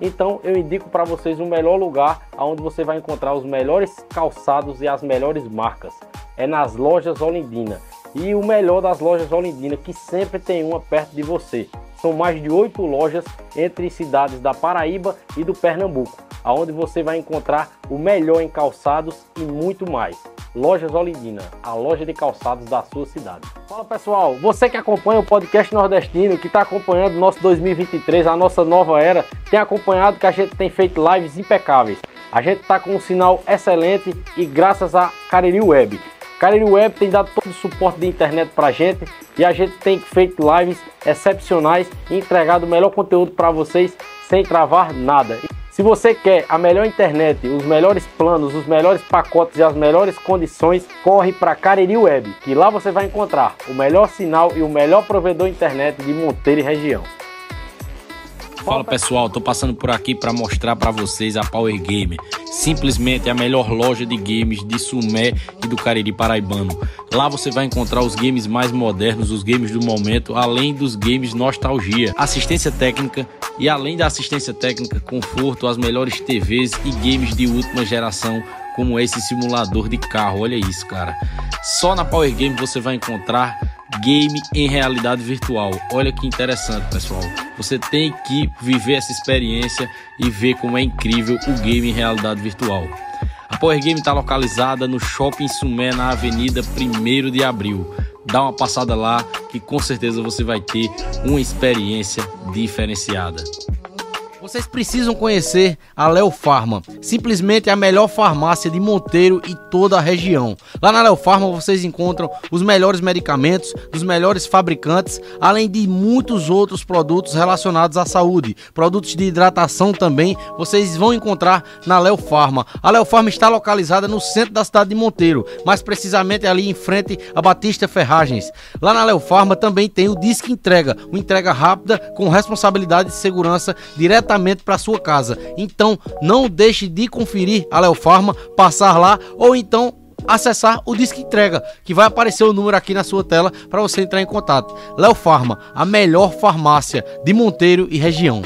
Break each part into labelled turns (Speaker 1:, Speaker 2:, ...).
Speaker 1: Então eu indico para vocês o melhor lugar onde você vai encontrar os melhores calçados e as melhores marcas. É nas lojas Olindina. E o melhor das lojas Olindina, que sempre tem uma perto de você. São mais de oito lojas entre cidades da Paraíba e do Pernambuco, aonde você vai encontrar o melhor em calçados e muito mais. Lojas Olindina, a loja de calçados da sua cidade. Fala pessoal, você que acompanha o podcast nordestino, que está acompanhando o nosso 2023, a nossa nova era, tem acompanhado que a gente tem feito lives impecáveis. A gente está com um sinal excelente e graças a Cariri Web. Cariri Web tem dado todo o suporte de internet para a gente e a gente tem feito lives excepcionais e entregado o melhor conteúdo para vocês sem travar nada. Se você quer a melhor internet, os melhores planos, os melhores pacotes e as melhores condições, corre para Cariri Web, que lá você vai encontrar o melhor sinal e o melhor provedor internet de Monteiro e região.
Speaker 2: Fala pessoal, tô passando por aqui para mostrar para vocês a Power Gamer, simplesmente a melhor loja de games de Sumé e do Cariri Paraibano. Lá você vai encontrar os games mais modernos, os games do momento, além dos games nostalgia, assistência técnica e além da assistência técnica, conforto, as melhores TVs e games de última geração como esse simulador de carro. Olha isso, cara. Só na Power Game você vai encontrar game em realidade virtual. Olha que interessante, pessoal. Você tem que viver essa experiência e ver como é incrível o game em realidade virtual. A Power Game está localizada no Shopping Sumé, na Avenida 1 de Abril. Dá uma passada lá que com certeza você vai ter uma experiência diferenciada. Vocês precisam conhecer a Léo Farma, simplesmente a melhor farmácia de Monteiro e toda a região. Lá na Léo Farma vocês encontram os melhores medicamentos dos melhores fabricantes, além de muitos outros produtos relacionados à saúde. Produtos de hidratação também vocês vão encontrar na Léo Farma. A Léo Farma está localizada no centro da cidade de Monteiro, mais precisamente ali em frente a Batista Ferragens. Lá na Léo Farma também tem o Disque Entrega, uma entrega rápida com responsabilidade de segurança diretamente diretamente para sua casa. Então, não deixe de conferir a Léo Farma, passar lá ou então acessar o Disque Entrega, que vai aparecer o número aqui na sua tela para você entrar em contato. Léo Farma, a melhor farmácia de Monteiro e região.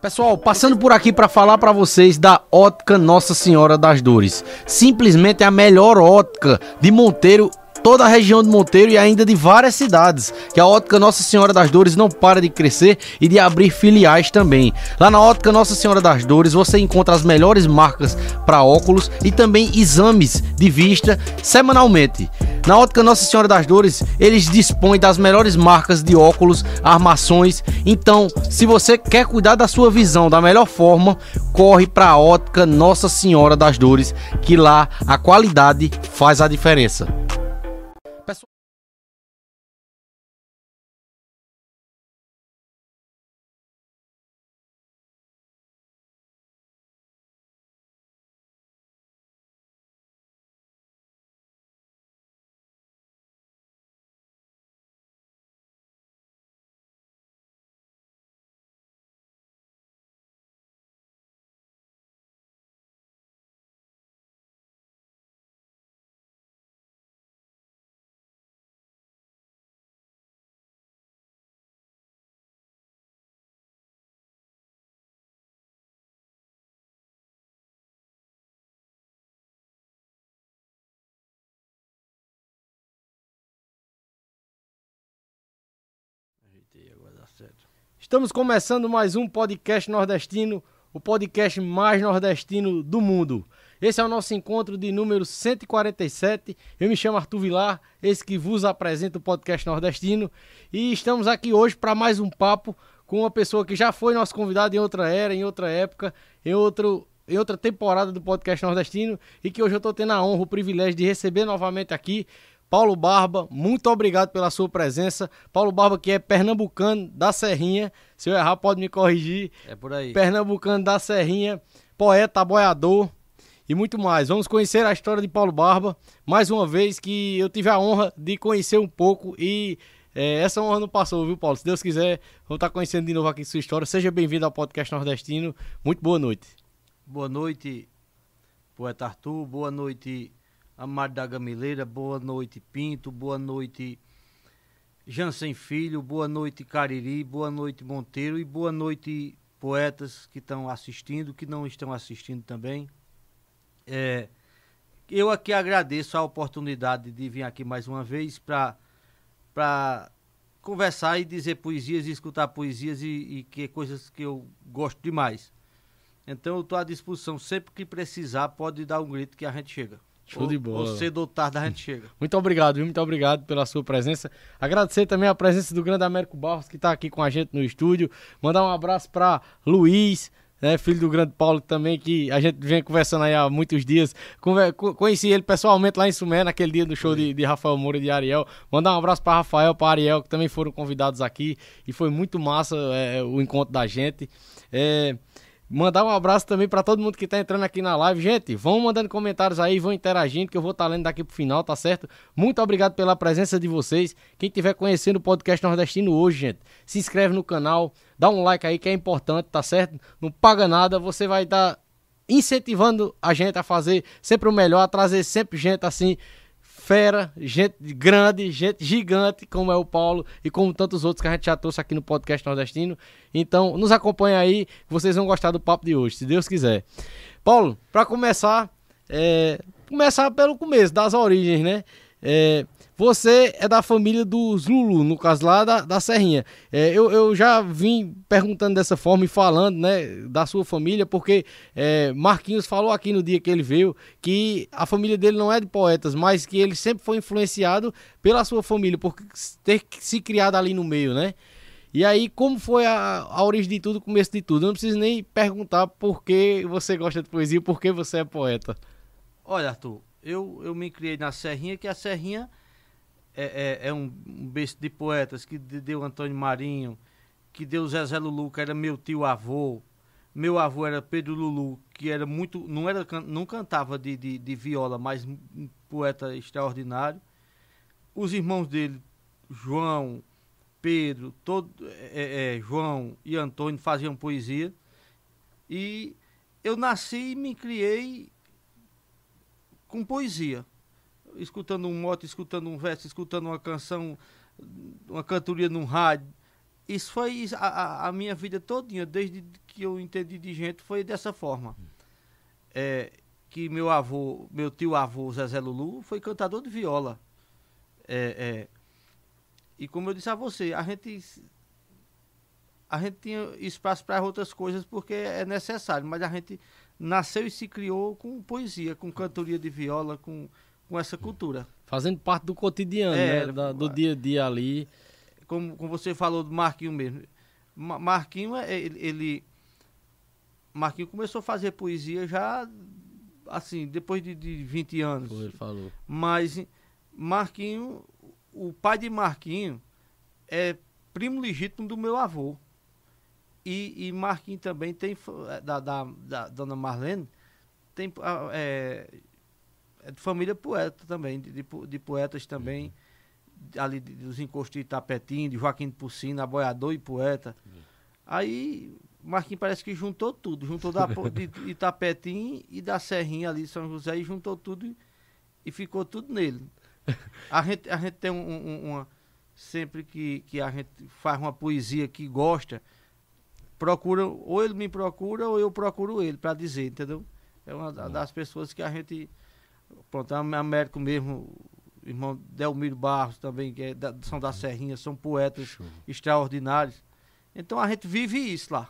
Speaker 2: Pessoal, passando por aqui para falar para vocês da Ótica Nossa Senhora das Dores. Simplesmente a melhor ótica de Monteiro toda a região de Monteiro e ainda de várias cidades, que a Ótica Nossa Senhora das Dores não para de crescer e de abrir filiais também. Lá na Ótica Nossa Senhora das Dores você encontra as melhores marcas para óculos e também exames de vista semanalmente. Na Ótica Nossa Senhora das Dores, eles dispõem das melhores marcas de óculos, armações. Então, se você quer cuidar da sua visão da melhor forma, corre para a Ótica Nossa Senhora das Dores, que lá a qualidade faz a diferença. Estamos começando mais um podcast nordestino, o podcast mais nordestino do mundo. Esse é o nosso encontro de número 147. Eu me chamo Arthur Vilar, esse que vos apresenta o podcast nordestino. E estamos aqui hoje para mais um papo com uma pessoa que já foi nosso convidado em outra era, em outra época, em, outro, em outra temporada do podcast nordestino. E que hoje eu estou tendo a honra, o privilégio de receber novamente aqui Paulo Barba, muito obrigado pela sua presença. Paulo Barba, que é pernambucano da Serrinha. Se eu errar, pode me corrigir.
Speaker 3: É por aí.
Speaker 1: Pernambucano da Serrinha, poeta, boiador. e muito mais. Vamos conhecer a história de Paulo Barba, mais uma vez que eu tive a honra de conhecer um pouco e é, essa honra não passou, viu, Paulo? Se Deus quiser, vou estar conhecendo de novo aqui sua história. Seja bem-vindo ao podcast nordestino. Muito boa noite.
Speaker 3: Boa noite, poeta Arthur. Boa noite, Amado da Gamileira. Boa noite, Pinto. Boa noite, Jansen Filho. Boa noite, Cariri. Boa noite, Monteiro. E boa noite, poetas que estão assistindo, que não estão assistindo também. É, eu aqui agradeço a oportunidade de vir aqui mais uma vez para conversar e dizer poesias e escutar poesias e, e que coisas que eu gosto demais. Então eu estou à disposição, sempre que precisar, pode dar um grito que a gente chega.
Speaker 1: Show de bola.
Speaker 3: Ou cedo ou tarde a gente chega.
Speaker 1: Muito obrigado, viu? Muito obrigado pela sua presença. Agradecer também a presença do grande Américo Barros, que está aqui com a gente no estúdio. Mandar um abraço para Luiz, né, filho do grande Paulo também, que a gente vem conversando aí há muitos dias. Conheci ele pessoalmente lá em Sumé, naquele dia do show de, de Rafael Moura e de Ariel. Mandar um abraço para Rafael, para Ariel, que também foram convidados aqui. E foi muito massa é, o encontro da gente. É, Mandar um abraço também para todo mundo que está entrando aqui na live. Gente, vão mandando comentários aí, vão interagindo, que eu vou estar tá lendo daqui pro final, tá certo? Muito obrigado pela presença de vocês. Quem estiver conhecendo o podcast nordestino hoje, gente, se inscreve no canal, dá um like aí que é importante, tá certo? Não paga nada, você vai estar tá incentivando a gente a fazer sempre o melhor, a trazer sempre gente assim fera, gente grande, gente gigante, como é o Paulo e como tantos outros que a gente já trouxe aqui no podcast nordestino. Então, nos acompanha aí, vocês vão gostar do papo de hoje, se Deus quiser. Paulo, para começar, é, começar pelo começo, das origens, né? É, você é da família dos Lulu, no caso lá da, da Serrinha. É, eu, eu já vim perguntando dessa forma e falando né, da sua família, porque é, Marquinhos falou aqui no dia que ele veio que a família dele não é de poetas, mas que ele sempre foi influenciado pela sua família, por ter se criado ali no meio, né? E aí, como foi a, a origem de tudo, o começo de tudo? Eu não preciso nem perguntar por que você gosta de poesia, por que você é poeta.
Speaker 3: Olha, Arthur, eu, eu me criei na Serrinha, que a Serrinha é, é, é um, berço de poetas que deu Antônio Marinho, que deu Zezé Lulu, que era meu tio avô. Meu avô era Pedro Lulu, que era muito. não, era, não cantava de, de, de viola, mas um poeta extraordinário. Os irmãos dele, João, Pedro, todo, é, é, João e Antônio faziam poesia. E eu nasci e me criei com poesia escutando um moto, escutando um verso, escutando uma canção, uma cantoria num rádio. Isso foi a, a minha vida todinha, desde que eu entendi de gente, foi dessa forma. É, que meu avô, meu tio avô Zezé Lulu, foi cantador de viola. É, é, e como eu disse a você, a gente a gente tinha espaço para outras coisas porque é necessário, mas a gente nasceu e se criou com poesia, com cantoria de viola, com com essa cultura.
Speaker 1: Fazendo parte do cotidiano, é, né? Da, do dia a dia ali.
Speaker 3: Como, como você falou do Marquinho mesmo. Marquinho, é, ele, ele, Marquinho começou a fazer poesia já, assim, depois de, de 20 anos.
Speaker 1: Foi, ele falou.
Speaker 3: Mas Marquinho, o pai de Marquinho é primo legítimo do meu avô. E, e Marquinho também tem, da, da, da dona Marlene, tem é, é de família poeta também, de, de, de poetas também, uhum. ali dos encostos de Itapetim, de Joaquim de Pucina, aboiador e poeta. Uhum. Aí Marquinhos parece que juntou tudo, juntou da, de Itapetim e da Serrinha ali, São José, e juntou tudo e, e ficou tudo nele. A gente, a gente tem um, um, uma. Sempre que, que a gente faz uma poesia que gosta, procura, ou ele me procura, ou eu procuro ele para dizer, entendeu? É uma das pessoas que a gente Pronto, é Américo mesmo, irmão Delmiro Barros também, que é da, são da Serrinha, são poetas Show. extraordinários. Então a gente vive isso lá.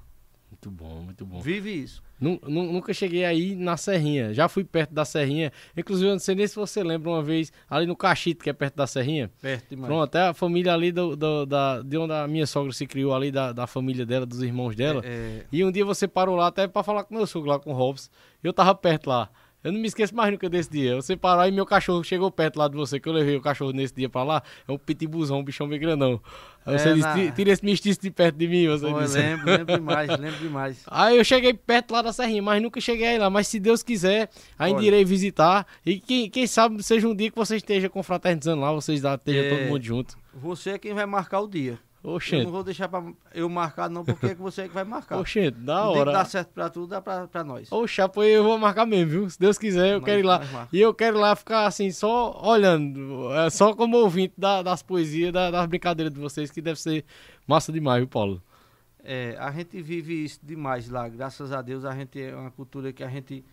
Speaker 1: Muito bom, muito bom.
Speaker 3: Vive isso.
Speaker 1: Nunca cheguei aí na Serrinha. Já fui perto da Serrinha. Inclusive, eu não sei nem se você lembra uma vez, ali no Cachito, que é perto da Serrinha.
Speaker 3: Perto demais.
Speaker 1: Pronto, até a família ali do, do, da, de onde a minha sogra se criou, ali da, da família dela, dos irmãos dela. É, é... E um dia você parou lá até para falar com meu sogro, lá com o Robson. Eu tava perto lá. Eu não me esqueço mais nunca desse dia. Você parou e meu cachorro chegou perto lá de você, que eu levei o cachorro nesse dia pra lá. É um pitibuzão, um bichão bem grandão. Aí
Speaker 3: É,
Speaker 1: você disse,
Speaker 3: na-
Speaker 1: "Ti- tira esse mestiço de perto de mim. Você
Speaker 3: Pô, eu
Speaker 1: disse.
Speaker 3: lembro, lembro demais, lembro demais.
Speaker 1: Aí eu cheguei perto lá da Serrinha, mas nunca cheguei aí lá. Mas se Deus quiser, ainda
Speaker 3: Olha.
Speaker 1: irei visitar. E quem, quem sabe seja um dia que você esteja confraternizando lá, vocês estejam
Speaker 3: É.
Speaker 1: todo mundo junto.
Speaker 3: Você é quem vai marcar o dia. Eu
Speaker 1: Oxente,
Speaker 3: não vou deixar pra eu marcar, não, porque é que você é que vai marcar.
Speaker 1: oxente, da
Speaker 3: O dia que dá
Speaker 1: hora.
Speaker 3: certo pra tudo, dá pra, pra nós.
Speaker 1: Oxa, pois eu vou marcar mesmo, viu? Se Deus quiser, eu
Speaker 3: Nós-
Speaker 1: quero ir lá. E eu quero lá ficar assim, só olhando, é, só como ouvinte da- das poesias, da- das brincadeiras de vocês, que deve ser massa demais, viu, Paulo?
Speaker 3: É, a gente vive isso demais lá, graças a Deus a gente é uma cultura que a gente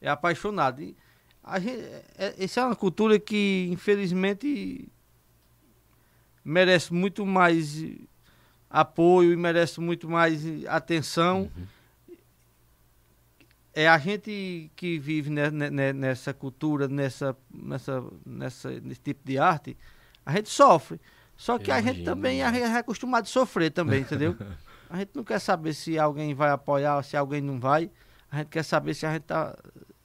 Speaker 3: é apaixonado. E a gente, é, essa é uma cultura que infelizmente merece muito mais eh, apoio e merece muito mais eh, atenção. É a gente que vive ne- ne- ne- nessa cultura, nessa, nessa, nessa, nesse tipo de arte, a gente sofre. Só que
Speaker 1: Eu
Speaker 3: a gente também gente é acostumado a sofrer também, entendeu? A gente não quer saber se alguém vai apoiar, se alguém não vai. A gente quer saber se a gente tá,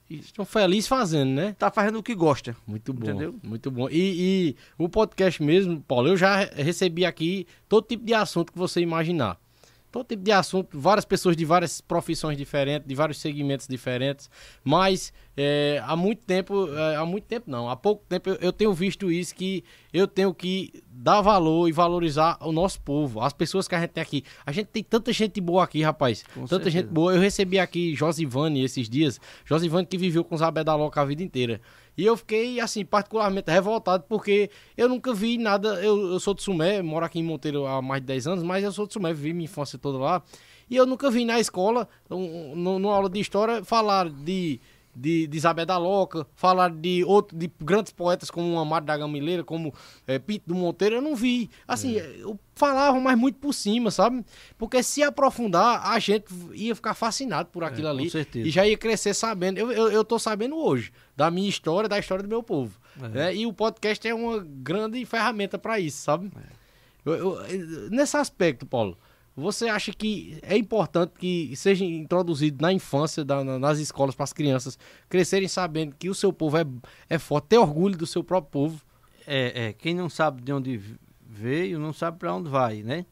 Speaker 1: Estão felizes fazendo, né?
Speaker 3: tá fazendo o que gosta.
Speaker 1: Muito bom.
Speaker 3: Entendeu?
Speaker 1: Muito bom. E, e o podcast mesmo, Paulo, eu já re- recebi aqui todo tipo de assunto que você imaginar. Todo tipo de assunto, várias pessoas de várias profissões diferentes, de vários segmentos diferentes. Mas é, há muito tempo, é, há muito tempo não, há pouco tempo eu, eu tenho visto isso que eu tenho que dar valor e valorizar o nosso povo, as pessoas que a gente tem aqui. A gente tem tanta gente boa aqui, rapaz.
Speaker 3: Com
Speaker 1: tanta
Speaker 3: certeza.
Speaker 1: gente boa. Eu recebi aqui Josivane esses dias. Josivane que viveu com os Abé da Loca a vida inteira. E eu fiquei, assim, particularmente revoltado porque eu nunca vi nada. Eu, eu sou de Sumé, moro aqui em Monteiro há mais de 10 anos, mas eu sou de Sumé, vivi minha infância toda lá. E eu nunca vi na escola, um, um, numa aula de história, falar de. De, de Isabel da Loca, falar de outro, de grandes poetas como Amado da Gamileira, como eh, Pinto do Monteiro, eu não vi. Assim, eu falava, mas muito por cima, sabe? Porque se aprofundar, a gente ia ficar fascinado por aquilo
Speaker 3: É, com
Speaker 1: ali.
Speaker 3: certeza.
Speaker 1: E já ia crescer sabendo. Eu, eu, eu tô sabendo hoje da minha história, da história do meu povo.
Speaker 3: É.
Speaker 1: né? E o podcast é uma grande ferramenta para isso, sabe? Eu- eu- nesse aspecto, Paulo, você acha que é importante que seja introduzido na infância, da- na- nas escolas, para as crianças crescerem sabendo que o seu povo é, é forte, ter orgulho do seu próprio povo?
Speaker 3: É, é, quem não sabe de onde veio, não sabe para onde vai, né?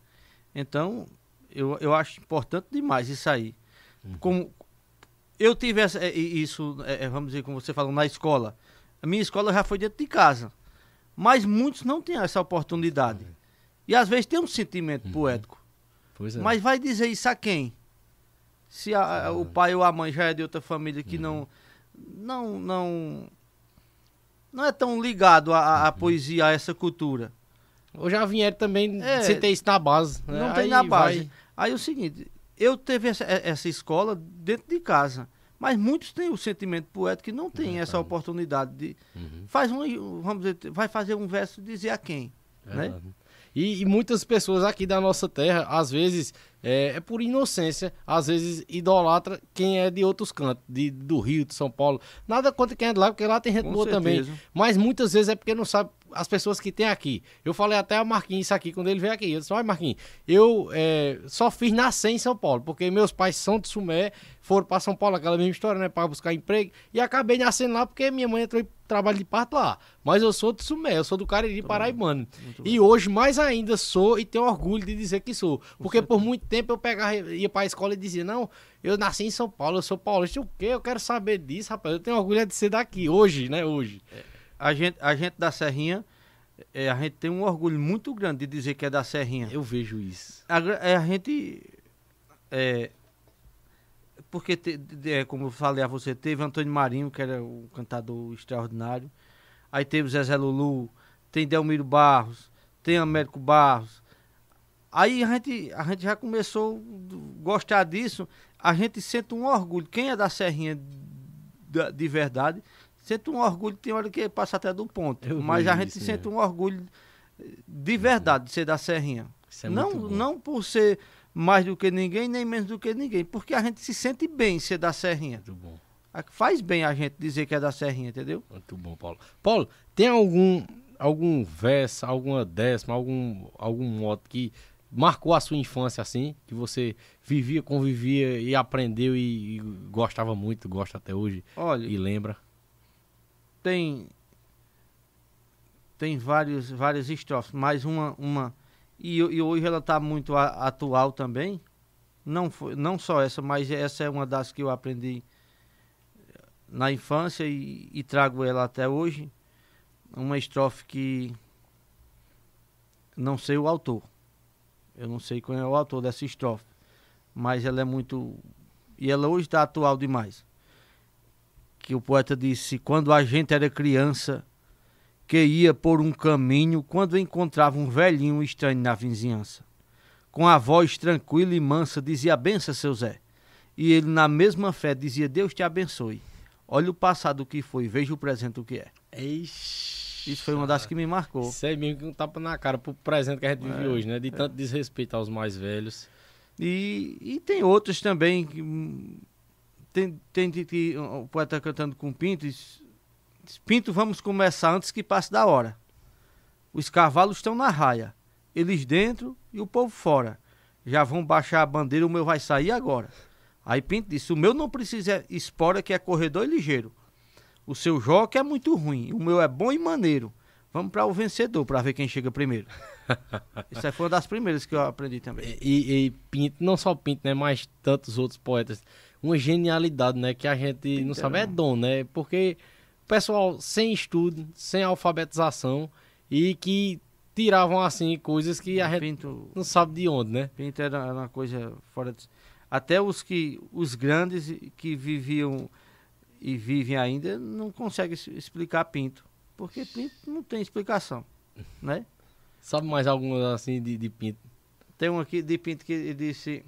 Speaker 3: Então, eu, eu acho importante demais isso aí. Como eu tive essa, é, isso, é, é, vamos dizer, como você falou, na escola. A minha escola já foi dentro de casa. Mas muitos não têm essa oportunidade. E às vezes tem um sentimento poético.
Speaker 1: Pois é.
Speaker 3: Mas vai dizer isso a quem? Se a- o pai ou a mãe já é de outra família que não, não, não, não é tão ligado à- à à poesia, a essa cultura.
Speaker 1: Ou já vieram também
Speaker 3: É.
Speaker 1: sem ter isso na base. né?
Speaker 3: Não tem
Speaker 1: Aí
Speaker 3: na base.
Speaker 1: vai-
Speaker 3: Aí é o seguinte, eu teve essa, eh, essa escola dentro de casa, mas muitos têm o sentimento poético que não tem essa oportunidade de
Speaker 1: Uhum.
Speaker 3: faz um, vamos dizer, vai fazer um verso e dizer a quem, né?
Speaker 1: E, e muitas pessoas aqui da nossa terra, às vezes, é, é por inocência, às vezes idolatra quem é de outros cantos, de, do Rio, de São Paulo. Nada contra quem é de lá, porque lá tem gente
Speaker 3: Com
Speaker 1: boa também.
Speaker 3: certeza.
Speaker 1: Mas muitas vezes é porque não sabe as pessoas que tem aqui. Eu falei até a Marquinhos aqui quando ele veio aqui. Eu disse, olha Marquinhos, eu é, só fiz nascer em São Paulo, porque meus pais são de Sumé, foram para São Paulo, aquela mesma história, né, para buscar emprego, e acabei nascendo lá porque minha mãe entrou em trabalho de parto lá. Mas eu sou de Sumé, eu sou do Cariri Paraibano. E hoje mais ainda sou e tenho orgulho de dizer que sou. Porque por muito tempo eu pegava, ia para a escola e dizia, não, eu nasci em São Paulo, eu sou paulista. O quê? Eu quero saber disso, rapaz. Eu tenho orgulho de ser daqui, hoje, né, hoje.
Speaker 3: A gente, a gente da Serrinha, eh, a gente tem um orgulho muito grande de dizer que é da Serrinha.
Speaker 1: Eu vejo isso.
Speaker 3: A, é, a gente. É, porque, te- de- é, como eu falei a você, teve Antônio Marinho, que era o cantador extraordinário. Aí teve Zezé Lulu, tem Delmiro Barros, tem Américo Barros. Aí a gente, a gente já começou a gostar disso. A gente sente um orgulho. Quem é da Serrinha da- de verdade, sente um orgulho. Tem hora que passa até do ponto.
Speaker 1: Eu
Speaker 3: Mas a gente
Speaker 1: isso
Speaker 3: sente
Speaker 1: mesmo.
Speaker 3: um orgulho de verdade de ser da Serrinha
Speaker 1: é
Speaker 3: não, não por ser mais do que ninguém, nem menos do que ninguém, porque a gente se sente bem ser da Serrinha.
Speaker 1: Muito bom.
Speaker 3: Faz bem a gente dizer que é da Serrinha, entendeu?
Speaker 1: Muito bom, Paulo. Paulo, tem algum algum verso, alguma décima, algum algum modo que marcou a sua infância assim, que você vivia, convivia e aprendeu e, e gostava muito, gosta até hoje
Speaker 3: Olha,
Speaker 1: e lembra?
Speaker 3: Tem tem vários várias estrofes, mas uma uma e, e hoje ela está muito a, atual também. Não foi não só essa, mas essa é uma das que eu aprendi na infância e, e trago ela até hoje. Uma estrofe que não sei o autor. Eu não sei qual é o autor dessa estrofe, mas ela é muito e ela hoje está atual demais que o poeta disse: Quando a gente era criança, que ia por um caminho, quando encontrava um velhinho estranho na vizinhança. Com a voz tranquila e mansa, dizia: Bença, seu Zé. E ele, na mesma fé, dizia: Deus te abençoe. Olha o passado que foi, veja o presente o que é.
Speaker 1: Ixi,
Speaker 3: Isso foi uma das que me marcou.
Speaker 1: Isso é mesmo que um tapa na cara pro presente que a gente vive
Speaker 3: É,
Speaker 1: hoje, né? De tanto desrespeito aos mais velhos.
Speaker 3: E, e tem outros também. Que, tem, tem de o poeta cantando com Pinto diz, diz, Pinto, vamos começar antes que passe da hora. Os cavalos estão na raia, eles dentro e o povo fora. Já vão baixar a bandeira, o meu vai sair agora. Aí Pinto disse: O meu não precisa espora, que é corredor e ligeiro. O seu joque é muito ruim, o meu é bom e maneiro. Vamos para o vencedor para ver quem chega primeiro. Isso aí foi uma das primeiras que eu aprendi também.
Speaker 1: E, e Pinto, não só Pinto, né? Mas tantos outros poetas. Uma genialidade, né? Que a gente não
Speaker 3: Pinto
Speaker 1: sabe, é dom, né? Porque o pessoal sem estudo, sem alfabetização e que tiravam, assim, coisas que a gente
Speaker 3: Pinto,
Speaker 1: não sabe de onde, né?
Speaker 3: Pinto era uma coisa fora de... Até os que os grandes que viviam e vivem ainda não conseguem explicar Pinto, porque Pinto não tem explicação, né?
Speaker 1: Sabe mais alguma, assim, de, de Pinto?
Speaker 3: Tem um aqui de Pinto que ele disse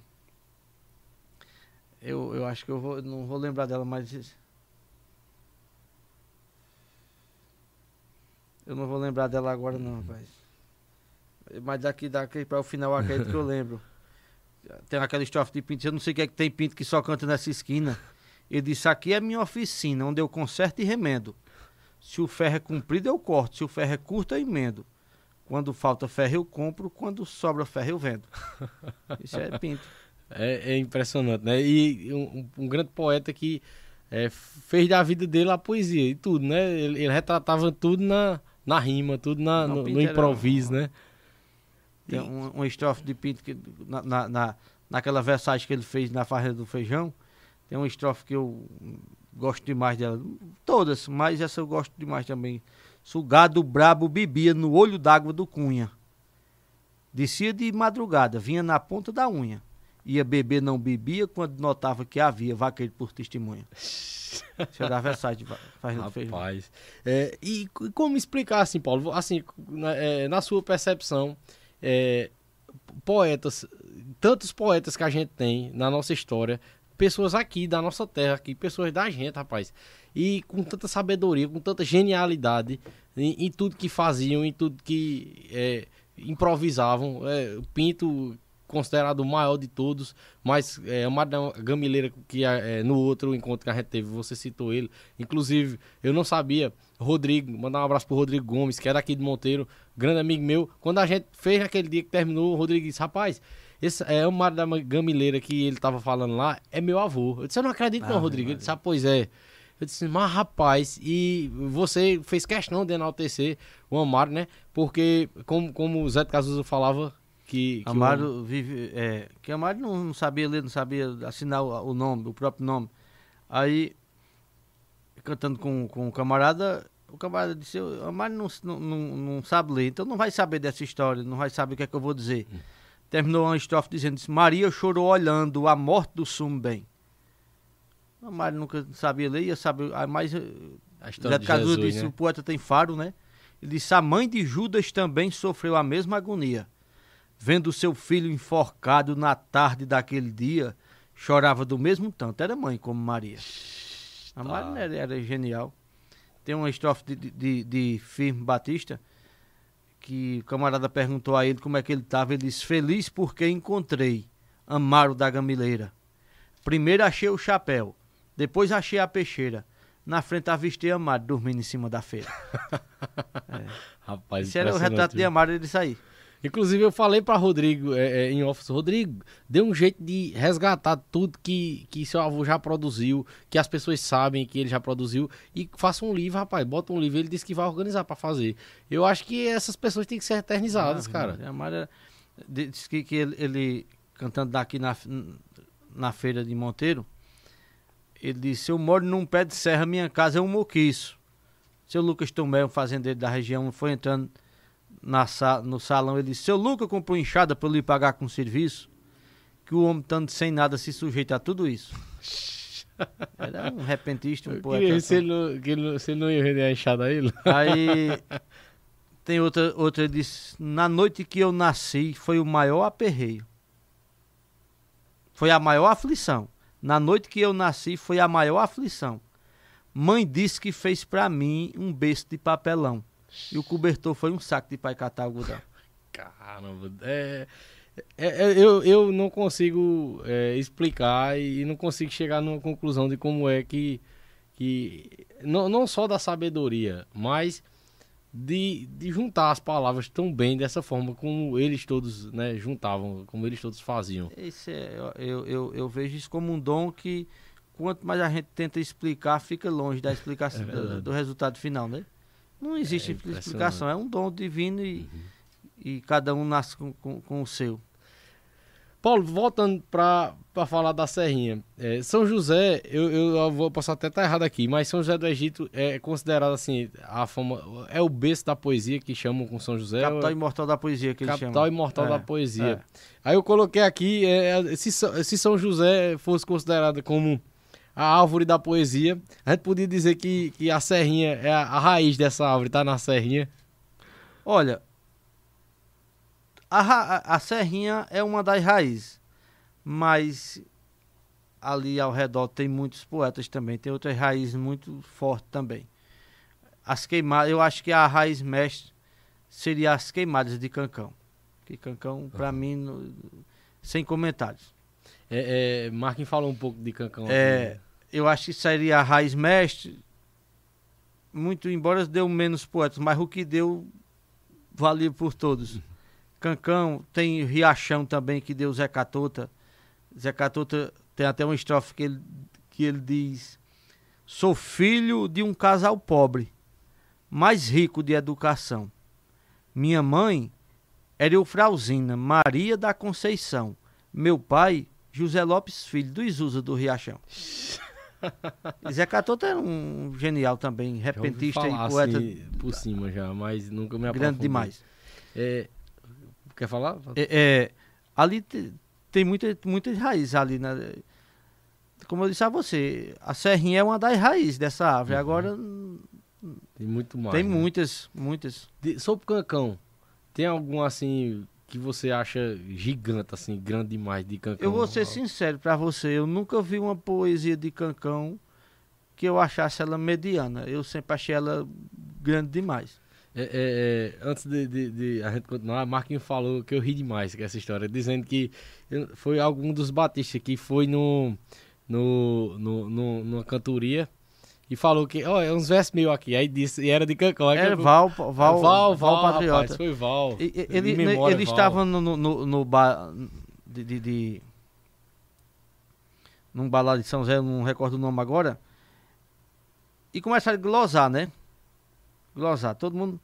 Speaker 3: eu, eu acho que eu vou, não vou lembrar dela, mas eu não vou lembrar dela agora não, rapaz. Mas daqui daqui para o final acredito que eu lembro. Tem aquela estrofe de Pinto, eu não sei o que é que tem Pinto que só canta nessa esquina. Ele disse: Aqui é minha oficina, onde eu conserto e remendo. Se o ferro é comprido, eu corto. Se o ferro é curto, eu emendo. Quando falta ferro, eu compro. Quando sobra ferro, eu vendo. Isso é Pinto.
Speaker 1: É, é impressionante, né? E um, um grande poeta que é, fez da vida dele a poesia e tudo, né? Ele, ele retratava tudo na, na rima, tudo na,
Speaker 3: Não,
Speaker 1: no, no
Speaker 3: era
Speaker 1: improviso,
Speaker 3: um-
Speaker 1: né?
Speaker 3: Tem um, uma estrofe de Pinto que na, na, na- naquela versagem que ele fez na Farra do Feijão. Tem uma estrofe que eu gosto demais dela. Todas, mas essa eu gosto demais também. Sugado brabo bebia no olho d'água do Cunha. Descia de madrugada, vinha na ponta da unha. Ia beber, não bebia, quando notava que havia vaqueiro por testemunha. Da versagem de Feijão.
Speaker 1: Rapaz. É, e como explicar assim, Paulo? Assim, na, é, na sua percepção, é, poetas, tantos poetas que a gente tem na nossa história, pessoas aqui da nossa terra, aqui, pessoas da gente, rapaz. E com tanta sabedoria, com tanta genialidade em, em tudo que faziam, em tudo que é, improvisavam. É, Pinto, considerado o maior de todos, mas é, a Madame Gamileira, que é, no outro encontro que a gente teve, você citou ele. Inclusive, eu não sabia, Rodrigo, mandar um abraço pro Rodrigo Gomes, que é daqui de Monteiro, grande amigo meu. Quando a gente fez naquele dia que terminou, o Rodrigo disse, rapaz, esse é o Madame Gamileira que ele tava falando lá, é meu avô. Eu disse, eu não acredito não,
Speaker 3: Ave
Speaker 1: Rodrigo. Ele disse, ah, pois é. Eu disse, mas rapaz, e você fez questão de enaltecer o Amaro, né? Porque, como, como o Zé de Casuso falava, que... que o-
Speaker 3: Amaro vive. É, que Amaro não, não sabia ler, não sabia assinar o, o nome, o próprio nome. Aí, cantando com, com o camarada, o camarada disse: "O Amaro não, não, não, sabe ler, então não vai saber dessa história, não vai saber o que é que eu vou dizer. Terminou uma estrofe dizendo: disse, Maria chorou olhando a morte do sumo bem. O Amaro nunca sabia ler, ia saber. ah, Mas eh,
Speaker 1: a história de Jesus,
Speaker 3: disse:
Speaker 1: né?
Speaker 3: o poeta tem faro, né? Ele disse: a mãe de Judas também sofreu a mesma agonia. Vendo seu filho enforcado na tarde daquele dia, chorava do mesmo tanto. Era mãe como Maria. A
Speaker 1: Tá.
Speaker 3: Maria era, era genial. Tem uma estrofe de, de, de, Firme Batista que o camarada perguntou a ele como é que ele estava. Ele disse: Feliz porque encontrei Amaro da Gamileira. Primeiro achei o chapéu, depois achei a peixeira. Na frente avistei Amaro dormindo em cima da feira.
Speaker 1: Rapaz,
Speaker 3: Esse era o retrato de? Amaro, ele disse aí.
Speaker 1: Inclusive, eu falei para Rodrigo é, é, em office, Rodrigo, dê um jeito de resgatar tudo que, que seu avô já produziu, que as pessoas sabem que ele já produziu, e faça um livro, rapaz, bota um livro. Ele disse que vai organizar para fazer. Eu acho que essas pessoas têm que ser eternizadas, ah, cara.
Speaker 3: A Maria disse que, que ele, ele, cantando daqui na, na feira de Monteiro, ele disse, eu moro num pé de serra, minha casa é um moquiço. Seu Lucas Tomé, um fazendeiro da região, foi entrando na, no salão, ele disse, seu Lucas comprou enxada para lhe pagar com serviço, que o homem estando sem nada se sujeita a tudo isso. Era um repentista, um poeta.
Speaker 1: Se ele, não, que ele, se ele não ia vender a enxada a ele.
Speaker 3: Aí tem outra, outra disse, na noite que eu nasci foi o maior aperreio. Foi a maior aflição. Na noite que eu nasci foi a maior aflição. Mãe disse que fez para mim um berço de papelão. E o cobertor foi um saco de pai catar algodão.
Speaker 1: Caramba, é, é, é, eu, eu não consigo é, explicar e não consigo chegar numa conclusão de como é que. que não, não só da sabedoria, mas de, de juntar as palavras tão bem dessa forma como eles todos né, juntavam, como eles todos faziam.
Speaker 3: Esse é, eu, eu, eu vejo isso como um dom que quanto mais a gente tenta explicar, fica longe da explicação é do, do, resultado final, né? Não existe é explicação, é um dom divino e, uhum. e cada um nasce com, com, com o seu.
Speaker 1: Paulo, voltando para falar da Serrinha. É, São José, eu, eu, vou passar até estar tá errado aqui, mas São José do Egito é considerado assim, a fama. É o berço da poesia que chamam com São José?
Speaker 3: Capital imortal da poesia que eles
Speaker 1: chamam.
Speaker 3: Capital
Speaker 1: imortal é, da poesia. É. Aí eu coloquei aqui, é, se, se São José fosse considerado como a árvore da poesia. A gente podia dizer que, que a serrinha é a, a raiz dessa árvore, tá na serrinha.
Speaker 3: Olha, a, a, a serrinha é uma das raízes, mas ali ao redor tem muitos poetas também, tem outras raízes muito fortes também. As queimadas, eu acho que a raiz mestre seria as queimadas de Cancão. Que Cancão, para mim, no, sem comentários.
Speaker 1: É, é, Marquinhos falou um pouco de Cancão.
Speaker 3: É, eu acho que seria a raiz mestre, muito embora deu menos poetas, mas o que deu valia por todos. Cancão, tem Riachão também, que deu Zé Catota. Zé Catota tem até uma estrofe que ele, que ele diz: Sou filho de um casal pobre, mais rico de educação. Minha mãe era Eufrauzina Maria da Conceição. Meu pai, José Lopes Filho, do Isuza do Riachão. Zé Catota era um genial também, repentista e poeta. Assim,
Speaker 1: por cima já, mas nunca me
Speaker 3: Grande demais.
Speaker 1: É, quer falar?
Speaker 3: É, é ali te, tem muita, muitas raízes ali. Né? Como eu disse a você, a serrinha é uma das raízes dessa árvore. Uhum. Agora.
Speaker 1: Tem muito mais.
Speaker 3: Tem né? muitas, muitas.
Speaker 1: De, sobre o cancão, tem algum assim que você acha gigante, assim, grande demais de Cancão?
Speaker 3: Eu vou ser sincero para você, eu nunca vi uma poesia de Cancão que eu achasse ela mediana. Eu sempre achei ela grande demais.
Speaker 1: É, é, é, antes de, de, de, a gente continuar, Marquinhos falou que eu ri demais com essa história, dizendo que foi algum dos batistas que foi no, no, no, no numa cantoria e falou que, ó, oh, é uns versos meio aqui. Aí disse, e era de Cancão.
Speaker 3: Era é, Val, Val, Val, Val, Val Patriota. Rapaz,
Speaker 1: foi Val.
Speaker 3: E, ele memória, ele Val. estava no, no, no bar de, de, de, num bar lá de São José, não recordo o nome agora. E começaram a glosar, né? Glosar, todo mundo.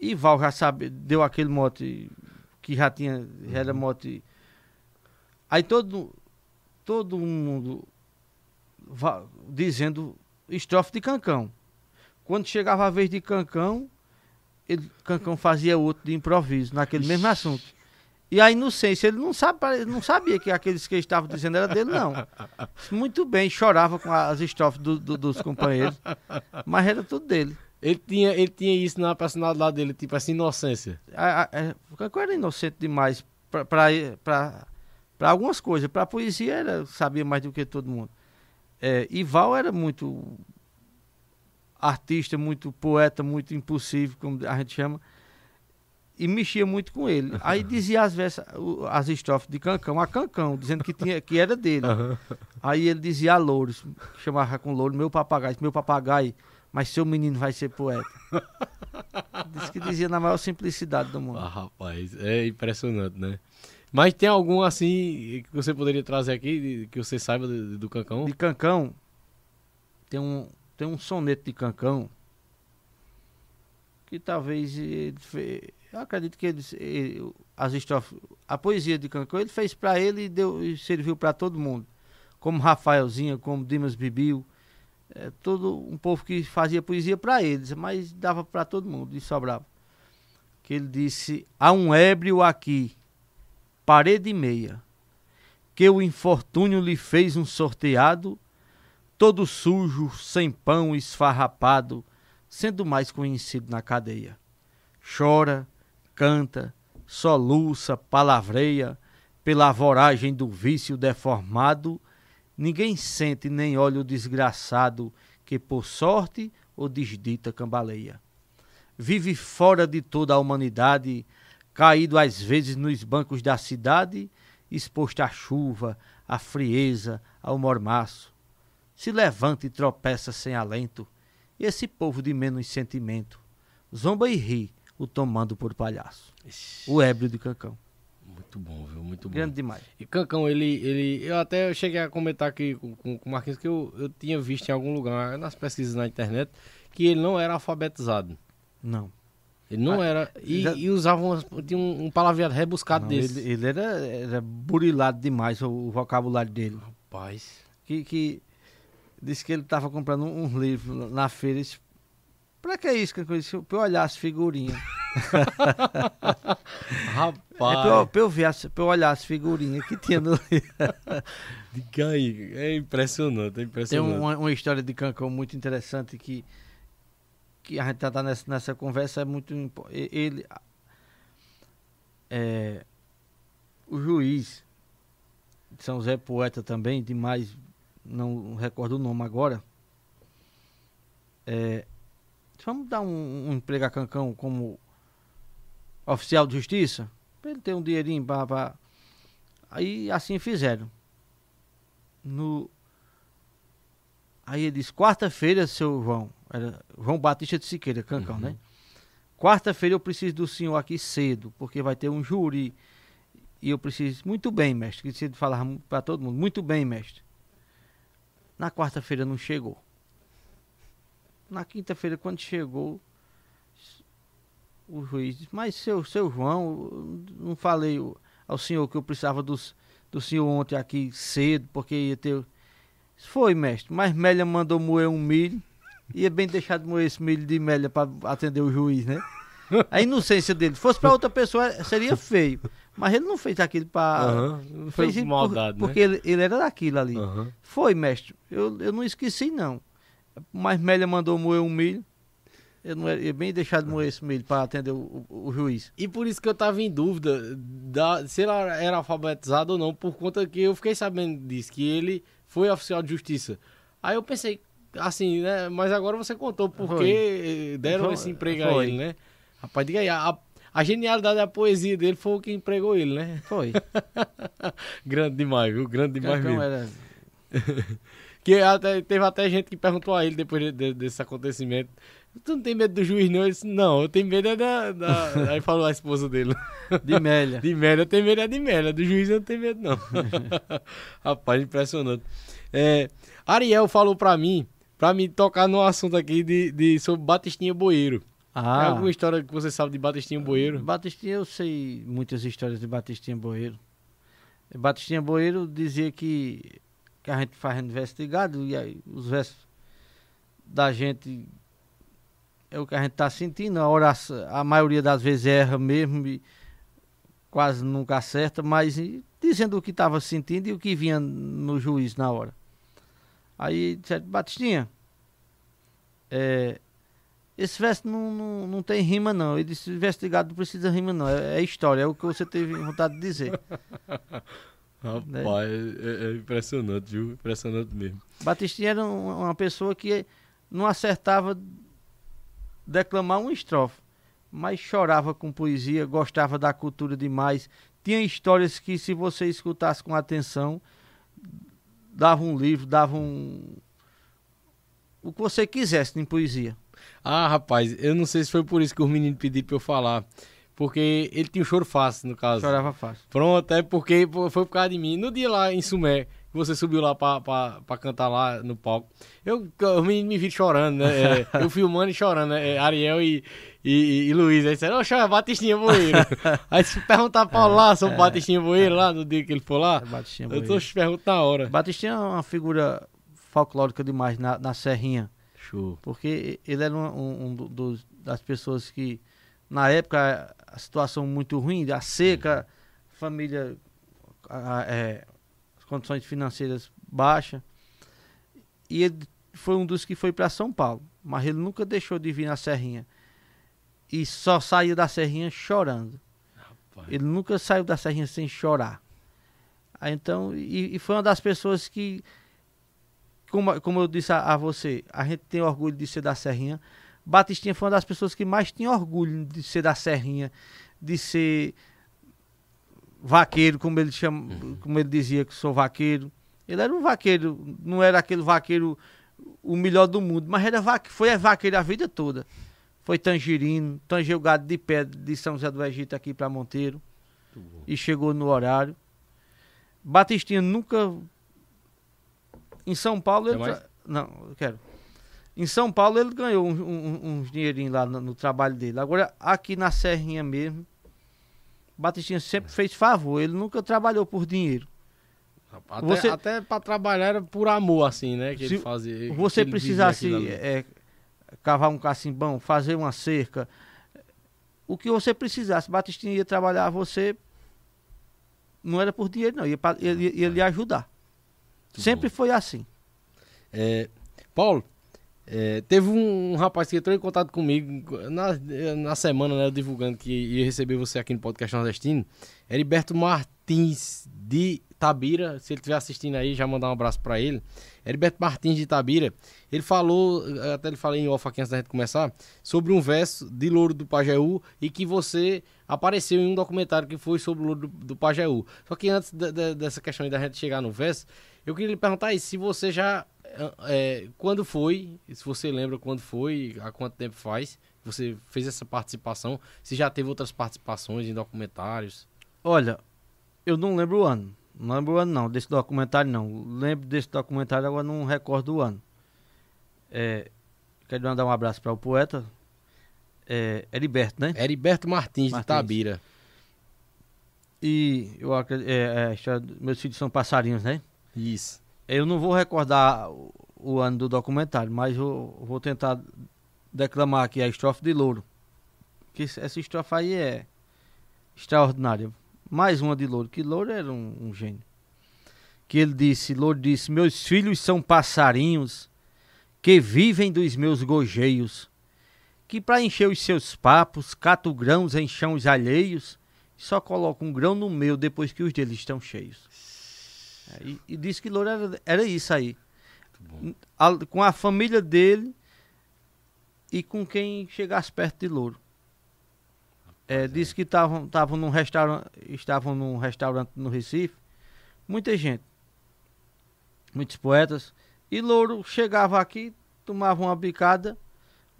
Speaker 3: E Val já sabe, deu aquele mote que já tinha, já era mote. Aí todo, todo mundo dizendo estrofe de Cancão. Quando chegava a vez de Cancão, ele, Cancão fazia outro de improviso, naquele mesmo assunto. E a inocência, ele não, sabe, não sabia que aqueles que estavam dizendo era dele, não. Muito bem, chorava com as estrofes do, do, dos companheiros, mas era tudo dele.
Speaker 1: Ele tinha, ele tinha isso na personalidade dele, tipo essa inocência.
Speaker 3: A, a, a, Cancão era inocente demais para algumas coisas. Para poesia, era, sabia mais do que todo mundo. É, Ival era muito artista, muito poeta, muito impulsivo, como a gente chama, e mexia muito com ele. Aí dizia as, vezes, as estrofes de Cancão a Cancão, dizendo que, tinha, que era dele. Aí ele dizia a Louros, chamava com Louro, meu papagaio, meu papagaio, mas seu menino vai ser poeta. Diz que dizia na maior simplicidade do mundo.
Speaker 1: Ah, rapaz, é impressionante, né? Mas tem algum assim que você poderia trazer aqui, que você saiba do, do Cancão?
Speaker 3: De Cancão, tem um, tem um soneto de Cancão que talvez ele fez, eu acredito que ele, ele as estrofes, a poesia de Cancão ele fez para ele e, deu, e serviu para todo mundo, como Rafaelzinha, como Dimas Bibiu, é, todo um povo que fazia poesia para eles, mas dava para todo mundo e sobrava. Que ele disse: há um ébrio aqui parede e meia, que o infortúnio lhe fez um sorteado, todo sujo, sem pão, esfarrapado, sendo mais conhecido na cadeia. Chora, canta, soluça, palavreia, pela voragem do vício deformado, ninguém sente nem olha o desgraçado que por sorte ou desdita cambaleia. Vive fora de toda a humanidade, caído às vezes nos bancos da cidade, exposto à chuva, à frieza, ao mormaço. Se levanta e tropeça sem alento, e esse povo de menos sentimento zomba e ri, o tomando por palhaço. O ébrio de Cancão.
Speaker 1: Muito bom, viu? Muito bom.
Speaker 3: Grande demais.
Speaker 1: E Cancão, ele, ele. Eu até cheguei a comentar aqui com, com o Marquinhos que eu, eu tinha visto em algum lugar, nas pesquisas na internet, que ele não era alfabetizado.
Speaker 3: Não.
Speaker 1: Ele não ah, era. E, já... e usava um, tinha um, um palavreado rebuscado não, desse.
Speaker 3: Ele, ele, era, era burilado demais o, o, vocabulário dele.
Speaker 1: Rapaz.
Speaker 3: Que, que disse que ele estava comprando um, um, livro na feira. Disse, pra que isso? Que eu disse, pra eu olhar as figurinhas.
Speaker 1: Rapaz. É
Speaker 3: pra, eu, pra, eu ver as, pra eu olhar as figurinhas que tinha no livro.
Speaker 1: Diga aí, é impressionante, é impressionante.
Speaker 3: Tem uma, uma história de Cancão muito interessante que que a gente tá nessa, nessa conversa é muito ele é, o juiz de São José poeta também demais não recordo o nome agora é, vamos dar um, um emprego a Cancão como oficial de justiça? Para ele ter um dinheirinho para aí assim fizeram. No aí ele disse quarta-feira seu João era João Batista de Siqueira, Cancão, né? uhum. né? Quarta-feira eu preciso do senhor aqui cedo, porque vai ter um júri. E eu preciso. Muito bem, mestre. Que falar para todo mundo. Muito bem, mestre. Na quarta-feira não chegou. Na quinta-feira, quando chegou, o juiz disse: Mas seu, seu João, não falei ao senhor que eu precisava dos, do senhor ontem aqui cedo, porque ia ter. Foi, mestre, mas Mélia mandou moer um milho ia bem deixar de moer esse milho de mélia para atender o juiz, né? A inocência dele. Se fosse para outra pessoa, seria feio. Mas ele não fez aquilo para.
Speaker 1: Uhum, fez maldade,
Speaker 3: por, né? Porque ele, ele, era daquilo ali. Uhum. Foi, mestre. Eu, eu não esqueci, não. Mas Mélia mandou moer um milho. Eu não ia bem deixar de moer esse milho para atender o, o, o, juiz.
Speaker 1: E por isso que eu tava em dúvida da, se ela era alfabetizada ou não, por conta que eu fiquei sabendo disso, que ele foi oficial de justiça. Aí eu pensei, assim, né? Mas agora você contou porque deram foi. esse emprego foi. a ele, né? Rapaz, diga aí, a, a genialidade da poesia dele foi o que empregou ele, né?
Speaker 3: Foi.
Speaker 1: Grande demais, viu? Grande demais mesmo. Era... que até, teve até gente que perguntou a ele depois de, de, desse acontecimento. Tu não tem medo do juiz, não? Ele disse, não, eu tenho medo é da, da... Aí falou a esposa dele.
Speaker 3: De Mélia.
Speaker 1: De Mélia, eu tenho medo é de Mélia. Do juiz eu não tenho medo, não. Rapaz, impressionante. É, Ariel falou pra mim pra me tocar no assunto aqui de, de, sobre Batistinha Boeiro. Ah. Tem alguma história que você sabe de Batistinha Boeiro?
Speaker 3: Batistinha, eu sei muitas histórias de Batistinha Boeiro. Batistinha Boeiro dizia que, que a gente faz verso de gado e aí os versos da gente é o que a gente tá sentindo. A, oração, a maioria das vezes erra mesmo e quase nunca acerta, mas dizendo o que estava sentindo e o que vinha no juiz na hora. Aí disseram, Batistinha, é, esse verso não, não, não tem rima não. Ele disse, investigado não precisa rima não. É, é, história, é o que você teve vontade de dizer.
Speaker 1: Rapaz, né? é, é, impressionante, viu? Impressionante mesmo.
Speaker 3: Batistinha era uma pessoa que não acertava declamar uma estrofe, mas chorava com poesia, gostava da cultura demais. Tinha histórias que, se você escutasse com atenção, dava um livro, dava um. o que você quisesse em poesia.
Speaker 1: Ah, rapaz, eu não sei se foi por isso que os meninos pediram pra eu falar. Porque ele tinha um choro fácil, no caso.
Speaker 3: Chorava fácil.
Speaker 1: Pronto, é porque foi por causa de mim. No dia lá em Sumé, que você subiu lá pra, pra, pra cantar lá no palco, eu, os meninos me viram chorando, né? É, eu filmando e chorando, né? É, Ariel e, e, e Luiz. Aí disseram, oxe, é Batistinha Boeiro. aí se perguntar pra lá sobre é, Batistinha Boeiro lá, no dia que ele for lá, é Batistinha eu tô te perguntando na hora.
Speaker 3: Batistinha é uma figura folclórica demais na, na Serrinha.
Speaker 1: Show.
Speaker 3: Porque ele era um, um, um dos, das pessoas que, na época, a situação muito ruim, a seca, uhum. família, a, é, as condições financeiras baixas. E ele foi um dos que foi para São Paulo, mas ele nunca deixou de vir na Serrinha. E só saiu da Serrinha chorando. Rapaz. Ele nunca saiu da Serrinha sem chorar. Aí, então, e, e foi uma das pessoas que como, como eu disse a, a, você, a gente tem orgulho de ser da Serrinha. Batistinha foi uma das pessoas que mais tinha orgulho de ser da Serrinha, de ser vaqueiro, como ele chama, uhum. como ele dizia que sou vaqueiro. Ele era um vaqueiro, não era aquele vaqueiro o melhor do mundo, mas era vaque, foi vaqueiro a vida toda. Foi tangerino, tangeu gado de pedra de São José do Egito aqui para Monteiro. E chegou no horário. Batistinha nunca em São Paulo ele. Não, eu quero. Em São Paulo ele ganhou uns um, um, dinheirinhos lá no, no, trabalho dele. Agora, aqui na Serrinha mesmo, Batistinha sempre fez favor. Ele nunca trabalhou por dinheiro.
Speaker 1: Até, você, até para trabalhar era por amor, assim, né? Que ele fazia.
Speaker 3: Você ele precisasse é, cavar um cacimbão, fazer uma cerca. O que você precisasse, Batistinha ia trabalhar, você não era por dinheiro, não. Ia, pra, ia, ia, ia lhe ajudar. Sempre bom. foi assim.
Speaker 1: É, Paulo, é, teve um, rapaz que entrou em contato comigo na, na semana, né, divulgando que ia receber você aqui no podcast nordestino. Heriberto Martins de Tabira, se ele estiver assistindo aí, já mandar um abraço para ele. Heriberto Martins de Tabira, ele falou, até ele falei em off aqui antes da gente começar, sobre um verso de Louro do Pajeú e que você apareceu em um documentário que foi sobre o Louro do, do Pajeú. Só que antes de, de, dessa questão da gente chegar no verso, eu queria lhe perguntar aí, se você já. É, quando foi, se você lembra quando foi, há quanto tempo faz, você fez essa participação, se já teve outras participações em documentários?
Speaker 3: Olha, eu não lembro o ano. Não lembro o ano não, desse documentário não. Lembro desse documentário, agora não recordo o ano. É, quero mandar um abraço para o poeta. É, Heriberto, né?
Speaker 1: Heriberto Martins, Martins. de Tabira.
Speaker 3: E eu acredito. É, é, meus filhos são passarinhos, né?
Speaker 1: Isso.
Speaker 3: Eu não vou recordar o, ano do documentário, mas eu vou tentar declamar aqui a estrofe de Louro. Que essa estrofe aí é extraordinária. Mais uma de Louro, que Louro era um, um gênio. Que ele disse, Louro disse, meus filhos são passarinhos que vivem dos meus gojeios, que para encher os seus papos, cato grãos em chãos alheios, só coloca um grão no meu depois que os deles estão cheios. É, e, e, disse que Louro era, era isso aí. A, com a família dele e com quem chegasse perto de Louro. É, disse que estavam num restaurante estavam num restaurante no Recife muita gente muitos poetas e Louro chegava aqui tomava uma bicada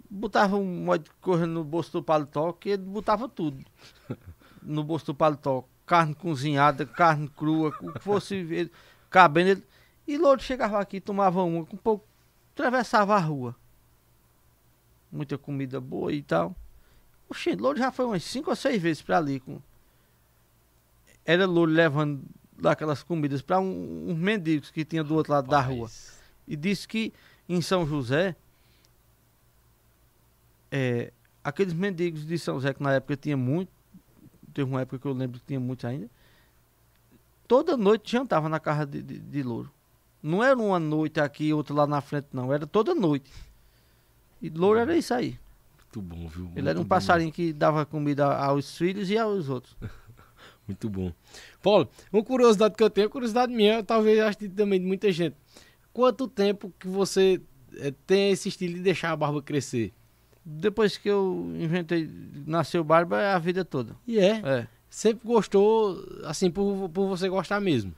Speaker 3: botava um modo correndo no bolso do paletó que ele botava tudo no bolso do paletó carne cozinhada, carne crua, o que fosse cabendo. Ele... E Louro chegava aqui, tomava uma, um pouco, atravessava a rua. Muita comida boa e tal. Oxê, Louro já foi umas cinco ou seis vezes para ali. Com... Era Louro levando daquelas comidas para um, uns mendigos que tinha do outro lado Rapaz. da rua. E disse que em São José, é, aqueles mendigos de São José, que na época tinha muito, teve uma época que eu lembro que tinha muitos ainda. Toda noite jantava na casa de, de, de louro. Não era uma noite aqui e outra lá na frente, não. Era toda noite. E louro era isso aí.
Speaker 1: Muito bom, viu?
Speaker 3: Ele era um passarinho que dava comida aos filhos e aos outros.
Speaker 1: Muito bom. Paulo, uma curiosidade que eu tenho, curiosidade minha, talvez acho que também de muita gente. Quanto tempo que você é, tem esse estilo de deixar a barba crescer?
Speaker 3: Depois que eu inventei, nasceu barba, é a vida toda.
Speaker 1: E é? É. Sempre gostou, assim, por, por você gostar mesmo?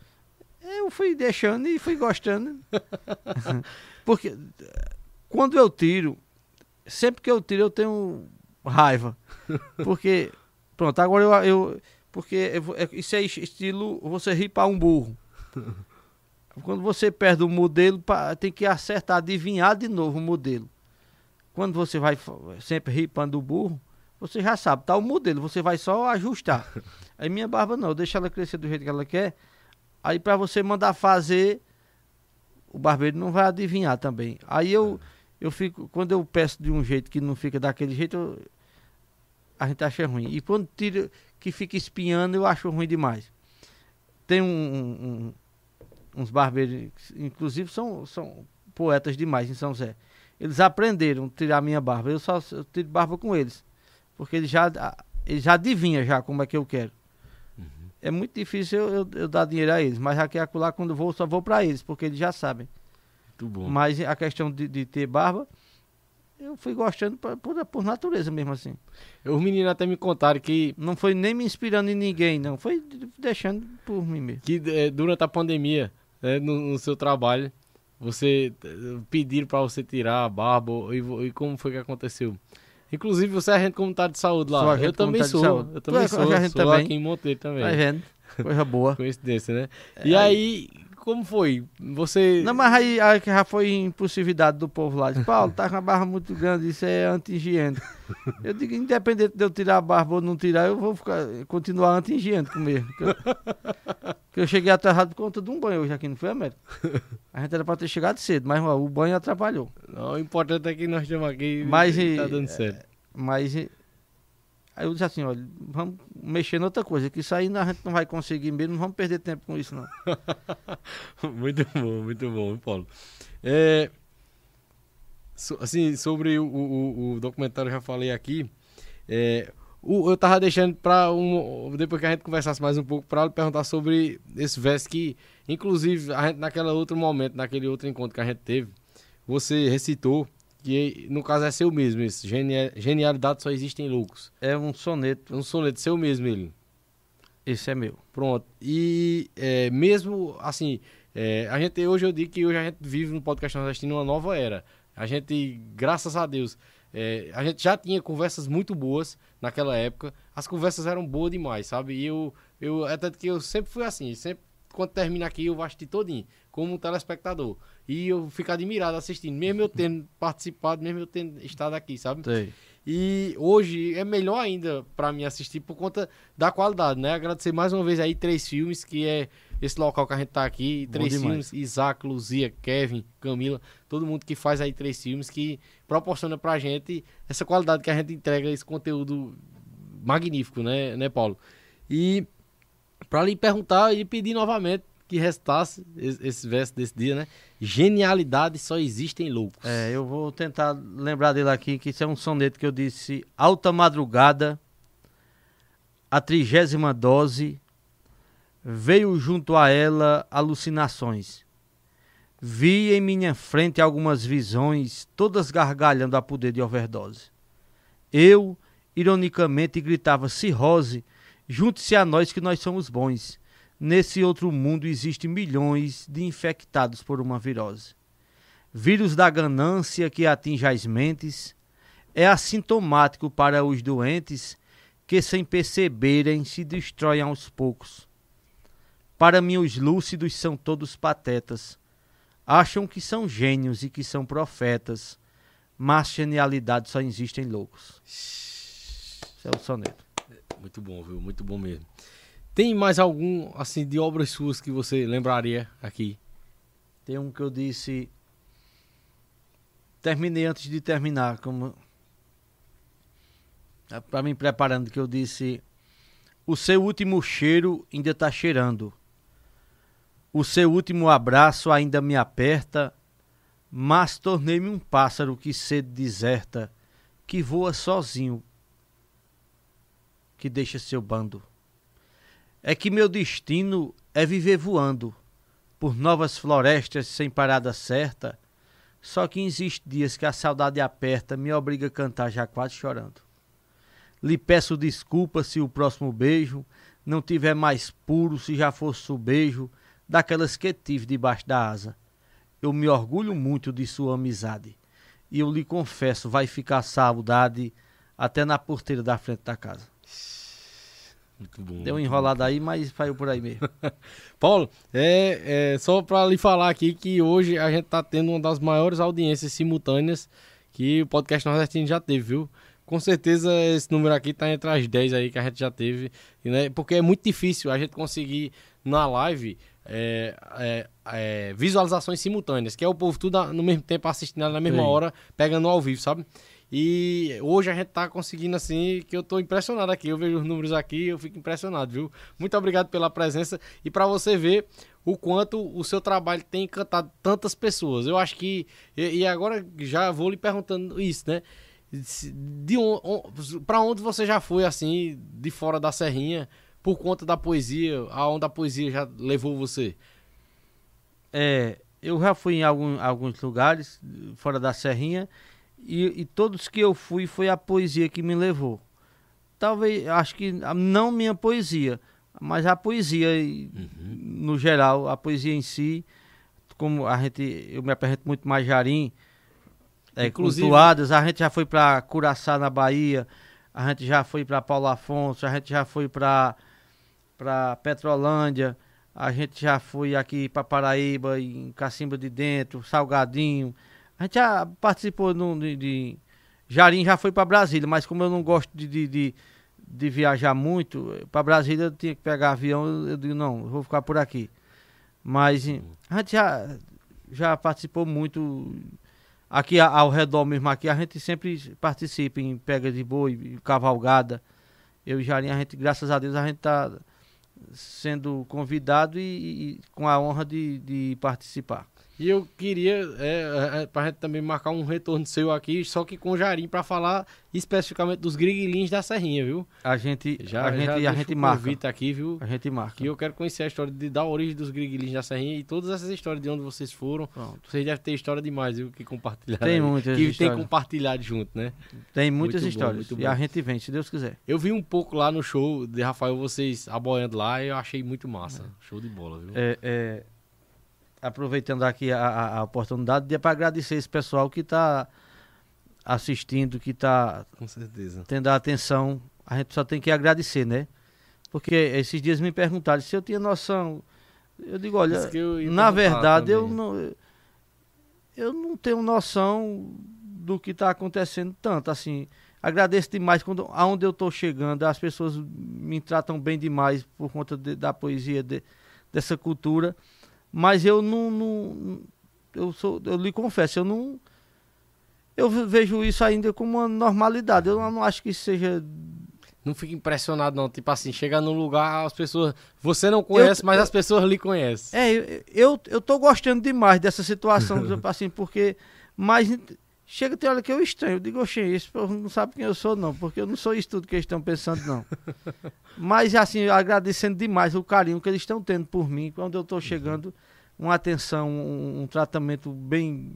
Speaker 3: Eu fui deixando e fui gostando. Porque quando eu tiro, sempre que eu tiro eu tenho raiva. Porque, pronto, agora eu. eu porque é, isso é estilo você rir para um burro. Quando você perde o modelo, tem que acertar, adivinhar de novo o modelo. Quando você vai sempre ripando o burro, você já sabe, tá o modelo, você vai só ajustar. Aí minha barba não, deixa ela crescer do jeito que ela quer. Aí para você mandar fazer, o barbeiro não vai adivinhar também. Aí eu, eu fico, quando eu peço de um jeito que não fica daquele jeito, eu, a gente acha ruim. E quando tira que fica espinhando, eu acho ruim demais. Tem um, um, uns barbeiros, inclusive são, são poetas demais em São José. Eles aprenderam a tirar minha barba. Eu só eu tiro barba com eles. Porque eles já, eles já adivinham já como é que eu quero. Uhum. É muito difícil eu, eu, eu, dar dinheiro a eles. Mas aqui acolá, quando vou, só vou para eles, porque eles já sabem. Muito bom. Mas a questão de, de ter barba, eu fui gostando por, por, por, natureza mesmo assim.
Speaker 1: Os meninos até me contaram que.
Speaker 3: Não foi nem me inspirando em ninguém, não. Foi deixando por mim mesmo.
Speaker 1: Que é, durante a pandemia, né, no, no, seu trabalho, você eh, pediram para você tirar a barba e, e, como foi que aconteceu? Inclusive, você é agente comunitário de saúde lá. Eu também sou. Eu também sou. Eu sou também. aqui em Monteiro também.
Speaker 3: Tá vendo? Coisa boa.
Speaker 1: Coincidência, né? É, e aí, como foi? Você.
Speaker 3: Não, mas aí, aí já foi impulsividade do povo lá. Diz, Paulo, tá com a barba muito grande, isso é anti-higiênico. eu digo, independente de eu tirar a barba ou não tirar, eu vou ficar, continuar anti-higiênico mesmo. Que eu, que eu cheguei atrasado por conta de um banho hoje aqui, não foi, América? A gente era pra ter chegado cedo, mas ó, o banho atrapalhou.
Speaker 1: Não, o importante é que nós estamos aqui mas, e tá dando certo.
Speaker 3: Mas Aí eu disse assim, olha, vamos mexer em outra coisa, que isso aí a gente não vai conseguir mesmo, não vamos perder tempo com isso, não.
Speaker 1: muito bom, muito bom, Paulo. É, so, assim, sobre o, o, o, documentário eu já falei aqui. É, o, eu tava deixando para um, depois que a gente conversasse mais um pouco, para perguntar sobre esse verso que, inclusive, a gente, naquele outro momento, naquele outro encontro que a gente teve, você recitou que no caso é seu mesmo esse. Genialidade só existe em loucos.
Speaker 3: É um soneto.
Speaker 1: Um soneto seu mesmo ele.
Speaker 3: Esse é meu.
Speaker 1: Pronto. E é, mesmo assim, é, a gente hoje eu digo que hoje a gente vive no podcast nordestino uma nova era. A gente, graças a Deus, é, a gente já tinha conversas muito boas naquela época. As conversas eram boas demais, sabe? E eu, eu até que eu sempre fui assim, sempre quando termina aqui eu vou assistir todinho, como um telespectador. E eu fico admirado assistindo, mesmo eu tendo participado, mesmo eu tendo estado aqui, sabe? Sei. E hoje é melhor ainda para mim assistir por conta da qualidade, né? Agradecer mais uma vez aí três filmes, que é esse local que a gente tá aqui, três filmes, Isaac, Luzia, Kevin, Camila, todo mundo que faz aí três filmes que proporciona pra gente essa qualidade que a gente entrega, esse conteúdo magnífico, né, né, Paulo? E para lhe perguntar e pedir novamente que restasse esse verso desse dia, né? Genialidade só existe em loucos.
Speaker 3: É, eu vou tentar lembrar dele aqui, que isso é um soneto que eu disse alta madrugada, a trigésima dose, veio junto a ela alucinações. Vi em minha frente algumas visões, todas gargalhando a poder de overdose. Eu, ironicamente, gritava cirrose, junte-se a nós que nós somos bons Nesse outro mundo existem milhões de infectados por uma virose. Vírus da ganância que atinge as mentes é assintomático para os doentes que, sem perceberem, se destroem aos poucos. Para mim, os lúcidos são todos patetas. Acham que são gênios e que são profetas, mas genialidade só existe em loucos. Esse é o soneto.
Speaker 1: Muito bom, viu? Muito bom mesmo. Tem mais algum, assim, de obras suas que você lembraria aqui?
Speaker 3: Tem um que eu disse. Terminei antes de terminar, como. É, Para mim preparando, que eu disse. O seu último cheiro ainda está cheirando. O seu último abraço ainda me aperta, mas tornei-me um pássaro que sede deserta, que voa sozinho, que deixa seu bando é que meu destino é viver voando por novas florestas sem parada certa. Só que existe dias que a saudade aperta, me obriga a cantar já quase chorando. Lhe peço desculpa se o próximo beijo não tiver mais puro, se já fosse o beijo daquelas que tive debaixo da asa. Eu me orgulho muito de sua amizade. e eu lhe confesso, vai ficar saudade até na porteira da frente da casa.
Speaker 1: Muito bom.
Speaker 3: Deu uma enrolada aí, mas saiu por aí mesmo.
Speaker 1: Paulo, é, é só para lhe falar aqui que hoje a gente tá tendo uma das maiores audiências simultâneas que o podcast nordestino já teve, viu? Com certeza esse número aqui tá entre as 10 aí que a gente já teve, né? Porque é muito difícil a gente conseguir na live é, é, é, visualizações simultâneas, que é o povo tudo no mesmo tempo assistindo na mesma Sim. hora, pegando ao vivo, sabe? E hoje a gente tá conseguindo assim, que eu tô impressionado aqui. Eu vejo os números aqui, eu fico impressionado, viu? Muito obrigado pela presença e para você ver o quanto o seu trabalho tem encantado tantas pessoas. Eu acho que e, agora já vou lhe perguntando isso, né? De on, para onde você já foi assim, de fora da serrinha, por conta da poesia, aonde a poesia já levou você?
Speaker 3: É, eu já fui em algum, alguns lugares fora da serrinha e, e, todos que eu fui foi a poesia que me levou. Talvez, acho que não minha poesia, mas a poesia uhum. no geral, a poesia em si, como a gente, eu me apresento muito mais Jarim, é, Inclusive, cultuadas, a gente já foi para Curaçá na Bahia, a gente já foi para Paulo Afonso, a gente já foi para para Petrolândia, a gente já foi aqui para Paraíba, em Cacimba de Dentro, Salgadinho, a gente já participou de, de... Jarim já foi para Brasília, mas como eu não gosto de, de, de, de viajar muito, para Brasília eu tinha que pegar avião, eu digo, não, eu vou ficar por aqui. Mas a gente já, já participou muito. Aqui ao redor mesmo, aqui a gente sempre participa em pega de boi, cavalgada. Eu e Jarim, a gente, graças a Deus, a gente está sendo convidado e, e, com a honra de, de participar.
Speaker 1: E eu queria, é, é, é pra gente também marcar um retorno seu aqui, só que com o Jarim, para falar especificamente dos griguilins da Serrinha, viu?
Speaker 3: A gente já, a gente, já a gente marca.
Speaker 1: aqui, viu?
Speaker 3: A gente marca.
Speaker 1: E eu quero conhecer a história de, da origem dos griguilins da Serrinha e todas essas histórias de onde vocês foram. Pronto. Vocês devem ter história demais, viu? Que compartilhar.
Speaker 3: Tem muitas
Speaker 1: Que
Speaker 3: histórias.
Speaker 1: tem compartilhado junto, né?
Speaker 3: Tem muitas muito histórias. Bom, e a gente vem, se Deus quiser.
Speaker 1: Eu vi um pouco lá no show de Rafael, vocês aboiando lá, e eu achei muito massa. É. Show de bola, viu?
Speaker 3: É, é aproveitando aqui a, a oportunidade, para agradecer esse pessoal que está assistindo, que está tendo a atenção. A gente só tem que agradecer, né? Porque esses dias me perguntaram se eu tinha noção. Eu digo, olha, eu na verdade eu não, eu não tenho noção do que está acontecendo tanto. Assim, agradeço demais quando aonde eu estou chegando, as pessoas me tratam bem demais por conta de, da poesia, de, dessa cultura. Mas eu não, não eu sou, eu lhe confesso, eu não eu vejo isso ainda como uma normalidade. Eu não acho que seja
Speaker 1: não fica impressionado não, tipo assim, chega num lugar, as pessoas, você não conhece, eu, mas eu, as pessoas lhe conhecem.
Speaker 3: É, eu, eu tô gostando demais dessa situação, assim, porque mas chega tem hora que eu estranho, eu digo, oxe, esse povo não sabe quem eu sou não, porque eu não sou isso tudo que eles estão pensando não. mas assim, agradecendo demais o carinho que eles estão tendo por mim, quando eu tô chegando, uma atenção, um, um tratamento bem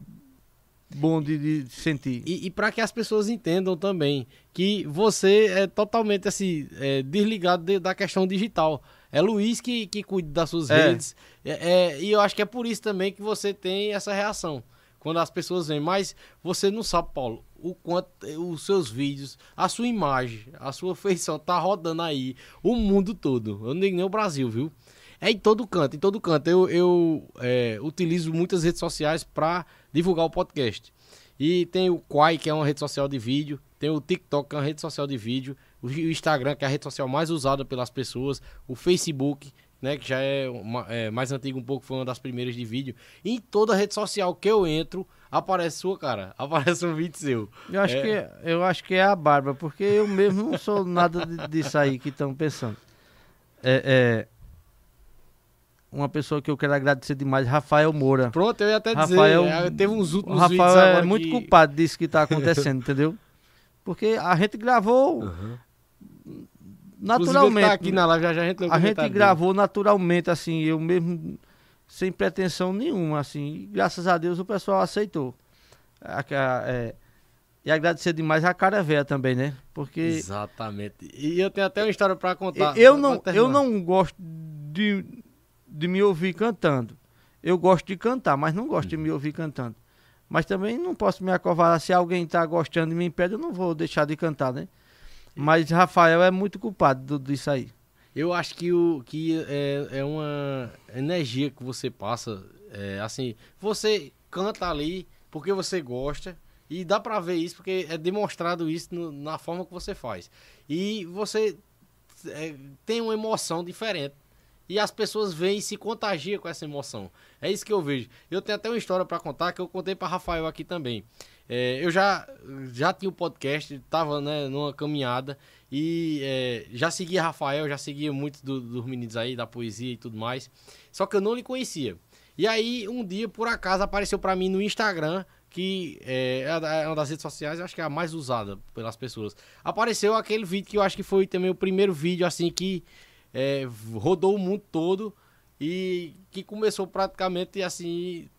Speaker 3: bom de, de sentir.
Speaker 1: E, e para que as pessoas entendam também que você é totalmente assim, é, desligado de, da questão digital. É Luiz que, que cuida das suas é. redes. É, é, e eu acho que é por isso também que você tem essa reação. Quando as pessoas vêm, mas você não sabe, Paulo, o quanto os seus vídeos, a sua imagem, a sua feição tá rodando aí, o mundo todo. Eu não digo nem o Brasil, viu? É em todo canto, em todo canto. Eu, eu é, utilizo muitas redes sociais para divulgar o podcast. E tem o Quai, que é uma rede social de vídeo. Tem o TikTok, que é uma rede social de vídeo. O Instagram, que é a rede social mais usada pelas pessoas. O Facebook, né, que já é, uma, é, mais antigo um pouco, foi uma das primeiras de vídeo. E em toda rede social que eu entro, aparece sua cara, aparece um vídeo seu.
Speaker 3: Eu acho, é... que, eu acho que é a barba, porque eu mesmo não sou nada disso aí que estão pensando. É, é, uma pessoa que eu quero agradecer demais, Rafael Moura.
Speaker 1: Pronto, eu ia até Rafael, dizer, é, teve uns últimos
Speaker 3: Rafael é muito que... culpado disso que está acontecendo, entendeu? Porque a gente gravou uhum. naturalmente. Tá
Speaker 1: aqui na live, já, já a gente,
Speaker 3: a gente gravou naturalmente, assim, eu mesmo sem pretensão nenhuma, assim. E, graças a Deus o pessoal aceitou. A, a, é, e agradecer demais a cara velha também, né? Porque.
Speaker 1: Exatamente. E eu tenho até uma história para contar.
Speaker 3: Eu não, eu não gosto de de me ouvir cantando. Eu gosto de cantar, mas não gosto de me ouvir cantando. Mas também não posso me acovardar. Se alguém tá gostando e me impede, eu não vou deixar de cantar, né? Mas Rafael é muito culpado do- disso aí.
Speaker 1: Eu acho que, o, que é, é uma energia que você passa. é, assim, você canta ali porque você gosta. E dá pra ver isso porque é demonstrado isso no- na forma que você faz. E você é, tem uma emoção diferente. E as pessoas vêm e se contagiam com essa emoção. É isso que eu vejo. Eu tenho até uma história pra contar que eu contei pra Rafael aqui também. É, eu já, já tinha o podcast, tava né, numa caminhada e é, já seguia Rafael, já seguia muitos do- dos meninos aí da poesia e tudo mais. Só que eu não lhe conhecia. E aí, um dia, por acaso, apareceu pra mim no Instagram, que é, é a da- é uma das redes sociais, acho que é a mais usada pelas pessoas. Apareceu aquele vídeo que eu acho que foi também o primeiro vídeo, assim, que é, rodou o mundo todo e que começou praticamente, assim,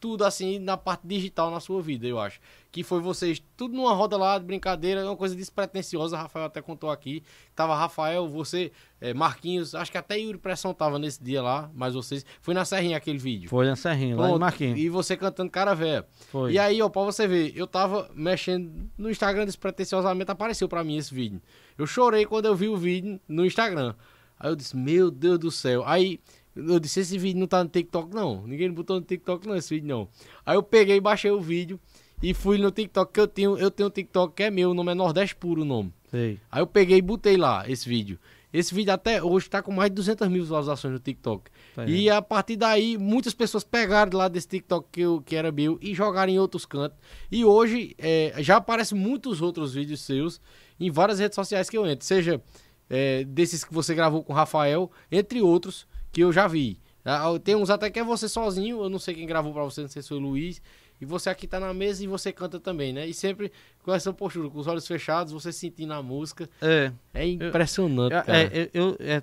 Speaker 1: tudo assim na parte digital na sua vida, eu acho. Que foi vocês, tudo numa roda lá de brincadeira, uma coisa despretensiosa, Rafael até contou aqui. Tava Rafael, você, eh, Marquinhos, acho que até Yuri Pressão tava nesse dia lá, mas vocês. Foi na Serrinha aquele vídeo.
Speaker 3: Foi na Serrinha, lá em
Speaker 1: Pronto,
Speaker 3: Marquinhos.
Speaker 1: E você cantando cara véia.
Speaker 3: Foi.
Speaker 1: E aí, ó, pra você ver, eu tava mexendo no Instagram despretensiosamente, apareceu pra mim esse vídeo. Eu chorei quando eu vi o vídeo no Instagram. Aí eu disse, meu Deus do céu. Aí eu disse, esse vídeo não tá no TikTok, não. Ninguém botou no TikTok, não, esse vídeo, não. Aí eu peguei, baixei o vídeo e fui no TikTok, que eu tenho, eu tenho um TikTok que é meu, o nome é Nordeste Puro o nome.
Speaker 3: Sei.
Speaker 1: Aí eu peguei e botei lá esse vídeo. Esse vídeo até hoje tá com mais de 200 mil visualizações no TikTok.
Speaker 3: Tá
Speaker 1: e a partir daí, muitas pessoas pegaram lá desse TikTok que, eu, que era meu e jogaram em outros cantos. E hoje é, já aparecem muitos outros vídeos seus em várias redes sociais que eu entro. Seja é, desses que você gravou com o Rafael, entre outros que eu já vi. Ah, Tem uns até que é você sozinho, eu não sei quem gravou pra você, não sei se foi o Luiz. E você aqui tá na mesa e você canta também, né? E sempre com essa postura, com os olhos fechados, você sentindo a música.
Speaker 3: É.
Speaker 1: É impressionante,
Speaker 3: É,
Speaker 1: cara.
Speaker 3: é, eu, é,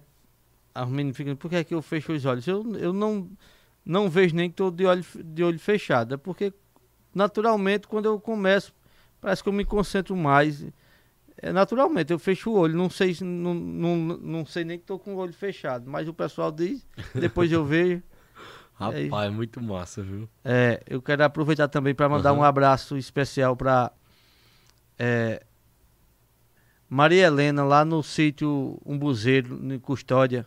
Speaker 3: as meninas ficam, por que é que eu fecho os olhos? Eu, eu não, não vejo nem que estou de olho, de olho fechado. É porque, naturalmente, quando eu começo, parece que eu me concentro mais. É, naturalmente, eu fecho o olho. Não sei, se- não, não, não sei nem que estou com o olho fechado. Mas o pessoal diz, depois eu vejo.
Speaker 1: Rapaz, é muito massa, viu?
Speaker 3: É, eu quero aproveitar também para mandar
Speaker 1: Aham.
Speaker 3: um abraço especial para Maria Helena, lá no sítio Umbuzeiro, em Custódia.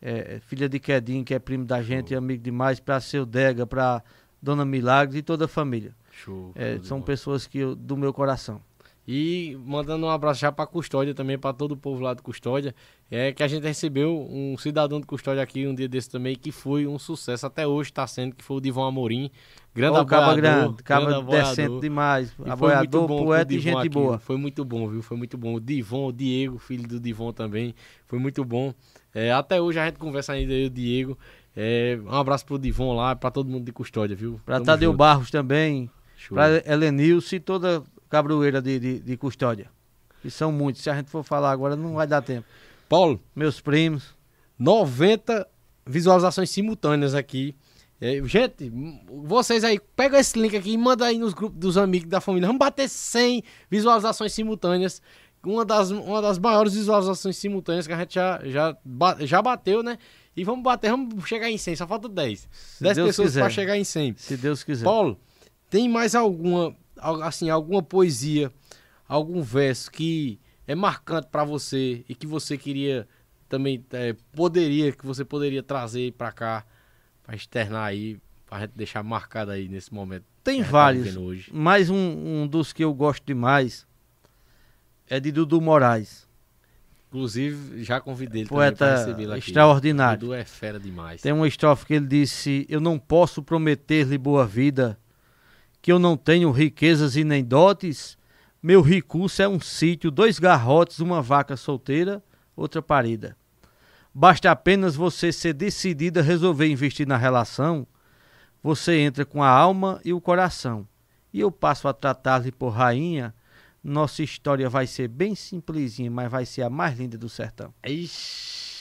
Speaker 3: É, filha de Quedinho, que é primo da gente e amigo demais. Para seu Dega, para Dona Milagres e toda a família.
Speaker 1: Show.
Speaker 3: É, são pessoas que eu- do meu coração.
Speaker 1: E mandando um abraço já pra Custódia também, pra todo o povo lá de Custódia. É que a gente recebeu um cidadão de Custódia aqui um dia desse também, que foi um sucesso. Até hoje tá sendo, que foi o Divão Amorim. Grande
Speaker 3: Ó, o Caba
Speaker 1: aboiador,
Speaker 3: Grande, Caba decente demais.
Speaker 1: E
Speaker 3: Aboiador,
Speaker 1: bom
Speaker 3: poeta e gente
Speaker 1: aqui,
Speaker 3: boa.
Speaker 1: Foi muito bom, viu? Foi muito bom. O Divon, o Diego, filho do Divon também. Foi muito bom. É, até hoje a gente conversa ainda, eu e o Diego. É, um abraço pro Divon lá, pra todo mundo de Custódia, viu?
Speaker 3: Para Tadeu
Speaker 1: junto.
Speaker 3: Barros também. Para Helenilce e toda cabroeira de, de, de Custódia. E são muitos. Se a gente for falar agora, não vai dar tempo.
Speaker 1: Paulo,
Speaker 3: Meus primos.
Speaker 1: 90 visualizações simultâneas aqui. É, gente, vocês aí, pega esse link aqui e manda aí nos grupos dos amigos da família. Vamos bater 100 visualizações simultâneas. Uma das, uma das maiores visualizações simultâneas que a gente já, já, já bateu, né? E vamos bater, vamos chegar em 100. Só falta 10.
Speaker 3: Se
Speaker 1: 10
Speaker 3: Deus
Speaker 1: pessoas para chegar em 100.
Speaker 3: Se Deus quiser.
Speaker 1: Paulo, tem mais alguma, al- assim, alguma poesia, algum verso que é marcante pra você e que você queria também é, poderia, que você poderia trazer pra cá pra externar aí, pra gente deixar marcado aí nesse momento.
Speaker 3: Tem
Speaker 1: tá
Speaker 3: vários.
Speaker 1: hoje.
Speaker 3: Mas um, um dos que eu gosto demais é de Dudu Moraes.
Speaker 1: Inclusive, já convidei ele
Speaker 3: Poeta extraordinário.
Speaker 1: Dudu é fera demais.
Speaker 3: Tem uma estrofe que ele disse: Eu não posso prometer-lhe boa vida, que eu não tenho riquezas e nem dotes. Meu recurso é um sítio, dois garrotes, uma vaca solteira, outra parida. Basta apenas você ser decidida a resolver investir na relação. Você entra com a alma e o coração. E eu passo a tratar-lhe por rainha. Nossa história vai ser bem simplesinha, mas vai ser a mais linda do sertão.
Speaker 1: Ixi.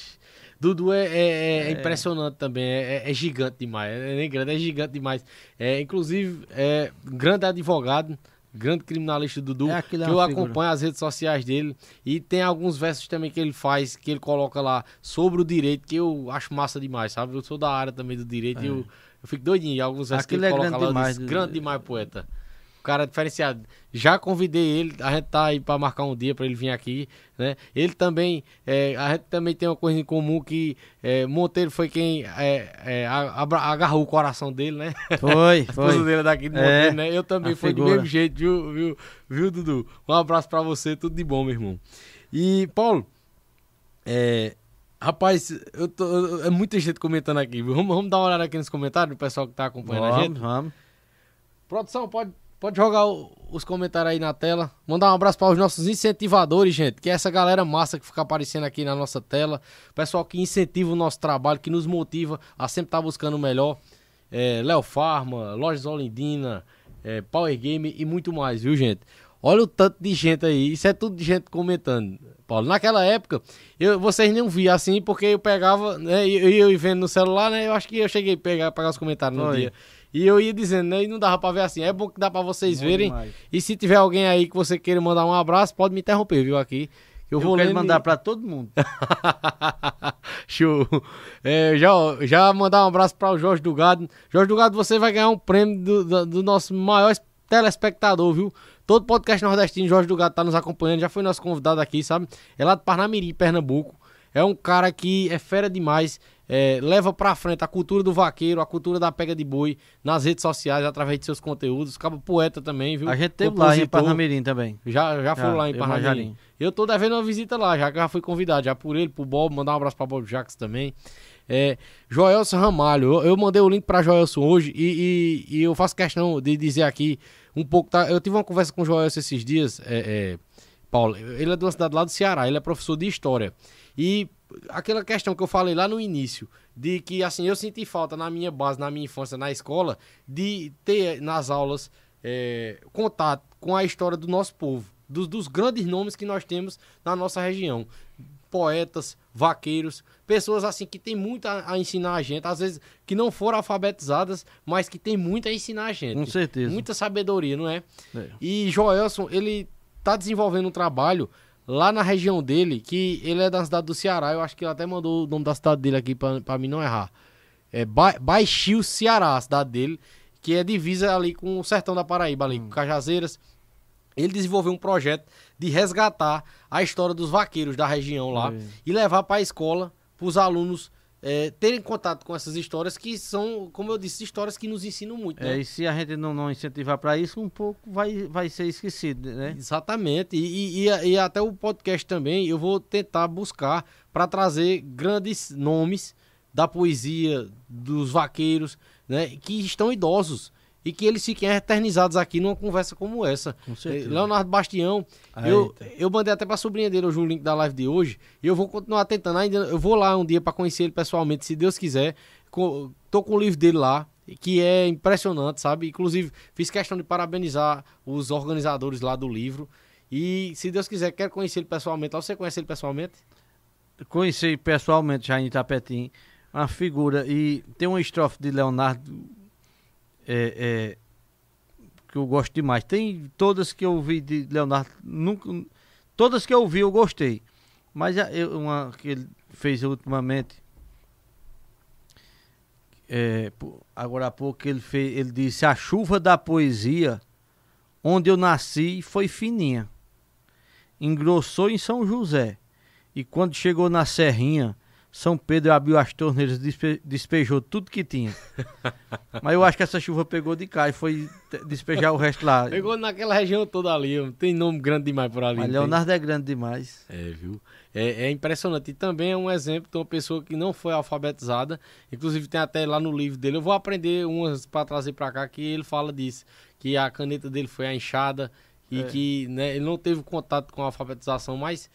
Speaker 1: Dudu é, é- é impressionante também, é, é- é gigante demais, é nem grande, é gigante demais. É, inclusive, é grande advogado, grande criminalista Dudu,
Speaker 3: É, aquilo é
Speaker 1: que eu
Speaker 3: figura.
Speaker 1: acompanho as redes sociais dele. E tem alguns versos também que ele faz, que ele coloca lá sobre o direito, que eu acho massa demais, sabe? Eu sou da área também do direito e
Speaker 3: É.
Speaker 1: eu, Eu fico doidinho. em Alguns versos que
Speaker 3: Aquele
Speaker 1: ele
Speaker 3: é
Speaker 1: coloca
Speaker 3: grande
Speaker 1: lá,
Speaker 3: demais,
Speaker 1: diz, grande demais, poeta. O cara diferenciado. Já convidei ele, a gente tá aí pra marcar um dia pra ele vir aqui, né? Ele também, é, a gente também tem uma coisa em comum que é, Monteiro foi quem é, é, agarrou o coração dele, né?
Speaker 3: Foi,
Speaker 1: A esposa dele é daqui de
Speaker 3: É,
Speaker 1: Monteiro, né? Eu também fui do mesmo jeito, viu, viu, viu, Dudu? Um abraço pra você, tudo de bom, meu irmão. E, Paulo, é, rapaz, eu tô, eu- é muita gente comentando aqui? Vamos, vamos dar uma olhada aqui nos comentários, do pessoal que tá acompanhando a gente.
Speaker 3: Vamos, vamos.
Speaker 1: Produção, pode, pode jogar o- os comentários aí na tela. Mandar um abraço para os nossos incentivadores, gente. Que é essa galera massa que fica aparecendo aqui na nossa tela. Pessoal que incentiva o nosso trabalho, que nos motiva a sempre estar buscando o melhor. É, Léo Farma, Lojas Olindina, é, Power Game e muito mais, viu, gente? Olha o tanto de gente aí. Isso é tudo de gente comentando. Paulo, naquela época, eu, vocês não viam assim, porque eu pegava, né? Eu, ia vendo no celular, né? Eu acho que eu cheguei a pegar, pegar os comentários no dia. E eu ia dizendo, né? E não dava pra ver assim. É bom que dá pra vocês verem.
Speaker 3: demais.
Speaker 1: E se tiver alguém aí que você queira mandar um abraço, pode me interromper, viu? Aqui. Eu,
Speaker 3: Eu,
Speaker 1: vou
Speaker 3: quero mandar
Speaker 1: e-
Speaker 3: pra todo mundo.
Speaker 1: Show. É, já, já mandar um abraço para o Jorge Dugado. Jorge Dugado, você vai ganhar um prêmio do, do- do nosso maior telespectador, viu? Todo podcast nordestino, Jorge Dugado tá nos acompanhando, já foi nosso convidado aqui, sabe? É lá de Parnamirim, Pernambuco. É um cara que é fera demais, é, leva pra frente a cultura do vaqueiro, a cultura da pega de boi nas redes sociais, através de seus conteúdos. Acaba poeta também, viu?
Speaker 3: A gente teve lá em. Parnamirim também.
Speaker 1: Já, já
Speaker 3: Já,
Speaker 1: lá em Parnamirim. Eu tô devendo uma visita lá, já que já fui convidado, já por ele, pro Bob, mandar um abraço pra Bob Jacques também. É, Joelson Ramalho, eu, eu mandei o link pra Joelson hoje e, e- e eu faço questão de dizer aqui um pouco, tá? Eu tive uma conversa com o Joelson esses dias, é, é, Paulo, ele é de uma cidade lá do Ceará, ele é professor de História. E aquela questão que eu falei lá no início, de que assim, eu senti falta na minha base, na minha infância, na escola, de ter nas aulas é, contato com a história do nosso povo, dos, dos grandes nomes que nós temos na nossa região. Poetas, vaqueiros, pessoas assim que tem muito a, a ensinar a gente, às vezes que não foram alfabetizadas, mas que tem muito a ensinar a gente.
Speaker 3: Com certeza.
Speaker 1: Muita sabedoria, não é?
Speaker 3: É.
Speaker 1: E Joelson, ele tá desenvolvendo um trabalho lá na região dele, que ele é da cidade do Ceará, eu acho que ele até mandou o nome da cidade dele aqui pra mim não errar. É ba Baixio, Ceará, a cidade dele, que é divisa ali com o sertão da Paraíba, ali, com Cajazeiras. Ele desenvolveu um projeto de resgatar a história dos vaqueiros da região lá
Speaker 3: É.
Speaker 1: e levar para a escola, para os alunos é, terem contato com essas histórias que são, como eu disse, histórias que nos ensinam muito. né?
Speaker 3: É, e se a gente não, não incentivar pra isso, um pouco vai, vai ser esquecido, né?
Speaker 1: Exatamente. E, e- e até o podcast também eu vou tentar buscar para trazer grandes nomes da poesia, dos vaqueiros, né? Que estão idosos. E que eles fiquem eternizados aqui numa conversa como essa.
Speaker 3: Com.
Speaker 1: Leonardo Bastião, eu,
Speaker 3: tá.
Speaker 1: eu mandei até pra sobrinha dele hoje o link da live de hoje. E eu vou continuar tentando. Ainda, eu vou lá um dia para conhecer ele pessoalmente, se Deus quiser. Co- tô com o livro dele lá, que é impressionante, sabe? Inclusive, fiz questão de parabenizar os organizadores lá do livro. E se Deus quiser, quero conhecer ele pessoalmente. Lá você conhece ele pessoalmente?
Speaker 3: Conheci pessoalmente já em Itapetim, uma figura, e tem uma estrofe de Leonardo é, é, que eu gosto demais. Tem todas que eu ouvi de Leonardo, nunca, todas que eu ouvi eu gostei, mas a- eu- uma que ele fez ultimamente, é, agora há pouco ele, fez, ele disse: A chuva da poesia, onde eu nasci, foi fininha, engrossou em São José. E quando chegou na Serrinha, São Pedro abriu as torneiras e despe- despejou tudo que tinha. Mas eu acho que essa chuva pegou de cá e foi despejar o resto lá.
Speaker 1: Pegou naquela região toda ali. Tem nome grande demais por ali.
Speaker 3: Mas
Speaker 1: não tem?
Speaker 3: Leonardo é grande demais.
Speaker 1: É, viu? É, é impressionante. E também é um exemplo de uma pessoa que não foi alfabetizada. Inclusive tem até lá no livro dele. Eu vou aprender umas para trazer para cá que ele fala disso. Que a caneta dele foi a enxada e
Speaker 3: É.
Speaker 1: que né, ele não teve contato com a alfabetização, mas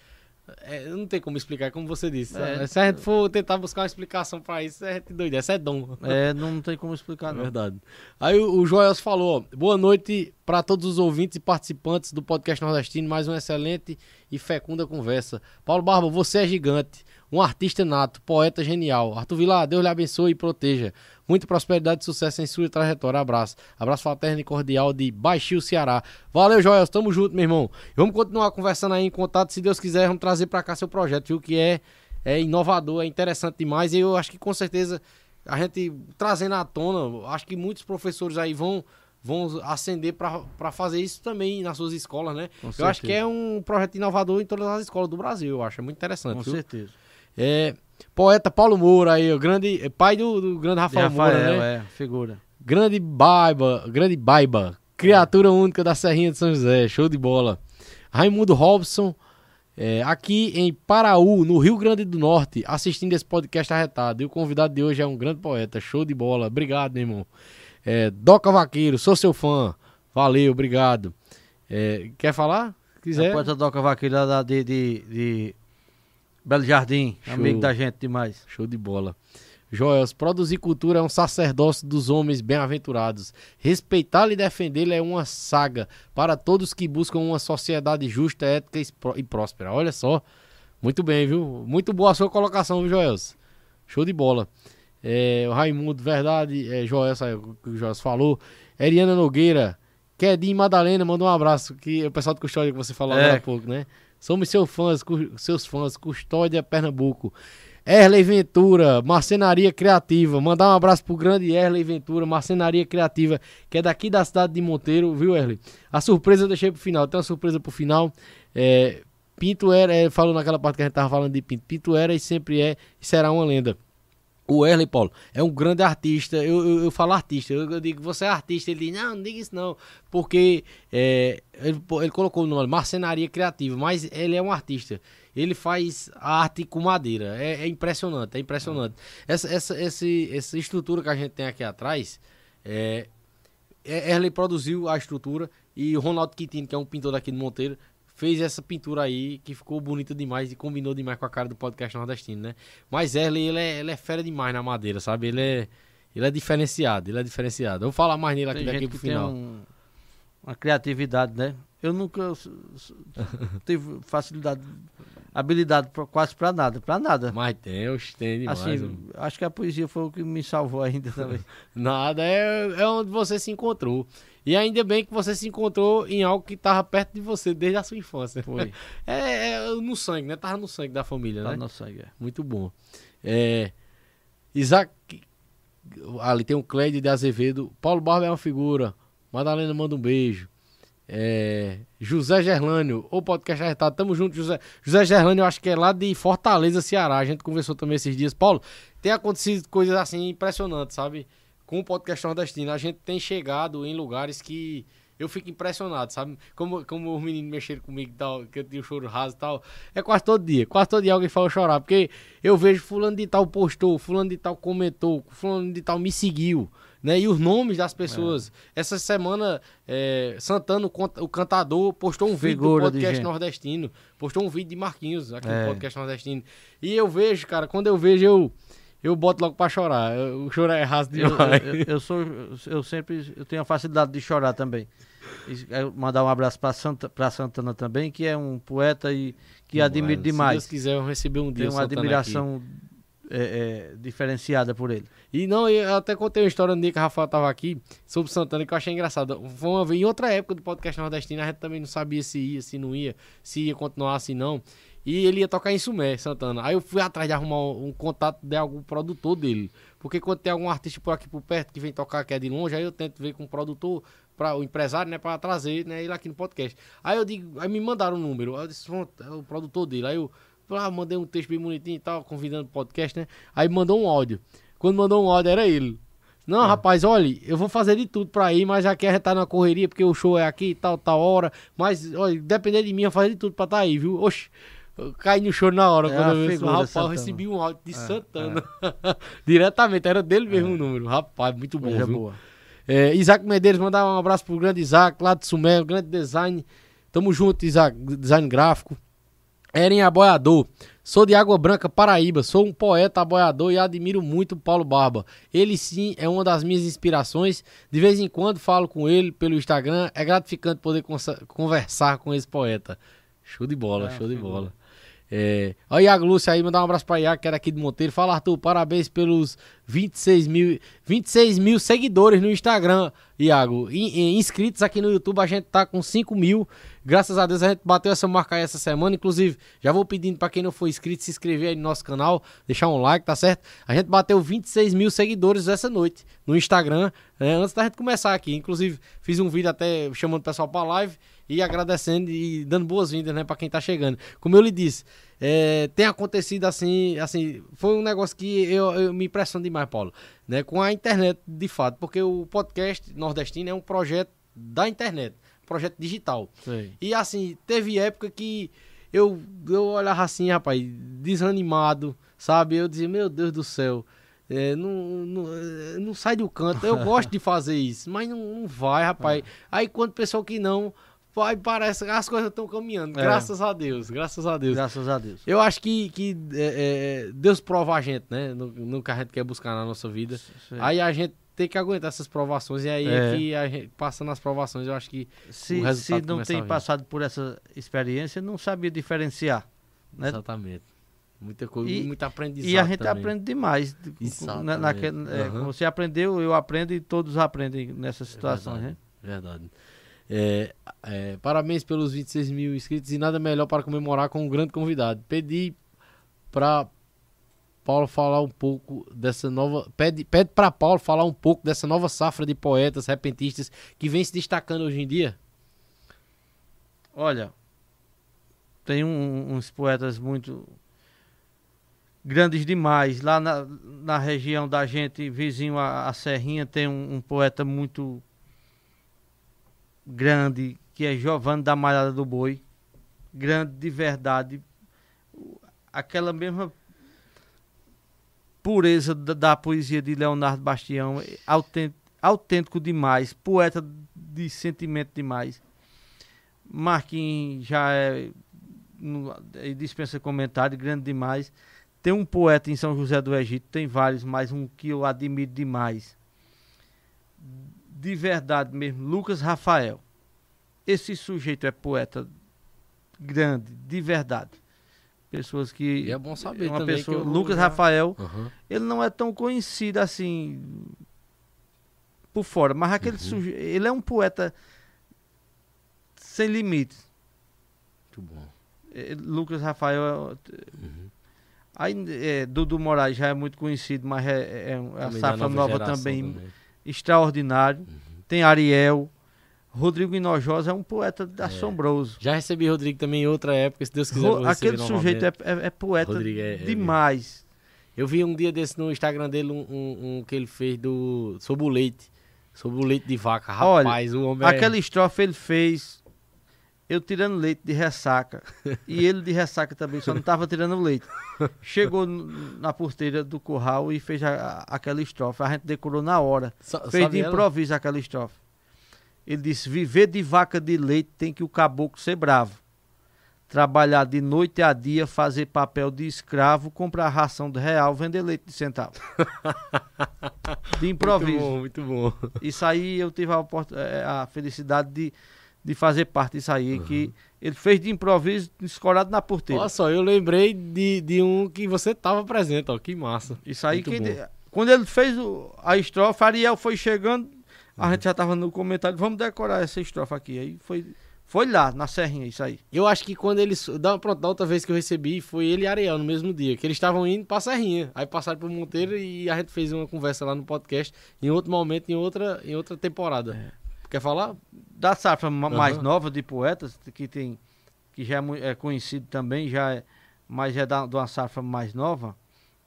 Speaker 1: é, não tem como explicar, como você disse.
Speaker 3: É.
Speaker 1: Se a gente for tentar buscar uma explicação para isso, a gente doido. Essa é dom.
Speaker 3: É, não tem como explicar,
Speaker 1: É
Speaker 3: não.
Speaker 1: verdade. Aí o, o Joels falou: boa noite para todos os ouvintes e participantes do podcast Nordestino. Mais uma excelente e fecunda conversa. Paulo Barba, você é gigante, um artista nato, poeta genial. Arthur Vilar, Deus lhe abençoe e proteja. Muita prosperidade e sucesso em sua trajetória. Abraço. Abraço fraterno e cordial de Baixio, Ceará. Valeu, Joels. Tamo junto, meu irmão. Vamos continuar conversando aí em contato. Se Deus quiser, vamos trazer para cá seu projeto, viu? Que é, é inovador, é interessante demais. E eu acho que com certeza a gente trazendo à tona, acho que muitos professores aí vão vão acender para fazer isso também nas suas escolas, né? Eu acho que é um projeto inovador em todas as escolas do Brasil, eu acho, é muito interessante.
Speaker 3: Com viu? certeza.
Speaker 1: É, poeta Paulo Moura aí, o grande é pai do, do grande Rafael, Rafael Moura, né?
Speaker 3: É, figura.
Speaker 1: Grande Baiba, grande Baiba, criatura única da Serrinha de São José, show de bola. Raimundo Robson, é, aqui em Paraú, no Rio Grande do Norte, assistindo esse podcast arretado. E o convidado de hoje é um grande poeta, show de bola. Obrigado, meu irmão. É, Doca Vaqueiro, sou seu fã. Valeu, obrigado. É, quer falar? Quiser.
Speaker 3: É poeta Doca Vaqueiro da, de, de, de Belo Jardim, show. amigo da gente demais.
Speaker 1: Show de bola. Joels, produzir cultura é um sacerdócio dos homens bem-aventurados. Respeitá-lo e defendê-lo é uma saga para todos que buscam uma sociedade justa, ética e próspera. Olha só. Muito bem, viu? Muito boa a sua colocação, viu, Joels? Show de bola. É, o Raimundo, verdade, é, Joels, o que o Joels falou. Eriana Nogueira, Kedim Madalena, mandou um abraço. Que, o pessoal do Custódia que você falou é. agora há pouco, né? Somos seus fãs, seus fãs, Custódia Pernambuco. Erley Ventura, Marcenaria Criativa. Mandar um abraço pro grande Erley Ventura, Marcenaria Criativa, que é daqui da cidade de Monteiro, viu, Erley? A surpresa eu deixei pro final. Tem uma surpresa pro final. É, Pinto era, é, falou naquela parte que a gente tava falando de Pinto. Pinto era e sempre é e será uma lenda. O Erley, Paulo, é um grande artista. Eu, eu, eu falo artista, eu, eu, digo, você é artista. Ele diz, não, não diga isso não. Porque é, ele, ele colocou o nome, Marcenaria Criativa, mas ele é um artista ele faz arte com madeira. É, é impressionante, é impressionante. Essa, essa, essa, essa estrutura que a gente tem aqui atrás, é, é, Erley produziu a estrutura e o Ronaldo Quintino, que é um pintor daqui de Monteiro, fez essa pintura aí que ficou bonita demais e combinou demais com a cara do podcast nordestino, né? Mas Erley, ele é, ele é fera demais na madeira, sabe? Ele é, ele é diferenciado, ele é diferenciado. Eu vou falar mais nele aqui tem daqui pro final. Um,
Speaker 3: uma criatividade, né? Eu nunca tive facilidade habilidade pra, quase para nada, para nada.
Speaker 1: Mas tem, eu tem demais.
Speaker 3: Assim, acho que a poesia foi o que me salvou ainda também.
Speaker 1: nada, é, é onde você se encontrou. E ainda bem que você se encontrou em algo que estava perto de você desde a sua infância.
Speaker 3: Foi.
Speaker 1: É, é no sangue, né? Tava no sangue da família,
Speaker 3: tá
Speaker 1: né?
Speaker 3: no sangue, é.
Speaker 1: Muito bom. É, Isaac, ali tem um Clédio de Azevedo. Paulo Barba é uma figura. Madalena manda um beijo. É, José Gerlânio, o podcast arretado, tamo junto, José. José Gerlânio, eu acho que é lá de Fortaleza, Ceará. A gente conversou também esses dias. Paulo, tem acontecido coisas assim impressionantes, sabe? Com o podcast nordestino. A gente tem chegado em lugares que eu fico impressionado, sabe? Como, como os meninos mexeram comigo tal, que eu tinha o choro raso e tal. É quase todo dia. Quase todo dia alguém fala chorar. Porque eu vejo fulano de tal postou, fulano de tal comentou, fulano de tal me seguiu né? E os nomes das pessoas. É. Essa semana, é, Santana, o cantador, postou um vídeo do podcast nordestino. Postou um vídeo de Marquinhos aqui é. no podcast nordestino. E eu vejo, cara, quando eu vejo, eu. Eu boto logo pra chorar. O choro é raso demais.
Speaker 3: Eu, eu, eu, sou. Eu sempre. Eu tenho a facilidade de chorar também. E, mandar um abraço pra, Santa, pra Santana também, que é um poeta e que admiro demais.
Speaker 1: Se Deus quiser, eu receber um dia.
Speaker 3: Tenho uma admiração é, é, diferenciada por ele.
Speaker 1: E não, eu até contei uma história no dia que o Rafael tava aqui sobre Santana que eu achei engraçado. Foi uma vez, em outra época do podcast nordestino, a gente também não sabia se ia, se não ia, se ia continuar, se não. E ele ia tocar em Sumé, Santana. Aí eu fui atrás de arrumar um, um, contato de algum produtor dele. Porque quando tem algum artista por aqui por perto que vem tocar que é de longe, aí eu tento ver com o produtor, para o empresário, né, para trazer, né, ele aqui no podcast. Aí eu digo, aí me mandaram o um número, eu disse, é o produtor dele. Aí eu ah, mandei um texto bem bonitinho e tal, convidando o podcast, né? Aí mandou um áudio. Quando mandou um áudio, era ele. Não, é. rapaz, olha, eu vou fazer de tudo pra ir, mas aqui a gente tá na correria, porque o show é aqui e tal, tal hora. Mas, olha, depender de mim, eu vou fazer de tudo pra tá aí, viu? Oxe, eu caí no show na hora. É quando eu vi rapaz, eu recebi um áudio de é, Santana. É. Diretamente, era dele mesmo é. o número. Rapaz, muito bom, Coisa viu? Boa. É, Isaac Medeiros, mandar um abraço pro grande Isaac, lá de Sumé, grande design. Tamo junto, Isaac, design gráfico. Eren Aboiador. Sou de Água Branca, Paraíba. Sou um poeta aboiador e admiro muito o Paulo Barba. Ele sim é uma das minhas inspirações. De vez em quando falo com ele pelo Instagram. É gratificante poder conversar com esse poeta. Show de bola, é, show de bola. É... Olha Iago Lúcio aí, mandar um abraço pra Iago, que era aqui de Monteiro. Fala, Arthur, parabéns pelos 26 mil, 26 mil seguidores no Instagram, Iago. In, in, inscritos aqui no YouTube, a gente tá com 5 mil. Graças a Deus a gente bateu essa marca aí essa semana. Inclusive, já vou pedindo para quem não for inscrito se inscrever aí no nosso canal, deixar um like, tá certo? A gente bateu 26 mil seguidores essa noite no Instagram, né, antes da gente começar aqui. Inclusive, fiz um vídeo até chamando o pessoal pra live e agradecendo e dando boas-vindas, né, para quem tá chegando. Como eu lhe disse, é, tem acontecido assim, assim, foi um negócio que eu, eu me impressiono demais, Paulo, né, com a internet de fato, porque o podcast nordestino é um projeto da internet, projeto digital.
Speaker 3: Sei.
Speaker 1: E assim, teve época que eu, eu olhava assim, rapaz, desanimado, sabe? Eu dizia, meu Deus do céu, é, não, não, é, não sai do canto. Eu gosto de fazer isso, mas não, não vai, rapaz. Aí quando pessoal que não, vai, parece que as coisas estão caminhando.
Speaker 3: É.
Speaker 1: Graças a Deus, graças a Deus.
Speaker 3: Graças a Deus.
Speaker 1: Eu acho que, que é, é, Deus prova a gente, né? No, no que a gente quer buscar na nossa vida.
Speaker 3: Sei.
Speaker 1: Aí a gente tem que aguentar essas provações. E aí é,
Speaker 3: É.
Speaker 1: que a gente, passando as provações, eu acho que
Speaker 3: se, se não tem passado por essa experiência, não sabia diferenciar. Né?
Speaker 1: Exatamente. Muita coisa,
Speaker 3: E-
Speaker 1: muito aprendizado.
Speaker 3: E a gente
Speaker 1: também.
Speaker 3: aprende demais. Na, naquele- é, Você aprendeu, eu aprendo e todos aprendem nessas situações.
Speaker 1: verdade.
Speaker 3: né?
Speaker 1: Verdade. É, é, parabéns pelos 26 mil inscritos e nada melhor para comemorar com um grande convidado. Pedi para Paulo falar um pouco dessa nova. Pede, para Paulo falar um pouco dessa nova safra de poetas repentistas que vem se destacando hoje em dia.
Speaker 3: Olha, tem um- uns poetas muito grandes demais. Lá na, na região da gente, vizinho à, à Serrinha, tem um, um poeta muito grande, que é Giovanni da Malhada do Boi. Grande de verdade. Aquela mesma pureza da, da poesia de Leonardo Bastião, é autêntico, autêntico demais, poeta de sentimento demais. Marquinhos já é, dispensa comentário, grande demais. Tem um poeta em São José do Egito, tem vários, mas um que eu admiro demais. De verdade mesmo, Lucas Rafael. Esse sujeito é poeta grande, de verdade. Pessoas que.
Speaker 1: E é bom saber
Speaker 3: uma
Speaker 1: também
Speaker 3: pessoa,
Speaker 1: eu
Speaker 3: Lucas
Speaker 1: já-
Speaker 3: Rafael,
Speaker 1: Aham.
Speaker 3: ele não é tão conhecido assim por fora, mas aquele sujeito, ele é um poeta sem limites.
Speaker 1: Muito bom.
Speaker 3: Eh, Lucas Rafael. é- Aí, é, Dudu Moraes já é muito conhecido, mas é, é, a
Speaker 1: Também
Speaker 3: safra nova
Speaker 1: geração
Speaker 3: também, extraordinário. Tem Ariel. Rodrigo Hinojosa é um poeta assombroso.
Speaker 1: Já recebi Rodrigo também em outra época, se Deus quiser.
Speaker 3: Ro- Aquele sujeito é, é- é poeta
Speaker 1: é- é
Speaker 3: demais.
Speaker 1: Eu vi um dia desse no Instagram dele um, um- um que ele fez do sobre o leite. Sobre o leite de vaca.
Speaker 3: Olha,
Speaker 1: Rapaz, o homem é-
Speaker 3: Aquela estrofe ele fez eu tirando leite de ressaca. e ele de ressaca também, só não tava tirando leite. Chegou na porteira do curral e fez a- a- aquela estrofe. A gente decorou na hora.
Speaker 1: Sa-
Speaker 3: Fez de
Speaker 1: ela?
Speaker 3: improviso aquela estrofe. Ele disse: Viver de vaca de leite tem que o caboclo ser bravo. Trabalhar de noite a dia, fazer papel de escravo, comprar ração de real, vender leite de centavo. De improviso.
Speaker 1: Muito bom, muito bom.
Speaker 3: Isso aí eu tive a, oport- eh, a felicidade de, de fazer parte disso aí, que ele fez de improviso, escorado na porteira.
Speaker 1: Olha só, eu lembrei de, de um que você tava presente, ó. Que massa.
Speaker 3: Isso aí,
Speaker 1: muito
Speaker 3: que,
Speaker 1: bom.
Speaker 3: quando ele fez o- a estrofe, Ariel foi chegando, a gente já tava no comentário, vamos decorar essa estrofe aqui. Aí foi, foi lá, na serrinha, isso aí.
Speaker 1: Eu acho que quando eles. Da, pronto, da outra vez que eu recebi foi ele e Ariel no mesmo dia. Que eles estavam indo pra Serrinha. Aí passaram pro Monteiro e a gente fez uma conversa lá no podcast. Em outro momento, em outra, em outra temporada. Quer falar?
Speaker 3: Da safra ma- mais nova de poetas, que tem que já é, é conhecido também, já é, mas é da, de uma safra mais nova.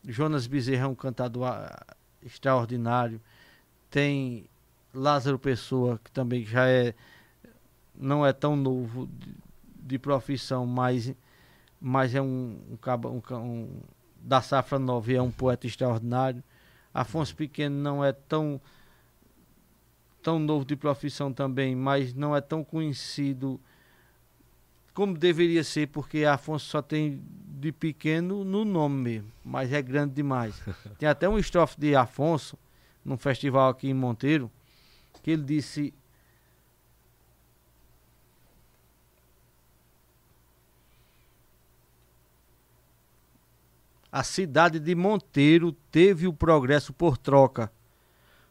Speaker 3: Jonas Bezerra é um cantador ah, extraordinário. Tem Lázaro Pessoa, que também já é não é tão novo de, de profissão, mas, mas é um, um, um um- da safra nova e é um poeta extraordinário. Afonso Pequeno não é tão tão novo de profissão também, mas não é tão conhecido como deveria ser, porque Afonso só tem de pequeno no nome mesmo, mas é grande demais. Tem até um estrofe de Afonso, num festival aqui em Monteiro, que ele disse. A cidade de Monteiro teve o progresso por troca.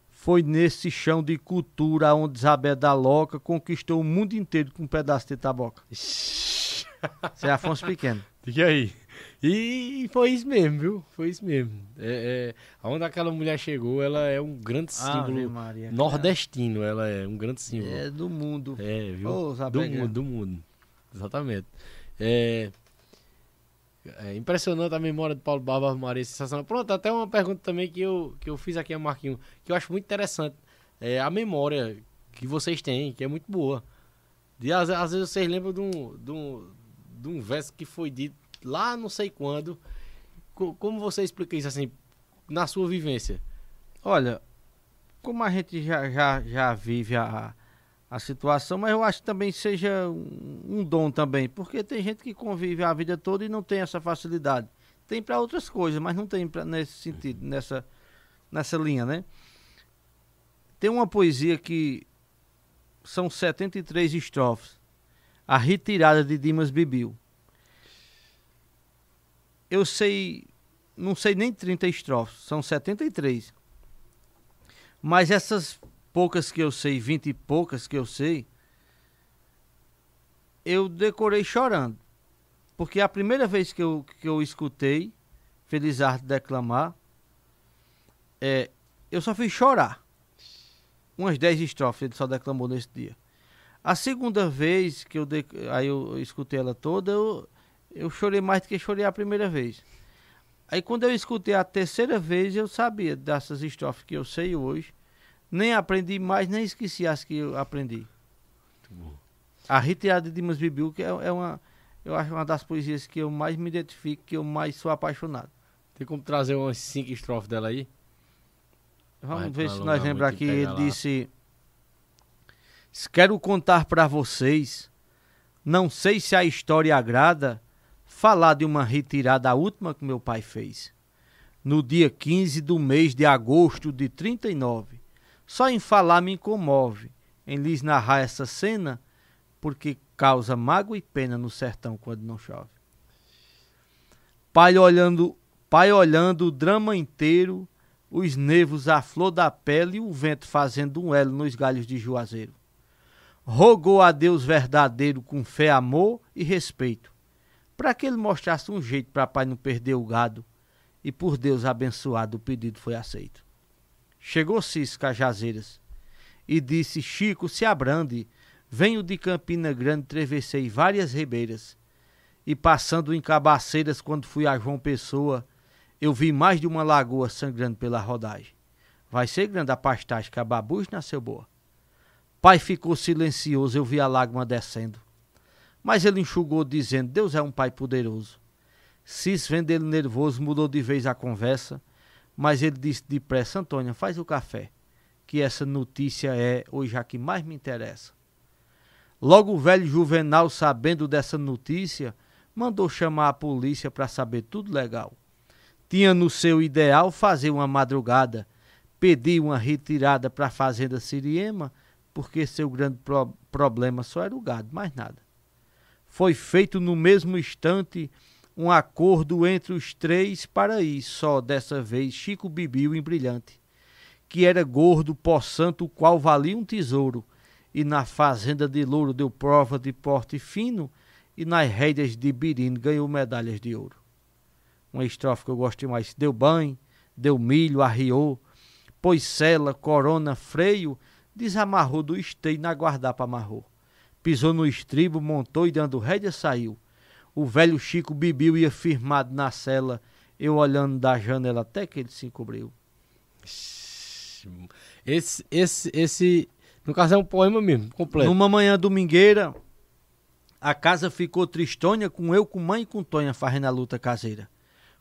Speaker 3: Foi nesse chão de cultura onde Isabel da Loca conquistou o mundo inteiro com um pedaço de taboca. Isso é Afonso Pequeno.
Speaker 1: Fique aí. E foi isso mesmo, viu? Foi isso mesmo. É, é, onde aquela mulher chegou, ela é um grande símbolo
Speaker 3: Maria,
Speaker 1: nordestino. Ela é um grande símbolo.
Speaker 3: É do mundo.
Speaker 1: É, viu? Oh, do mundo, do mundo. Exatamente. É, é, impressionante a memória do Paulo Barba Maria, sensacional. Pronto, até uma pergunta também que eu, que eu fiz aqui a Marquinho, que eu acho muito interessante. É a memória que vocês têm, que é muito boa. De, às, às vezes vocês lembram de um, de, um, de um verso que foi dito lá não sei quando. Como você explica isso assim, na sua vivência?
Speaker 3: Olha, como a gente já, já, já vive a, a situação, mas eu acho que também seja um, um dom também, porque tem gente que convive a vida toda e não tem essa facilidade. Tem para outras coisas, mas não tem pra, nesse sentido, nessa, nessa linha, né? Tem uma poesia que são 73 estrofes. A retirada de Dimas Bibil. Eu sei, não sei nem 30 estrofes, são 73. Mas essas poucas que eu sei, vinte e poucas que eu sei, eu decorei chorando. Porque a primeira vez que eu, que eu escutei Felizardo declamar, é, eu só fiz chorar. Umas dez estrofes ele só declamou nesse dia. A segunda vez que eu, aí eu escutei ela toda, eu, eu chorei mais do que chorei a primeira vez. Aí quando eu escutei a terceira vez, eu sabia dessas estrofes que eu sei hoje, nem aprendi mais, nem esqueci as que eu aprendi. A retirada de Dimas Bibiu, que é, é, uma, eu acho uma das poesias que eu mais me identifico, que eu mais sou apaixonado.
Speaker 1: Tem como trazer umas cinco estrofes dela aí?
Speaker 3: Vamos Vai, ver se nós lembramos aqui. Ele lá. disse: Quero contar para vocês, não sei se a história agrada, falar de uma retirada última que meu pai fez. No dia 15 do mês de agosto de 39 só em falar me comove, em lhes narrar essa cena, porque causa mágoa e pena no sertão quando não chove. Pai olhando, pai olhando o drama inteiro, os nervos à flor da pele e o vento fazendo um elo nos galhos de juazeiro. Rogou a Deus verdadeiro com fé, amor e respeito, para que ele mostrasse um jeito para pai não perder o gado, e por Deus abençoado o pedido foi aceito. Chegou Cis Cajazeiras e disse: Chico, se abrande, venho de Campina Grande, travessei várias ribeiras. E passando em Cabaceiras, quando fui a João Pessoa, eu vi mais de uma lagoa sangrando pela rodagem. Vai ser grande a pastagem que a babus nasceu boa. Pai ficou silencioso, eu vi a lágrima descendo. Mas ele enxugou, dizendo: Deus é um pai poderoso. Cis, vendo ele nervoso, mudou de vez a conversa mas ele disse depressa: Antônia, faz o café, que essa notícia é hoje a que mais me interessa. Logo o velho Juvenal, sabendo dessa notícia, mandou chamar a polícia para saber tudo legal. Tinha no seu ideal fazer uma madrugada, pedir uma retirada para a fazenda Siriema, porque seu grande pro problema só era o gado, mais nada. Foi feito no mesmo instante um acordo entre os três para ir só dessa vez Chico Bibiu em brilhante, que era gordo, possante, o qual valia um tesouro, e na fazenda de louro deu prova de porte fino, e nas rédeas de Birino ganhou medalhas de ouro. Uma estrofe que eu gosto mais. Deu banho, deu milho, arriou, pôs cela, corona, freio, desamarrou do esteio na guardapa amarrou. Pisou no estribo, montou e dando rédea saiu o velho Chico Bibiu ia firmado na cela, eu olhando da janela até que ele se encobriu.
Speaker 1: Esse, esse, esse, no caso é um poema mesmo, completo.
Speaker 3: Numa manhã domingueira, a casa ficou tristonha com eu, com mãe e com Tonha fazendo a luta caseira.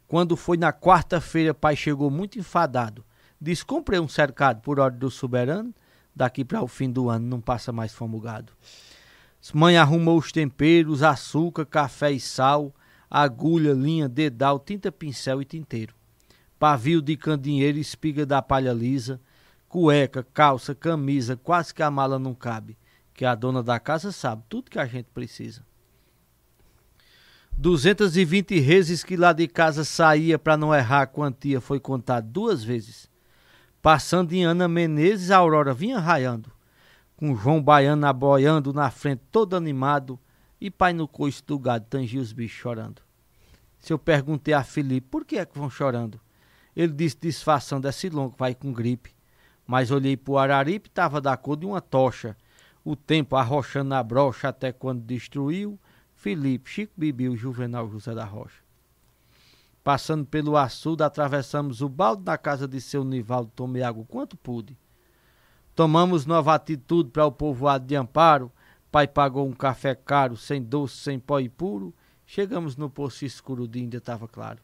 Speaker 3: Quando foi na quarta-feira, pai chegou muito enfadado. Diz: comprei um cercado por ordem do soberano, daqui para o fim do ano não passa mais fomugado. Mãe arrumou os temperos, açúcar, café e sal, agulha, linha, dedal, tinta, pincel e tinteiro. Pavio de candinheiro, espiga da palha lisa, cueca, calça, camisa, quase que a mala não cabe, que a dona da casa sabe tudo que a gente precisa. 220 vezes que lá de casa saía para não errar a quantia foi contado duas vezes. Passando em Ana Menezes, a aurora vinha raiando, com João Baiano aboiando na frente, todo animado, e pai no coice do gado tangia os bichos chorando. Se eu perguntei a Felipe por que é que vão chorando, ele disse disfarçando esse longo vai com gripe. Mas olhei pro Araripe, tava da cor de uma tocha. O tempo arrochando na brocha até quando destruiu Felipe, Chico Bibiu, Juvenal José da Rocha. Passando pelo açude, atravessamos o balde na casa de seu Nivaldo, tomei água quanto pude. Tomamos nova atitude para o povoado de Amparo, pai pagou um café caro, sem doce, sem pó e puro, chegamos no poço escuro, o dia ainda estava claro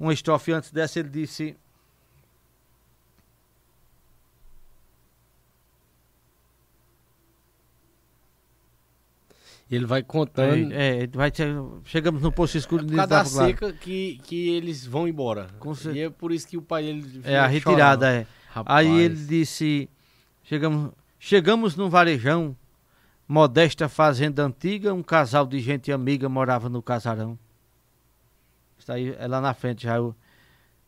Speaker 3: uma estrofe antes dessa, ele disse.
Speaker 1: Ele vai contando.
Speaker 3: É, é vai chegamos no posto escuro
Speaker 1: de cada seca que, que eles vão embora. Com e é por isso que o pai ele
Speaker 3: É a retirada, chorando. é. Rapaz. Aí ele disse: chegamos, chegamos num varejão, modesta fazenda antiga, um casal de gente amiga morava no casarão. Está aí é lá na frente já. Eu,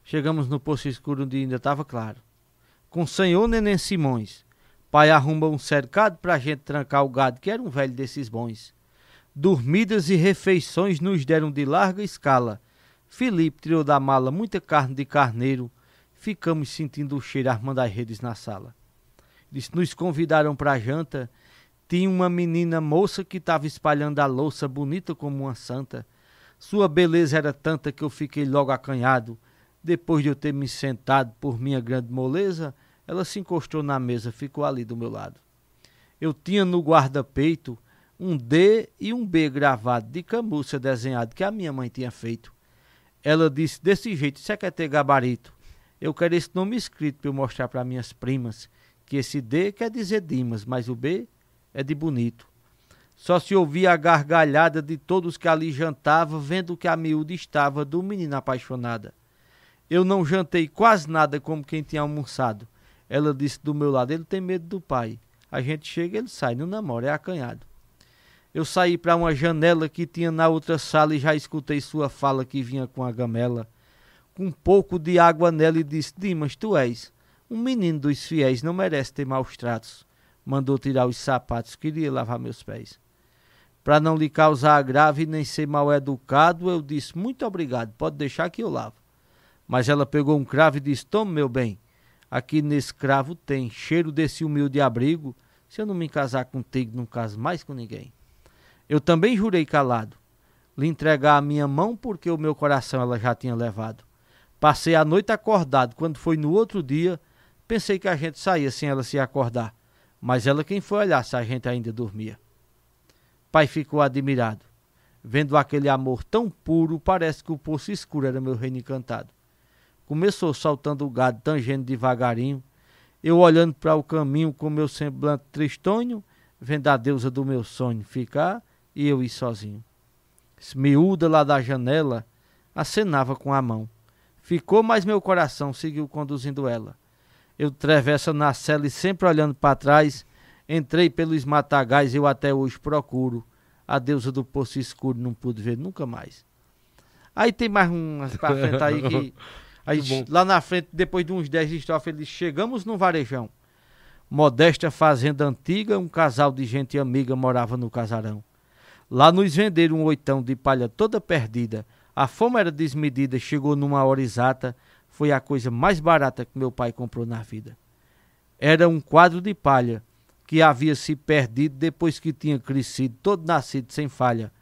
Speaker 3: chegamos no poço escuro onde ainda estava claro. Com o senhor Neném Simões. Pai arruma um cercado pra gente trancar o gado, que era um velho desses bons. Dormidas e refeições nos deram de larga escala. Felipe tirou da mala muita carne de carneiro. Ficamos sentindo o cheiro armando as redes na sala. Eles nos convidaram pra janta. Tinha uma menina moça que estava espalhando a louça bonita como uma santa. Sua beleza era tanta que eu fiquei logo acanhado. Depois de eu ter me sentado por minha grande moleza, ela se encostou na mesa, ficou ali do meu lado. Eu tinha no guarda-peito um D e um B gravado de camurça desenhado que a minha mãe tinha feito. Ela disse desse jeito: Você quer ter gabarito? Eu quero esse nome escrito para eu mostrar para minhas primas que esse D quer dizer Dimas, mas o B é de bonito. Só se ouvia a gargalhada de todos que ali jantavam, vendo que a miúda estava do menino apaixonada. Eu não jantei quase nada como quem tinha almoçado. Ela disse do meu lado: ele tem medo do pai. A gente chega, ele sai, não namora, é acanhado. Eu saí para uma janela que tinha na outra sala e já escutei sua fala que vinha com a gamela. Com um pouco de água nela e disse: Dimas, tu és um menino dos fiéis, não merece ter maus tratos. Mandou tirar os sapatos, queria lavar meus pés. Para não lhe causar agravo e nem ser mal educado, eu disse: Muito obrigado, pode deixar que eu lavo. Mas ela pegou um cravo e disse: Tome, meu bem, aqui nesse cravo tem cheiro desse humilde abrigo. Se eu não me casar contigo, não caso mais com ninguém. Eu também jurei calado, lhe entregar a minha mão porque o meu coração ela já tinha levado. Passei a noite acordado. Quando foi no outro dia, pensei que a gente saía sem ela se acordar. Mas ela quem foi olhar se a gente ainda dormia. Pai ficou admirado. Vendo aquele amor tão puro, parece que o poço escuro era meu reino encantado. Começou saltando o gado, tangendo devagarinho. Eu olhando para o caminho com meu semblante tristonho, vendo a deusa do meu sonho ficar e eu ir sozinho. Miúda lá da janela acenava com a mão. Ficou, mas meu coração seguiu conduzindo ela. Eu travessa na cela e sempre olhando para trás, Entrei pelos matagais, eu até hoje procuro. A deusa do poço escuro não pude ver nunca mais. Aí tem mais umas pra frente aí que. Aí, lá na frente, depois de uns 10 estrofes, eles chegamos num varejão. Modesta fazenda antiga, um casal de gente amiga morava no casarão. Lá nos venderam um oitão de palha toda perdida. A fome era desmedida, chegou numa hora exata. Foi a coisa mais barata que meu pai comprou na vida. Era um quadro de palha que havia se perdido depois que tinha crescido, todo nascido sem falha.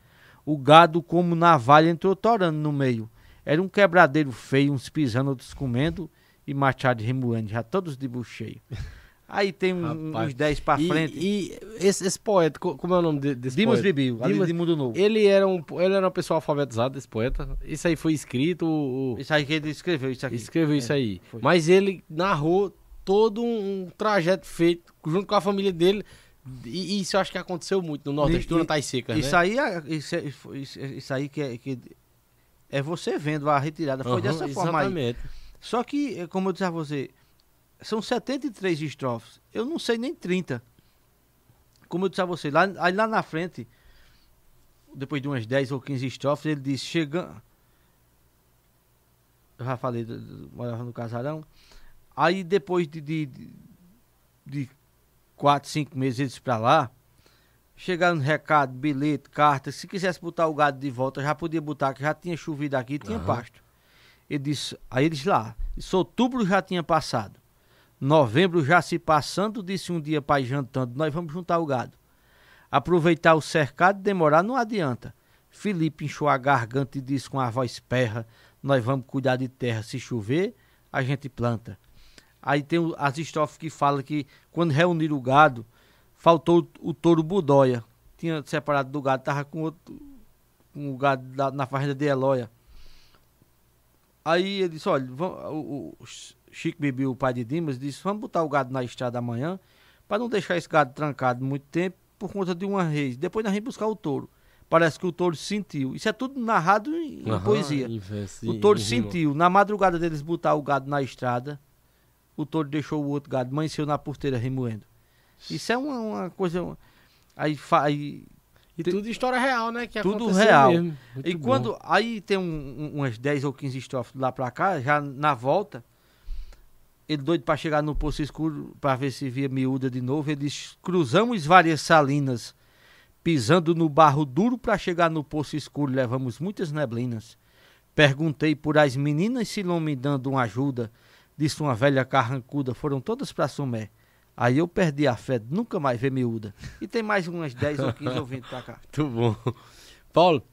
Speaker 3: O gado, como navalha, entrou torando no meio. Era um quebradeiro feio, uns pisando, outros comendo, e Machado remoendo, já todos de bucho cheio. Aí tem um, uns 10 para frente.
Speaker 1: E esse, esse, poeta, como é o nome desse
Speaker 3: Dimas
Speaker 1: poeta?
Speaker 3: Bibiu,
Speaker 1: Dimas,
Speaker 3: de Mundo Novo.
Speaker 1: Ele era, um, ele era uma pessoa alfabetizada, esse poeta. Isso aí foi escrito.
Speaker 3: O... Isso aí que ele escreveu, isso aqui.
Speaker 1: Escreveu é, isso aí. Foi. Mas ele narrou todo um, um, trajeto feito junto com a família dele. E isso eu acho que aconteceu muito no Nordeste, durante tá as secas,
Speaker 3: isso
Speaker 1: né?
Speaker 3: Aí, é, isso, é, isso, isso, aí que é, que é você vendo a retirada. Foi uhum, dessa forma exatamente. aí. Só que, como eu disse a você, são 73 estrofes. Eu não sei nem 30. Como eu disse a você, lá, aí lá na frente, depois de umas 10 ou 15 estrofes, ele diz: chegando eu já falei, morava no casarão. Aí depois de, de, de, de quatro, cinco meses eles pra lá, chegaram recado, bilhete, carta. Se quisesse botar o gado de volta, já podia botar, que já tinha chovido aqui, tinha
Speaker 1: Aham.
Speaker 3: pasto. Ele disse, aí eles lá, disse, outubro já tinha passado. Novembro já se passando, disse um dia pai jantando, nós vamos juntar o gado. Aproveitar o cercado, demorar não adianta. Felipe inchou a garganta e disse com a voz perra, nós vamos cuidar de terra, se chover, a gente planta. Aí tem as estrofes que falam que quando reuniram o gado, faltou o, touro budóia. Tinha separado do gado, tava com outro com o gado da- na fazenda de Eloia. Aí ele disse, olha, vamos, Chico Bibi, o pai de Dimas, disse, vamos botar o gado na estrada amanhã, para não deixar esse gado trancado muito tempo, por conta de uma reis. Depois nós vamos buscar o touro. Parece que o touro sentiu. Isso é tudo narrado em,
Speaker 1: Aham,
Speaker 3: poesia. O touro sentiu. Na madrugada deles botar o gado na estrada, o touro deixou o outro gado, amanheceu na porteira remoendo. Isso é uma, uma coisa. uma- Aí, fa- aí
Speaker 1: E tudo história real, né? Que
Speaker 3: Tudo real.
Speaker 1: mesmo. Muito
Speaker 3: e
Speaker 1: bom.
Speaker 3: quando. Aí tem um- um- umas 10 ou 15 estrofes lá pra cá, já na volta, ele doido pra chegar no Poço Escuro pra ver se via miúda de novo, ele diz: cruzamos várias salinas, pisando no barro duro pra chegar no Poço Escuro, levamos muitas neblinas. Perguntei por as meninas se não me dando uma ajuda, disse uma velha carrancuda, foram todas pra Sumé. Aí eu perdi a fé, nunca mais ver miúda. E tem mais umas 10 ou 15 ouvindo pra cá.
Speaker 1: Muito bom. Paulo,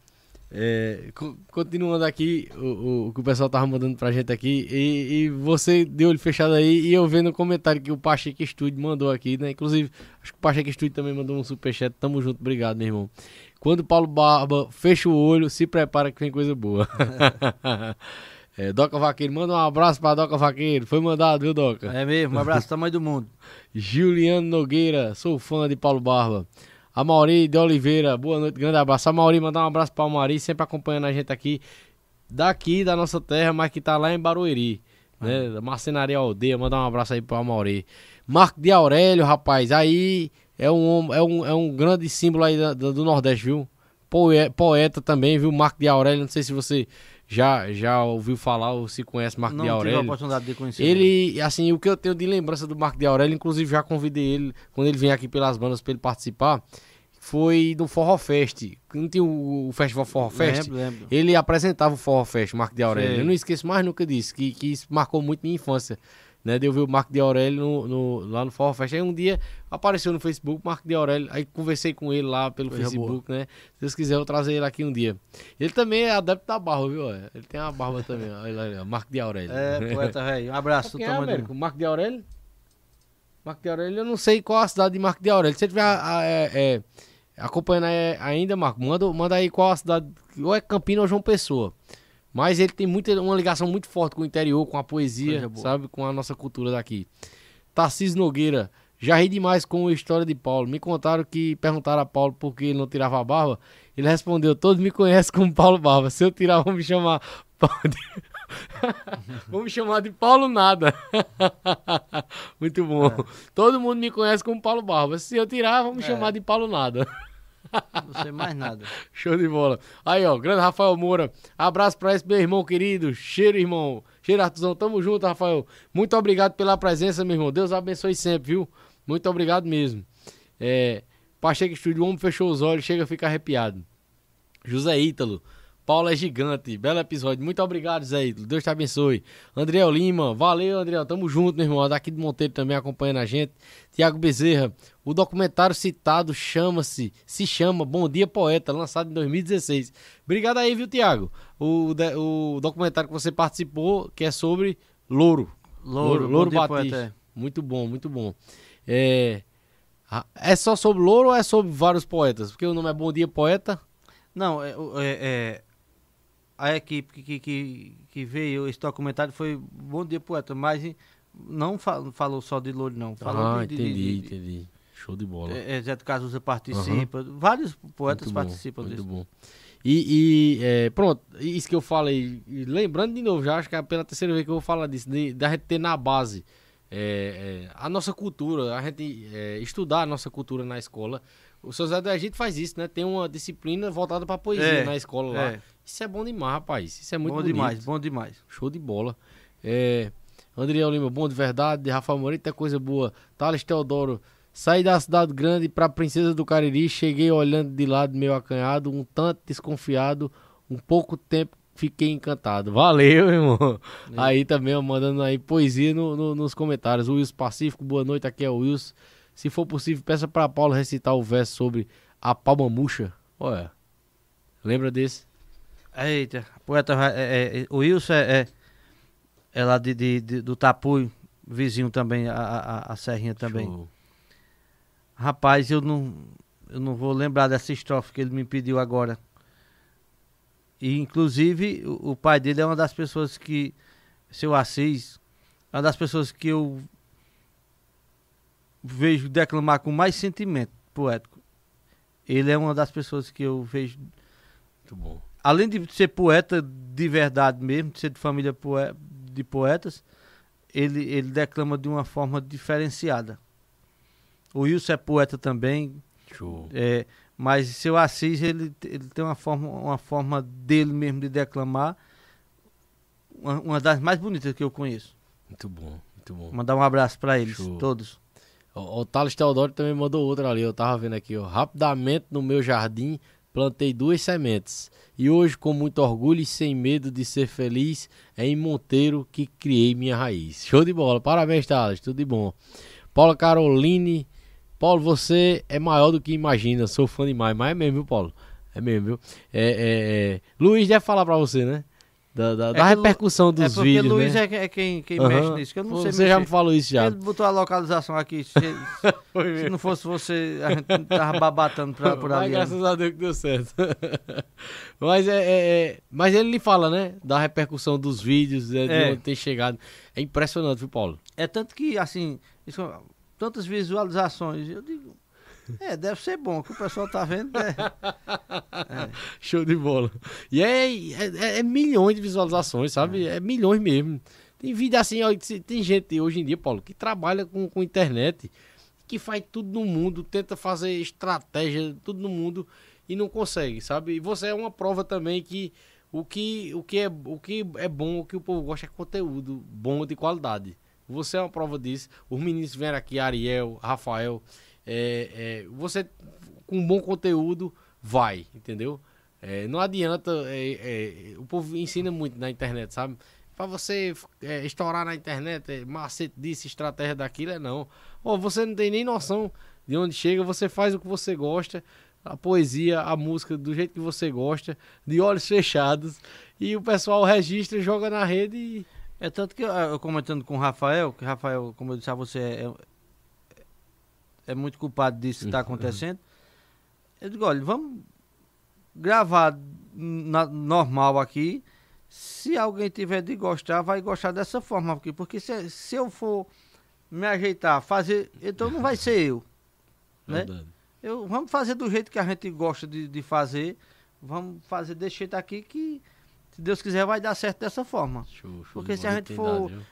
Speaker 1: é, co- continuando aqui, o, o- o que o pessoal tava mandando pra gente aqui, e, e você de olho fechado aí, e eu vendo o comentário que o Pacheco Studio mandou aqui, né? Inclusive, acho que o Pacheco Studio também mandou um superchat. Tamo junto, obrigado, meu irmão. Quando o Paulo Barba fecha o olho, se prepara que vem coisa boa. é, Doca Vaqueiro, manda um abraço pra Doca Vaqueiro. Foi mandado, viu, Doca?
Speaker 3: É mesmo, um abraço tamanho do mundo.
Speaker 1: Juliano Nogueira, sou fã de Paulo Barba. A Mauri de Oliveira, boa noite, grande abraço. A Mauri, mandar um abraço para a Mauri, sempre acompanhando a gente aqui, daqui da nossa terra, mas que tá lá em Barueri, né? Da Marcenaria Aldeia, mandar um abraço aí para a Mauri. Marco de Aurélio, rapaz, aí é um, é um, é um grande símbolo aí da- da- do Nordeste, viu? Poe- Poeta também, viu? Marco de Aurélio, não sei se você já, já ouviu falar ou se conhece Marco
Speaker 3: não
Speaker 1: de
Speaker 3: tive a
Speaker 1: Aurélio.
Speaker 3: oportunidade de conhecer.
Speaker 1: Ele, assim, o que eu tenho de lembrança do Marco de Aurélio, inclusive já convidei ele, quando ele vem aqui pelas bandas para ele participar, foi no Forró Fest. Não tinha o, o Festival Forró Fest?
Speaker 3: Lembro, lembro.
Speaker 1: Ele apresentava o Forró Fest, o Marco de Aurélio.
Speaker 3: Sei.
Speaker 1: Eu não esqueço mais nunca disso, que, que isso marcou muito minha infância. Né, de eu ver o Marco de Aurélio no, no- lá no Forró Fest. Aí um dia apareceu no Facebook, Marco de Aurélio, aí conversei com ele lá pelo
Speaker 3: Coisa
Speaker 1: Facebook, né? Se Deus quiser, eu trazer ele aqui um dia. Ele também é adepto da barba, viu? Ele tem uma barba também. Olha lá, Marco de Aurélio.
Speaker 3: É, poeta velho. Um abraço do
Speaker 1: é,
Speaker 3: do
Speaker 1: Américo? Marco de Aurélio? Marco de Aurélio, eu não sei qual a cidade de Marco de Aurélio. Se você estiver ah, é, é, acompanhando aí ainda, Marco, manda, manda aí qual a cidade. Ou é Campina ou João Pessoa. Mas ele tem muita, uma ligação muito forte com o interior, com a poesia, sabe? Com a nossa cultura daqui. Tarcísio Nogueira. Já ri demais com a história de Paulo. Me contaram que perguntaram a Paulo por que ele não tirava a barba. Ele respondeu: Todos me conhecem como Paulo Barba. Se eu tirar, vão me chamar. vão me chamar de Paulo Nada. Muito bom. Todo mundo me conhece como Paulo Barba. Se eu tirar, vão me
Speaker 3: É.
Speaker 1: chamar de Paulo Nada.
Speaker 3: Não sei mais nada.
Speaker 1: Show de bola. Aí, ó, grande Rafael Moura. Abraço pra esse meu irmão querido. Cheiro, irmão. Cheiro, Artuzão. Tamo junto, Rafael. Muito obrigado pela presença, meu irmão. Deus abençoe sempre, viu? Muito obrigado mesmo. É, Pacheco Estúdio, o homem fechou os olhos, chega a ficar arrepiado. José Ítalo. Paulo é gigante. Belo episódio. Muito obrigado, Zé. Deus te abençoe. Andriel Lima. Valeu, Andriel. Tamo junto, meu irmão. Daqui de Monteiro também acompanhando a gente. Tiago Bezerra. O documentário citado chama-se, se chama Bom Dia Poeta, lançado em 2016. Obrigado aí, viu, Tiago? O, o documentário que você participou, que é sobre Louro.
Speaker 3: Louro,
Speaker 1: Louro Batista.
Speaker 3: poeta,
Speaker 1: Muito bom, muito bom. É, é só sobre Louro ou é sobre vários poetas? Porque o nome é Bom Dia Poeta.
Speaker 3: Não, é, é- é, a equipe que, que, que, veio esse documentário foi Bom Dia Poeta, mas não fa- falou só de Louro, não. Falou
Speaker 1: ah,
Speaker 3: de,
Speaker 1: entendi,
Speaker 3: de- de-
Speaker 1: entendi. Show de bola.
Speaker 3: é, é, Zé do Cazuza participa, vários poetas
Speaker 1: Muito bom,
Speaker 3: participam
Speaker 1: muito
Speaker 3: disso.
Speaker 1: bom. E, e, é, pronto, isso que eu falei, lembrando de novo, já acho que é pela terceira vez que eu vou falar disso, de, da gente ter na base é, é, a nossa cultura, a gente é, estudar a nossa cultura na escola. O São José do Egito faz isso, né? Tem uma disciplina voltada pra poesia
Speaker 3: É,
Speaker 1: na escola lá.
Speaker 3: é.
Speaker 1: Isso é bom demais, rapaz. Isso é muito
Speaker 3: bom
Speaker 1: bonito.
Speaker 3: demais, bom demais.
Speaker 1: Show de bola. É, Andriel Lima, bom de verdade. Rafael Morita, coisa boa. Thales Teodoro, saí da cidade grande pra Princesa do Cariri. Cheguei olhando de lado meio acanhado, um tanto desconfiado. Um pouco tempo fiquei encantado. Valeu, irmão. Aí também, ó, mandando aí poesia no- no- nos comentários. O Wilson Pacífico, boa noite. Aqui é o Wilson. Se for possível, peça pra Paulo recitar o verso sobre a palma murcha. Olha, lembra desse?
Speaker 3: Eita, poeta, é, é, o Wilson é, é, é lá de, de- de- do Tapuio, vizinho também, a, a, a Serrinha também.
Speaker 1: Show.
Speaker 3: Rapaz, eu não, eu não vou lembrar dessa estrofe que ele me pediu agora. E, inclusive, o, o pai dele é uma das pessoas que, seu Assis, é uma das pessoas que eu vejo declamar com mais sentimento poético. Ele é uma das pessoas que eu vejo
Speaker 1: Muito bom.
Speaker 3: além de ser poeta de verdade mesmo, de ser de família poe- de poetas, ele, ele declama de uma forma diferenciada. O Wilson é poeta também,
Speaker 1: Show.
Speaker 3: é, mas seu Assis ele, ele tem uma forma, uma forma dele mesmo de declamar, uma, uma das mais bonitas que eu conheço.
Speaker 1: Muito bom, muito bom.
Speaker 3: Mandar um abraço para eles,
Speaker 1: Show.
Speaker 3: todos.
Speaker 1: O, Thales Teodoro também mandou outra ali, eu tava vendo aqui, ó. Rapidamente no meu jardim plantei duas sementes. E hoje, com muito orgulho e sem medo de ser feliz, é em Monteiro que criei minha raiz. Show de bola. Parabéns, Thales. Tudo de bom. Paula Caroline. Paulo, você é maior do que imagina. Sou fã demais. Mas é mesmo, viu, Paulo? É mesmo, viu? É, é, é. Luiz deve falar pra você, né? Da, da, da
Speaker 3: que Lu-
Speaker 1: repercussão dos
Speaker 3: é porque
Speaker 1: vídeos,
Speaker 3: Luiz
Speaker 1: né?
Speaker 3: é, é quem, quem
Speaker 1: Aham.
Speaker 3: mexe nisso, que eu não sei
Speaker 1: Você já me
Speaker 3: mexer.
Speaker 1: falou isso já.
Speaker 3: Ele botou a localização aqui. Se, se não fosse você, a gente tava babatando pra, por
Speaker 1: Mas
Speaker 3: ali. né?
Speaker 1: graças a Deus que deu certo. mas, é, é- é- mas ele lhe fala, né? Da repercussão dos vídeos, né, de
Speaker 3: É.
Speaker 1: onde tem chegado. É impressionante, viu, Paulo?
Speaker 3: É tanto que, assim, isso- tantas visualizações. Eu digo, é, deve ser bom, que o pessoal tá vendo. né?
Speaker 1: Show de bola. E é, é- é milhões de visualizações, sabe? É, milhões mesmo. Tem vídeo assim, ó, tem gente hoje em dia, Paulo, que trabalha com, com internet, que faz tudo no mundo, tenta fazer estratégia, tudo no mundo e não consegue, sabe? E você é uma prova também que o que, o que, é, o que é bom, o que o povo gosta é conteúdo bom de qualidade. Você é uma prova disso. Os meninos vieram aqui, Ariel, Rafael, é, é, você com bom conteúdo vai, entendeu? É, não adianta, é, é, o povo ensina muito na internet, sabe? Pra você é, estourar na internet, é, macete disso, estratégia daquilo, é não. Ó, você não tem nem noção de onde chega, você faz o que você gosta, a poesia, a música do jeito que você gosta, de olhos fechados, e o pessoal registra, joga na rede e.
Speaker 3: É tanto que eu, eu comentando com o Rafael, que Rafael, como eu disse a você, é, é muito culpado disso que está acontecendo. Eu digo, olha, vamos gravar na- normal aqui. Se alguém tiver de gostar, vai gostar dessa forma aqui. Porque se, se eu for me ajeitar, fazer. Então não vai ser eu. Né?
Speaker 1: Verdade.
Speaker 3: Eu, vamos fazer do jeito que a gente gosta de, de fazer. Vamos fazer desse jeito aqui que, se Deus quiser, vai dar certo dessa forma.
Speaker 1: Show, show
Speaker 3: Porque se a gente for-
Speaker 1: dado?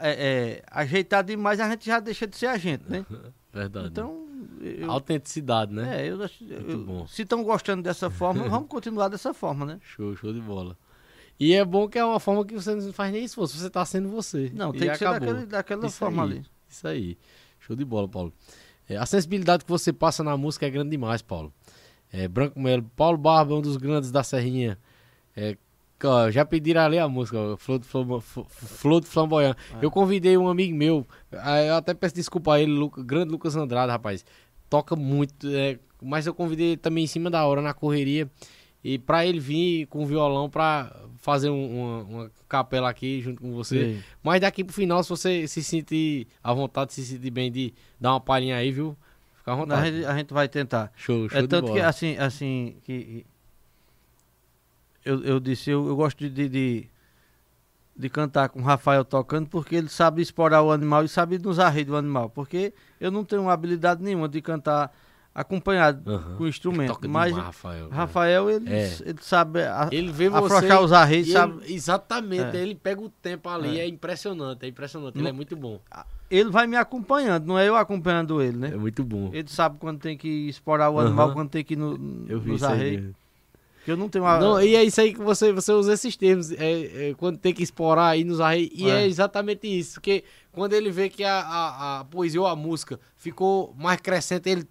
Speaker 3: É, é, ajeitar demais, a gente já deixa de ser a gente, né?
Speaker 1: Verdade.
Speaker 3: Então, eu,
Speaker 1: Autenticidade, né?
Speaker 3: é, eu, acho- eu-
Speaker 1: bom.
Speaker 3: se estão gostando dessa forma, vamos continuar dessa forma, né?
Speaker 1: Show, show de bola. E é bom que é uma forma que você não faz nem esforço, você tá sendo você.
Speaker 3: Não, tem que ser
Speaker 1: acabou.
Speaker 3: daquele, daquela
Speaker 1: Isso
Speaker 3: forma
Speaker 1: aí.
Speaker 3: ali.
Speaker 1: Isso aí. Show de bola, Paulo. É, a sensibilidade que você passa na música é grande demais, Paulo. É, Branco Melo, Paulo Barba é um dos grandes da Serrinha. É, ó, já pediram ali a música, ó, Flor Flambo- Flamboyant.
Speaker 3: É.
Speaker 1: Eu convidei um amigo meu, ah, eu até peço desculpa a ele, Luca, grande Lucas Andrade, rapaz. Toca muito, é, mas eu convidei ele também em cima da hora, na correria. E pra ele vir com o violão pra fazer um- uma, uma capela aqui junto com você. Mas daqui pro final, se você se sentir à vontade, se sentir bem de dar uma palhinha aí, viu? Fica à
Speaker 3: A
Speaker 1: vontade.
Speaker 3: gente, a gente vai tentar.
Speaker 1: Show, show
Speaker 3: É tanto que assim, assim, que eu, eu disse, eu, eu gosto de, de, de cantar com o Rafael tocando porque ele sabe explorar o animal e sabe nos arreios do animal. Porque eu não tenho habilidade nenhuma de cantar acompanhado
Speaker 1: Aham.
Speaker 3: com o instrumento.
Speaker 1: Toca
Speaker 3: Mas
Speaker 1: demais, Rafael.
Speaker 3: Rafael, ele,
Speaker 1: É.
Speaker 3: ele sabe a-
Speaker 1: Ele vê você...
Speaker 3: afrouxar os arreios, sabe?
Speaker 1: ele- exatamente,
Speaker 3: É.
Speaker 1: ele pega o tempo ali,
Speaker 3: É.
Speaker 1: é, impressionante, é impressionante, ele
Speaker 3: Não-
Speaker 1: é muito bom.
Speaker 3: Ele vai me acompanhando, não é eu acompanhando ele, né?
Speaker 1: É muito bom.
Speaker 3: Ele sabe quando tem que explorar o animal,
Speaker 1: Aham.
Speaker 3: quando tem que ir no,
Speaker 1: Eu vi
Speaker 3: nos
Speaker 1: isso aí.
Speaker 3: arreios.
Speaker 1: Mesmo.
Speaker 3: Que eu não tenho uma...
Speaker 1: Não, e é isso aí que você, você usa esses termos, é, é, quando tem que explorar aí nos arreios, e é.
Speaker 3: É.
Speaker 1: exatamente isso, porque quando ele vê que a, a, a poesia ou a música ficou mais crescente, ele,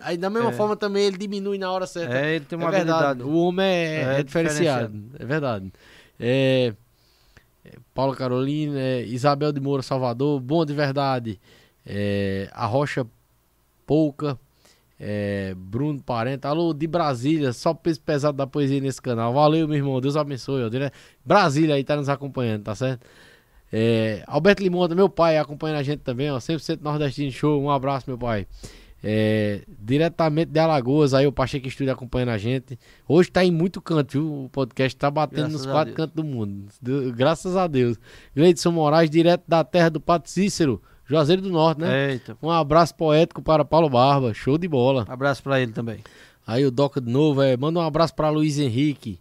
Speaker 1: aí da mesma
Speaker 3: É.
Speaker 1: forma também ele diminui na hora certa.
Speaker 3: É, ele tem uma
Speaker 1: é verdade, o homem é,
Speaker 3: É
Speaker 1: é diferenciado, é verdade. É, é, Paula Carolina, é, Isabel de Moura, Salvador, bom de verdade, é, a Rocha Pouca, é, Bruno Parenta, alô de Brasília, só peso pesado da poesia nesse canal. Valeu, meu irmão, Deus abençoe. ó, Brasília aí tá nos acompanhando, tá certo? É, Alberto Limonta, meu pai, acompanhando a gente também, ó, 100% Nordestino Show, um abraço, meu pai. É, diretamente de Alagoas, aí o Pacheco Estúdio acompanhando a gente. Hoje tá em muito canto, viu? O podcast tá batendo
Speaker 3: Graças
Speaker 1: nos quatro
Speaker 3: Deus.
Speaker 1: cantos do mundo. Graças a Deus. Gleidson Moraes, direto da terra do Pato Cícero, Juazeiro do Norte, né?
Speaker 3: Eita.
Speaker 1: Um abraço poético para Paulo Barba, show de bola.
Speaker 3: Abraço pra ele também.
Speaker 1: Aí o Doca de novo, é, manda um abraço para Luiz Henrique.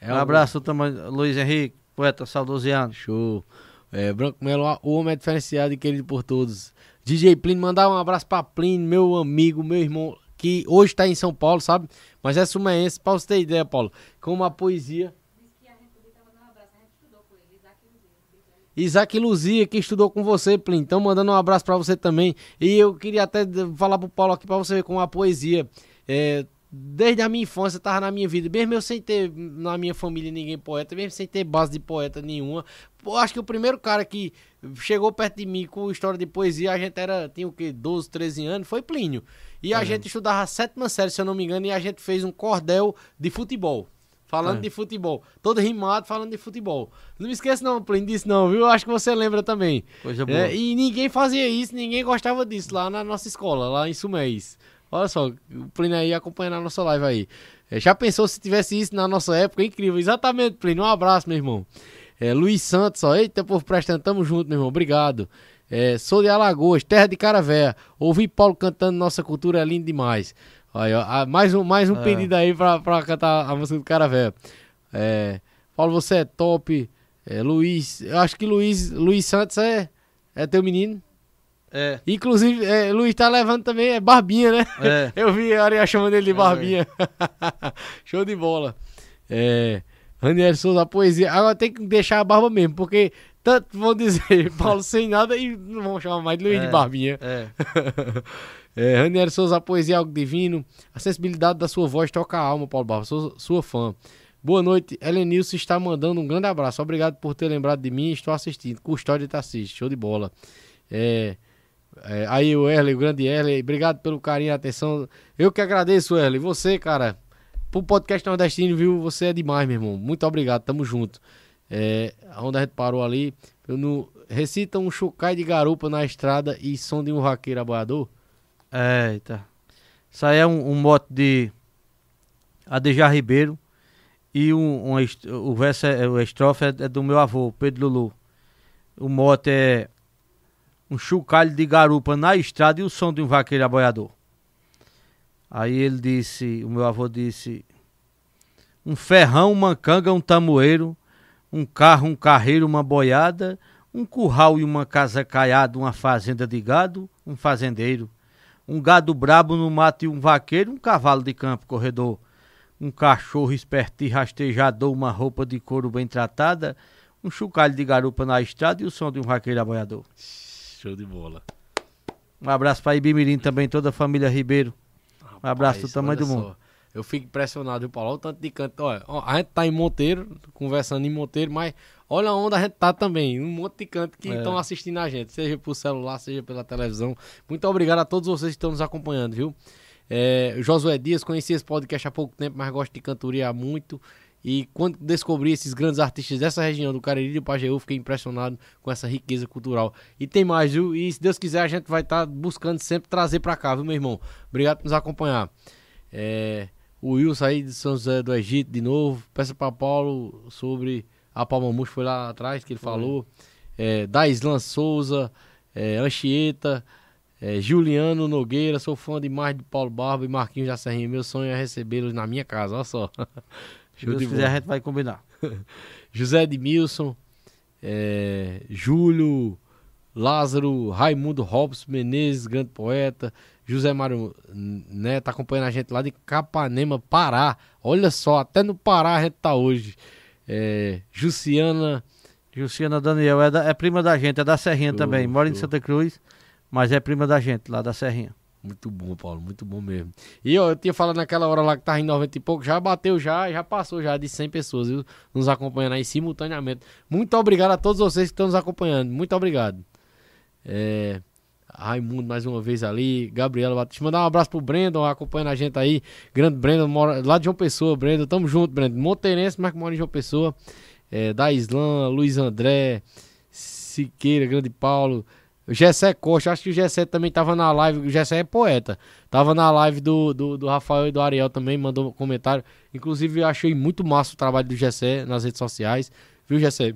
Speaker 1: É
Speaker 3: um abraço também, Luiz Henrique, poeta saudosiano.
Speaker 1: Show. É, Branco Melo, o homem é diferenciado e querido por todos. DJ Plínio, mandar um abraço pra Plínio, meu amigo, meu irmão, que hoje tá em São Paulo, sabe? Mas é sumaense, pra você ter ideia, Paulo. Com uma poesia. Isaac Luzia, que estudou com você, Plínio. Então, mandando um abraço pra você também. E eu queria até falar pro Paulo aqui pra você ver com a poesia. É, desde a minha infância, tava na minha vida. Mesmo eu sem ter na minha família ninguém poeta, mesmo sem ter base de poeta nenhuma. Eu acho que o primeiro cara que chegou perto de mim com história de poesia, a gente era, tinha o quê? 12, 13 anos, foi Plínio. E a gente estudava a sétima série, se eu não me engano, e a gente fez um cordel de futebol. Falando
Speaker 3: É.
Speaker 1: de futebol. Todo rimado falando de futebol. Não me esqueça não, Plínio, disso não, viu? Acho que você lembra também.
Speaker 3: Coisa boa.
Speaker 1: É, e ninguém fazia isso, ninguém gostava disso lá na nossa escola, lá em Sumés. Olha só, o Plínio aí acompanhando a nossa live aí. É, já pensou se tivesse isso na nossa época? Incrível, exatamente, Plínio. Um abraço, meu irmão. É, Luiz Santos, ó. Eita, povo prestando, tamo junto, meu irmão. Obrigado. É, sou de Alagoas, terra de Caravéia. Ouvi Paulo cantando Nossa Cultura é lindo demais. Aí, ó, ah, mais um, mais um
Speaker 3: É.
Speaker 1: pedido aí pra, pra cantar a música do Caravéia. É, Paulo, você é top. É, Luiz, eu acho que Luiz, Luiz Santos é, é teu menino.
Speaker 3: É,
Speaker 1: Inclusive, é, Luiz tá levando também, é Barbinha, né?
Speaker 3: é.
Speaker 1: Eu vi a Ariel chamando ele de
Speaker 3: É.
Speaker 1: Barbinha. Show de bola. É, Raniel Souza, a poesia. Agora tem que deixar a barba mesmo, porque tanto vão dizer Paulo sem nada e não vão chamar mais de Luiz de
Speaker 3: É.
Speaker 1: Barbinha.
Speaker 3: É.
Speaker 1: É, Raniel Souza, a poesia é algo divino. A sensibilidade da sua voz toca a alma, Paulo Barba. Sou sua fã. Boa noite. Helenilson está mandando um grande abraço. Obrigado por ter lembrado de mim. Estou assistindo. Custódio assistindo. Show de bola. É, é, aí o Erle, o grande Erle. Obrigado pelo carinho e atenção. Eu que agradeço, Erle. Você, cara, pro podcast nordestino, viu? Você é demais, meu irmão. Muito obrigado. Tamo junto. É, onde a gente parou ali. No, recita um chucai de garupa na estrada e som de um vaqueiro aboiador.
Speaker 3: Eita. Isso aí é um, um mote de Adejar Ribeiro. E um, um o verso, é, o estrofe é, é do meu avô, Pedro Lulu. O mote é um chocalho de garupa na estrada e o som de um vaqueiro aboiador. Aí ele disse, o meu avô disse, um ferrão, uma canga, um tamoeiro, um carro, um carreiro, uma boiada, um curral e uma casa caiada, uma fazenda de gado, um fazendeiro um gado brabo no mato e um vaqueiro, um cavalo de campo corredor, um cachorro esperto e rastejador, uma roupa de couro bem tratada, um chocalho de garupa na estrada e o som de um vaqueiro aboiador.
Speaker 1: Show de bola.
Speaker 3: Um abraço para Ibimirim também, toda a família Ribeiro. Um abraço do tamanho do mundo.
Speaker 1: só. Eu fico impressionado, viu, Paulo? Olha o tanto de canto. Olha, a gente tá em Monteiro, conversando em Monteiro, mas olha onde a gente tá também. Um monte de canto que
Speaker 3: É.
Speaker 1: estão assistindo a gente, seja por celular, seja pela televisão. Muito obrigado a todos vocês que estão nos acompanhando, viu? É, Josué Dias, conheci esse podcast há pouco tempo, mas gosto de cantoria há muito. E quando descobri esses grandes artistas dessa região do Cariri e do Pajeú, fiquei impressionado com essa riqueza cultural. E tem mais, viu? E se Deus quiser, a gente vai estar buscando sempre trazer pra cá, viu, meu irmão? Obrigado por nos acompanhar. É, o Wilson aí de São José do Egito de novo. Peça para Paulo sobre a Palmamush, foi lá atrás que ele falou. É, Daislan Souza, é, Anchieta, É, Juliano Nogueira, sou fã demais de Paulo Barba e Marquinhos da Serrinha. Meu sonho é recebê-los na minha casa, olha só.
Speaker 3: Se Deus quiser, a gente vai combinar.
Speaker 1: José Edmilson, é, Júlio, Lázaro, Raimundo Robson Menezes, grande poeta, José Mário Neto acompanhando a gente lá de Capanema, Pará. Olha só, até no Pará a gente tá hoje. É, Juciana.
Speaker 3: Juciana Daniel é, da, é, prima da gente, é da Serrinha show, também. Mora show. em Santa Cruz, mas é prima da gente lá da Serrinha.
Speaker 1: Muito bom, Paulo, muito bom mesmo. E ó, eu tinha falado naquela hora lá que tava em 90 e pouco, já bateu já, já passou já de 100 pessoas viu? nos acompanhando aí simultaneamente. Muito obrigado a todos vocês que estão nos acompanhando. Muito obrigado. É, Raimundo mais uma vez ali, Gabriela Batista. Mandar um abraço pro Brandon acompanhando a gente aí. Grande Brandon, mora lá de João Pessoa, Brandon. Tamo junto, Brandon. Monteirense, mas que mora em João Pessoa. É, da Islã, Luiz André, Siqueira, Grande Paulo. Gessé Costa, acho que o Gessé também tava na live. O Gessé é poeta. Tava na live do, do, do, Rafael e do Ariel também, mandou um comentário. Inclusive, eu achei muito massa o trabalho do Gessé nas redes sociais. Viu, Gessé?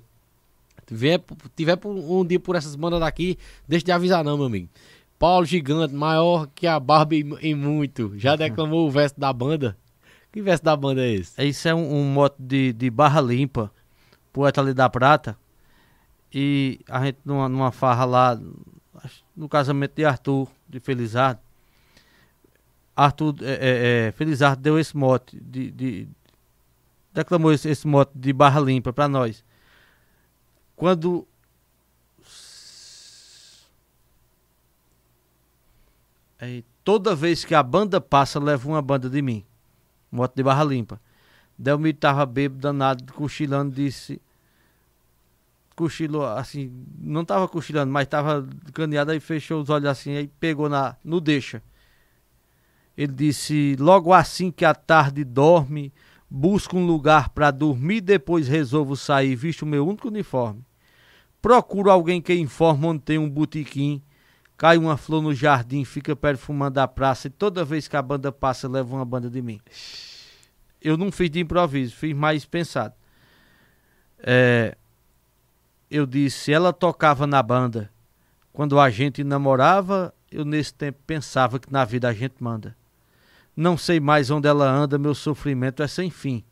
Speaker 1: Tiver, tiver um dia por essas bandas daqui, deixa de avisar, não, meu amigo. Paulo Gigante, maior que a Barba em, muito. Já declamou o verso da banda? Que verso da banda é esse?
Speaker 3: Isso é um, um moto de, de Barra Limpa, poeta ali da Prata. E a gente numa, numa farra lá, no casamento de Arthur, de Felizardo, Arthur é, é, é, Felizardo deu esse mote, de, de declamou esse, esse mote de barra limpa para nós. Quando é, toda vez que a banda passa, leva uma banda de mim. Moto de barra limpa. Delmir tava bêbado, danado, cochilando, disse cochilou assim, não tava cochilando, mas tava caneado aí fechou os olhos assim, aí pegou na no deixa. Ele disse: "Logo assim que a tarde dorme, busco um lugar para dormir, depois resolvo sair, visto o meu único uniforme. Procuro alguém que informe onde tem um botequim, cai uma flor no jardim, fica perfumando a praça e toda vez que a banda passa leva uma banda de mim." Eu não fiz de improviso, fiz mais pensado. É, eu disse, ela tocava na banda. Quando a gente namorava, eu nesse tempo pensava que na vida a gente manda. Não sei mais onde ela anda, meu sofrimento é sem fim.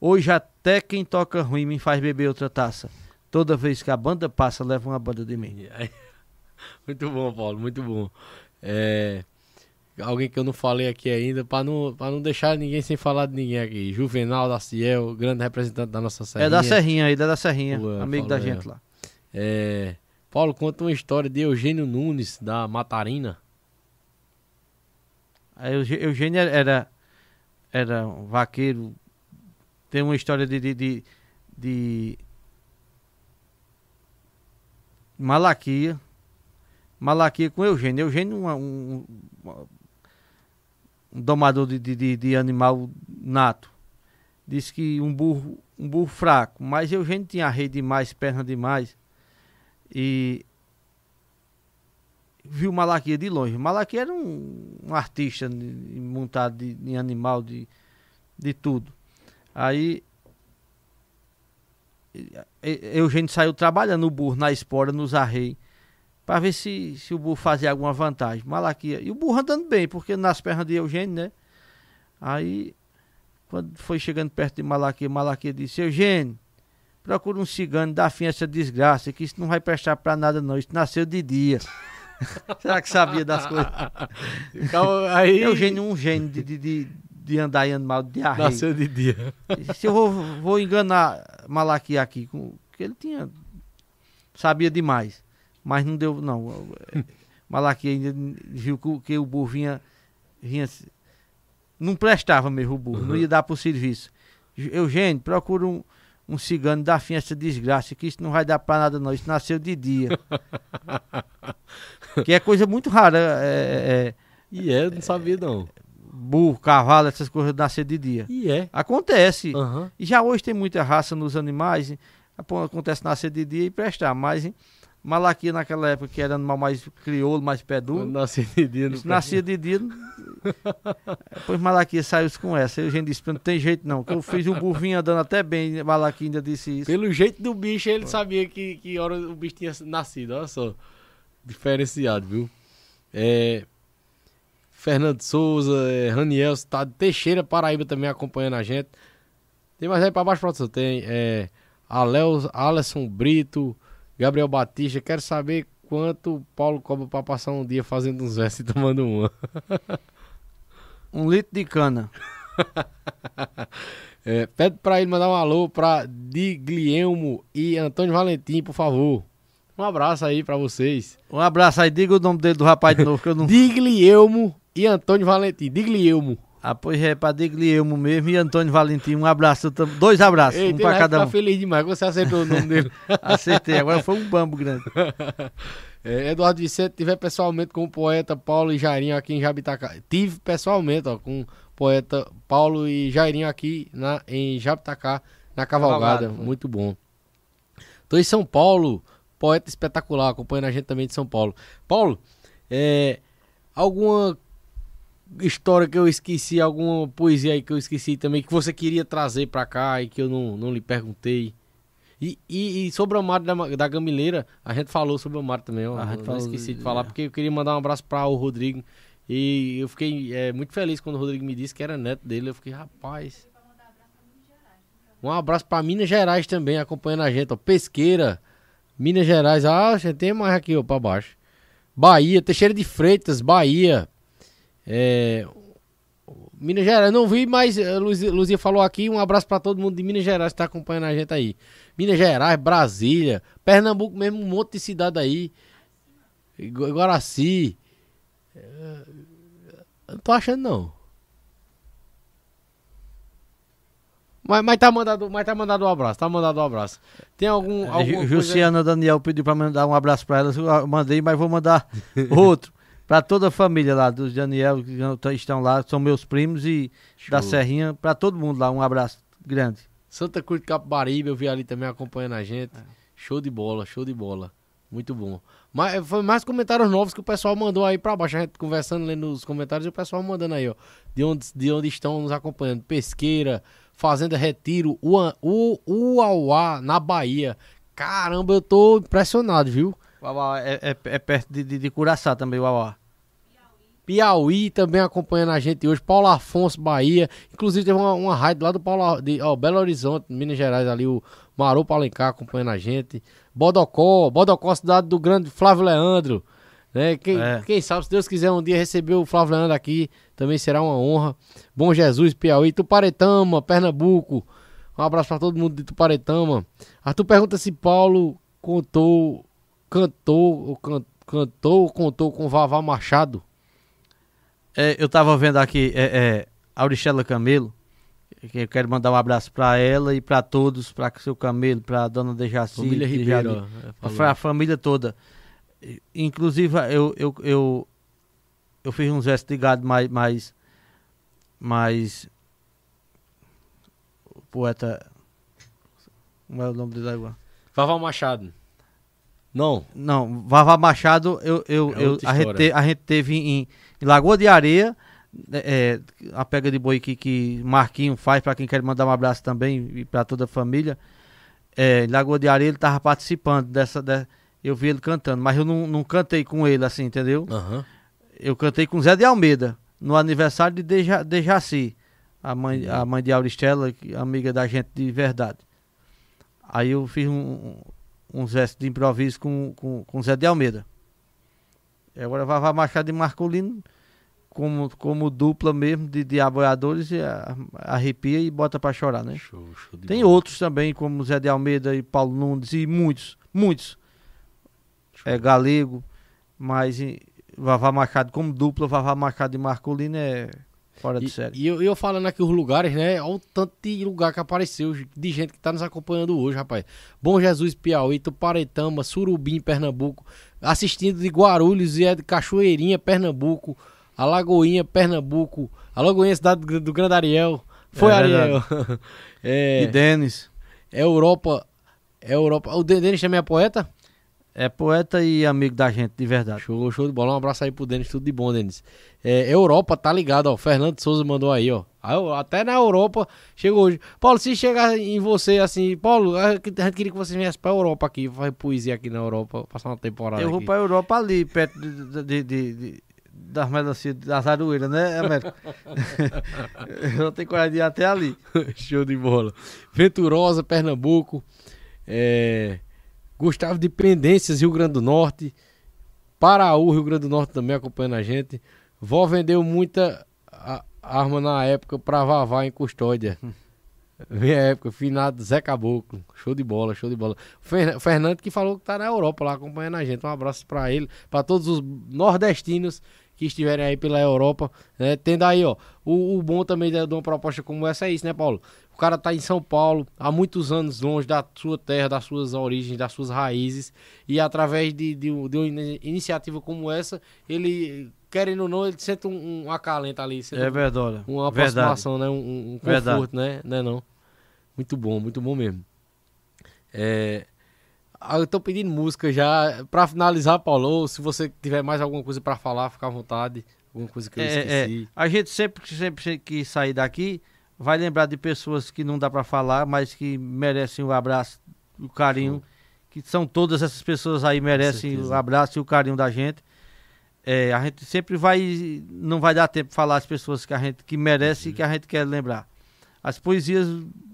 Speaker 3: Hoje até quem toca ruim me faz beber outra taça. Toda vez que a banda passa, leva uma banda de mim.
Speaker 1: Muito bom, Paulo, muito bom. É, alguém que eu não falei aqui ainda, para não, não deixar ninguém sem falar de ninguém aqui. Juvenal da Ciel, grande representante da nossa
Speaker 3: Serrinha. É da Serrinha aí, é da Serrinha, amigo da gente lá.
Speaker 1: É, Paulo, conta uma história de Eugênio Nunes, da Matarina.
Speaker 3: A Eugênio era, era um vaqueiro, tem uma história de, de, de, de Malaquia, Malaquia com Eugênio. Eugênio um, um, um domador de, de, de, animal nato. Disse que um burro, um burro fraco, mas Eugênio tinha rei demais, perna demais. E viu Malaquia de longe. Malaquia era um, um artista montado de, de, animal, de, de tudo. Aí Eugênio saiu trabalhando o burro na espora, nos arreios para ver se, se o burro fazia alguma vantagem. Malaquia. E o burro andando bem, porque nas pernas de Eugênio, né? Aí, quando foi chegando perto de Malaquia, Malaquia disse: Eugênio, procura um cigano, dá fim a essa desgraça, que isso não vai prestar para nada, não. Isso nasceu de dia. Será que sabia das coisas? Então, aí... Eugênio, um gênio de, de, de, de andar em animal de arreio.
Speaker 1: Nasceu de dia.
Speaker 3: Se eu vou, vou enganar Malaquia aqui, que ele tinha. Sabia demais. Mas não deu, não. Malaquia ainda viu que, que, o burro vinha, vinha. Não prestava mesmo o burro, uhum. não ia dar pro serviço. Eugênio, procura um, um cigano, dá fim essa desgraça, que isso não vai dar pra nada, não. Isso nasceu de dia. que é coisa muito rara. É,
Speaker 1: é, e é, não sabia não.
Speaker 3: Burro, cavalo, essas coisas nascer de dia.
Speaker 1: E é.
Speaker 3: Acontece. Uhum. E já hoje tem muita raça nos animais. Acontece nascer de dia e prestar, mas. Hein? Malaquia naquela época, que era animal mais crioulo, mais pé duro.
Speaker 1: Nascia de dia. No
Speaker 3: nascia de dia. Depois Malaquia saiu com essa. Aí a gente disse, não tem jeito não. Que eu fiz o burro vinha andando até bem, Malaquia ainda disse isso.
Speaker 1: Pelo jeito do bicho, ele sabia que, que hora o bicho tinha nascido. Olha só. Diferenciado, viu? É, Fernando Souza, é, Raniel, tá Teixeira, Paraíba também acompanhando a gente. Tem mais aí pra baixo, produção? Tem é, Alel, Alisson Brito, Gabriel Batista. Quero saber quanto Paulo cobra pra passar um dia fazendo uns versos e tomando uma.
Speaker 3: Um litro de cana.
Speaker 1: É, pede pra ele mandar um alô pra Diglielmo e Antônio Valentim, por favor. Um abraço aí pra vocês.
Speaker 3: Um abraço aí, diga o nome dele do rapaz de novo, que eu não.
Speaker 1: Diglielmo e Antônio Valentim. Diglielmo.
Speaker 3: Ah, pois é, pra Diglielmo mesmo e Antônio Valentim. Um abraço, dois abraços,
Speaker 1: Ei,
Speaker 3: um pra cada
Speaker 1: ficar
Speaker 3: um.
Speaker 1: feliz demais você acertou o nome dele.
Speaker 3: Acertei, agora foi um bambo grande.
Speaker 1: É, Eduardo Vicente tiver pessoalmente com o poeta Paulo e Jairinho aqui em Jabitacá. Tive pessoalmente, ó, com o poeta Paulo e Jairinho aqui na, em Jabitacá, na Cavalgada. Muito bom. Tô em São Paulo, poeta espetacular, acompanhando a gente também de São Paulo. Paulo, é, alguma história que eu esqueci, alguma poesia aí que eu esqueci também, que você queria trazer pra cá e que eu não, não lhe perguntei? E, e, e sobre o Mário da, da Gamileira, a gente falou sobre o Mário também, ó.
Speaker 3: A gente
Speaker 1: Eu
Speaker 3: falou,
Speaker 1: esqueci de
Speaker 3: é.
Speaker 1: falar, porque eu queria mandar um abraço para o Rodrigo. E eu fiquei é, muito feliz quando o Rodrigo me disse que era neto dele. Eu fiquei, rapaz. Um abraço para Minas Gerais também, acompanhando a gente, ó. Pesqueira, Minas Gerais. Ah, já tem mais aqui, ó, pra baixo. Bahia, Teixeira de Freitas, Bahia. É, Minas Gerais, não vi, mas Luzia, Luzia falou aqui. Um abraço pra todo mundo de Minas Gerais que tá acompanhando a gente aí. Minas Gerais, Brasília, Pernambuco mesmo, um monte de cidade aí. Guaraci. Eu Não tô achando não. Mas, mas tá mandado, mas tá mandado um abraço, tá mandado um abraço. Tem algum, alguma
Speaker 3: Ju-
Speaker 1: coisa-
Speaker 3: Jussiana Daniel pediu pra mandar um abraço pra ela. Eu mandei, mas vou mandar outro. Pra toda a família lá, dos Daniel que tá- estão lá, são meus primos e da
Speaker 1: Show.
Speaker 3: Serrinha, pra todo mundo lá, um abraço grande.
Speaker 1: Santa Cruz de Capibaribe, eu vi ali também acompanhando a gente.
Speaker 3: É.
Speaker 1: Show de bola, show de bola. Muito bom. Mas foi mais comentários novos que o pessoal mandou aí pra baixo. A gente conversando, lendo os comentários e o pessoal mandando aí, ó. De onde, de onde estão nos acompanhando. Pesqueira, Fazenda Retiro, Ua- U- Uauá, na Bahia. Caramba, eu tô impressionado, viu?
Speaker 3: Uauá é, é- é perto de, de, de Curaçá também, Uauá.
Speaker 1: Piauí também acompanhando a gente hoje. Paulo Afonso, Bahia. Inclusive teve uma, uma raid lá do Paulo, de, ó, Belo Horizonte, Minas Gerais, ali o Maru Alencar acompanhando a gente. Bodocó, Bodocó, cidade do grande Flávio Leandro. Né? Quem,
Speaker 3: É.
Speaker 1: quem sabe, se Deus quiser um dia receber o Flávio Leandro aqui, também será uma honra. Bom Jesus, Piauí, Tuparetama, Pernambuco. Um abraço pra todo mundo de Tuparetama. Arthur pergunta se Paulo contou, cantou, ou can- cantou ou contou com Vavá Machado.
Speaker 3: É, eu tava vendo aqui, é, é, Auristela Camelo, que eu quero mandar um abraço pra ela e pra todos, pra seu Camelo, pra dona Dejaci,
Speaker 1: Família Ribeiro, é, falou.
Speaker 3: pra família toda. Inclusive, eu, eu, eu, eu fiz uns versos de gado mais, mais, mais, o poeta, como é o nome dele agora?
Speaker 1: Vavá Machado. Não.
Speaker 3: Não, Vavá Machado, eu, eu,
Speaker 1: É
Speaker 3: eu- a, gente te- a gente teve em, em Lagoa de Areia, é, é, a pega de boi que, que Marquinho faz, para quem quer mandar um abraço também e para toda a família. É, em Lagoa de Areia ele tava participando dessa, de- eu vi ele cantando, mas eu não, não cantei com ele assim, entendeu?
Speaker 1: Aham.
Speaker 3: Eu cantei com Zé de Almeida, no aniversário de Deja, Dejaci, a mãe, a mãe de Auristela, que- amiga da gente de verdade. Aí eu fiz um, um, versos de improviso com, com, com Zé de Almeida. E agora Vavá Machado e Marcolino, como, como dupla mesmo de, de aboiadores, e arrepia e bota pra chorar, né?
Speaker 1: Show, show
Speaker 3: Tem
Speaker 1: bola.
Speaker 3: outros também, como Zé de Almeida e Paulo Nunes, e muitos, muitos. É galego, mas e, Vavá Machado como dupla, Vavá Machado e Marcolino é fora de
Speaker 1: E,
Speaker 3: série.
Speaker 1: e eu, eu falando aqui os lugares, né? Olha o tanto de lugar que apareceu, de gente que tá nos acompanhando hoje, rapaz. Bom Jesus, Piauí, Tuparetama, Surubim, Pernambuco. Assistindo de Guarulhos e é de Cachoeirinha, Pernambuco. Alagoinha, Pernambuco. Alagoinha, cidade do, do Grande Ariel. Foi
Speaker 3: É
Speaker 1: Ariel. é,
Speaker 3: E Denis,
Speaker 1: é Europa. É Europa. O Denis também é poeta?
Speaker 3: É poeta e amigo da gente, de verdade.
Speaker 1: Show, show de bola. Um abraço aí pro Denis, tudo de bom, Denis. É, Europa, tá ligado, ó. Fernando Souza mandou aí, ó. Até na Europa chegou hoje. Paulo, se chegar em você assim, Paulo, a gente queria que você viesse pra Europa aqui, fazer poesia aqui na Europa, passar uma temporada.
Speaker 3: Eu vou
Speaker 1: aqui.
Speaker 3: pra Europa ali, perto de, de, de, de das melancias das aroeiras, né, Américo? eu tenho coragem de ir até ali.
Speaker 1: Show de bola. Venturosa, Pernambuco. É... Gustavo de Pendências, Rio Grande do Norte. Paraú, Rio Grande do Norte também acompanhando a gente. Vó vendeu muita arma na época pra Vavá em custódia. Minha época, finado Zé Caboclo. Show de bola, show de bola. O Fernando que falou que tá na Europa lá acompanhando a gente. Um abraço para ele, para todos os nordestinos que estiverem aí pela Europa, né? Tendo aí, ó, o, o bom também de, de uma proposta como essa é isso, né, Paulo? O cara tá em São Paulo há muitos anos longe da sua terra, das suas origens, das suas raízes, e através de, de, de uma iniciativa como essa, ele querendo ou não, ele sente um, um acalento ali.
Speaker 3: É verdade.
Speaker 1: Uma aproximação, verdade. né? Um, um conforto, né? Não é não? Muito bom, muito bom mesmo. É, eu tô pedindo música já. Pra finalizar, Paulo, se você tiver mais alguma coisa para falar, fica à vontade. Alguma coisa que eu é, esqueci.
Speaker 3: É. A gente sempre, sempre que sair daqui, vai lembrar de pessoas que não dá para falar, mas que merecem o abraço, o carinho. Que são todas essas pessoas aí merecem o abraço e o carinho da gente. É, a gente sempre vai. Não vai dar tempo de falar as pessoas que a gente que merece e que a gente quer lembrar. As poesias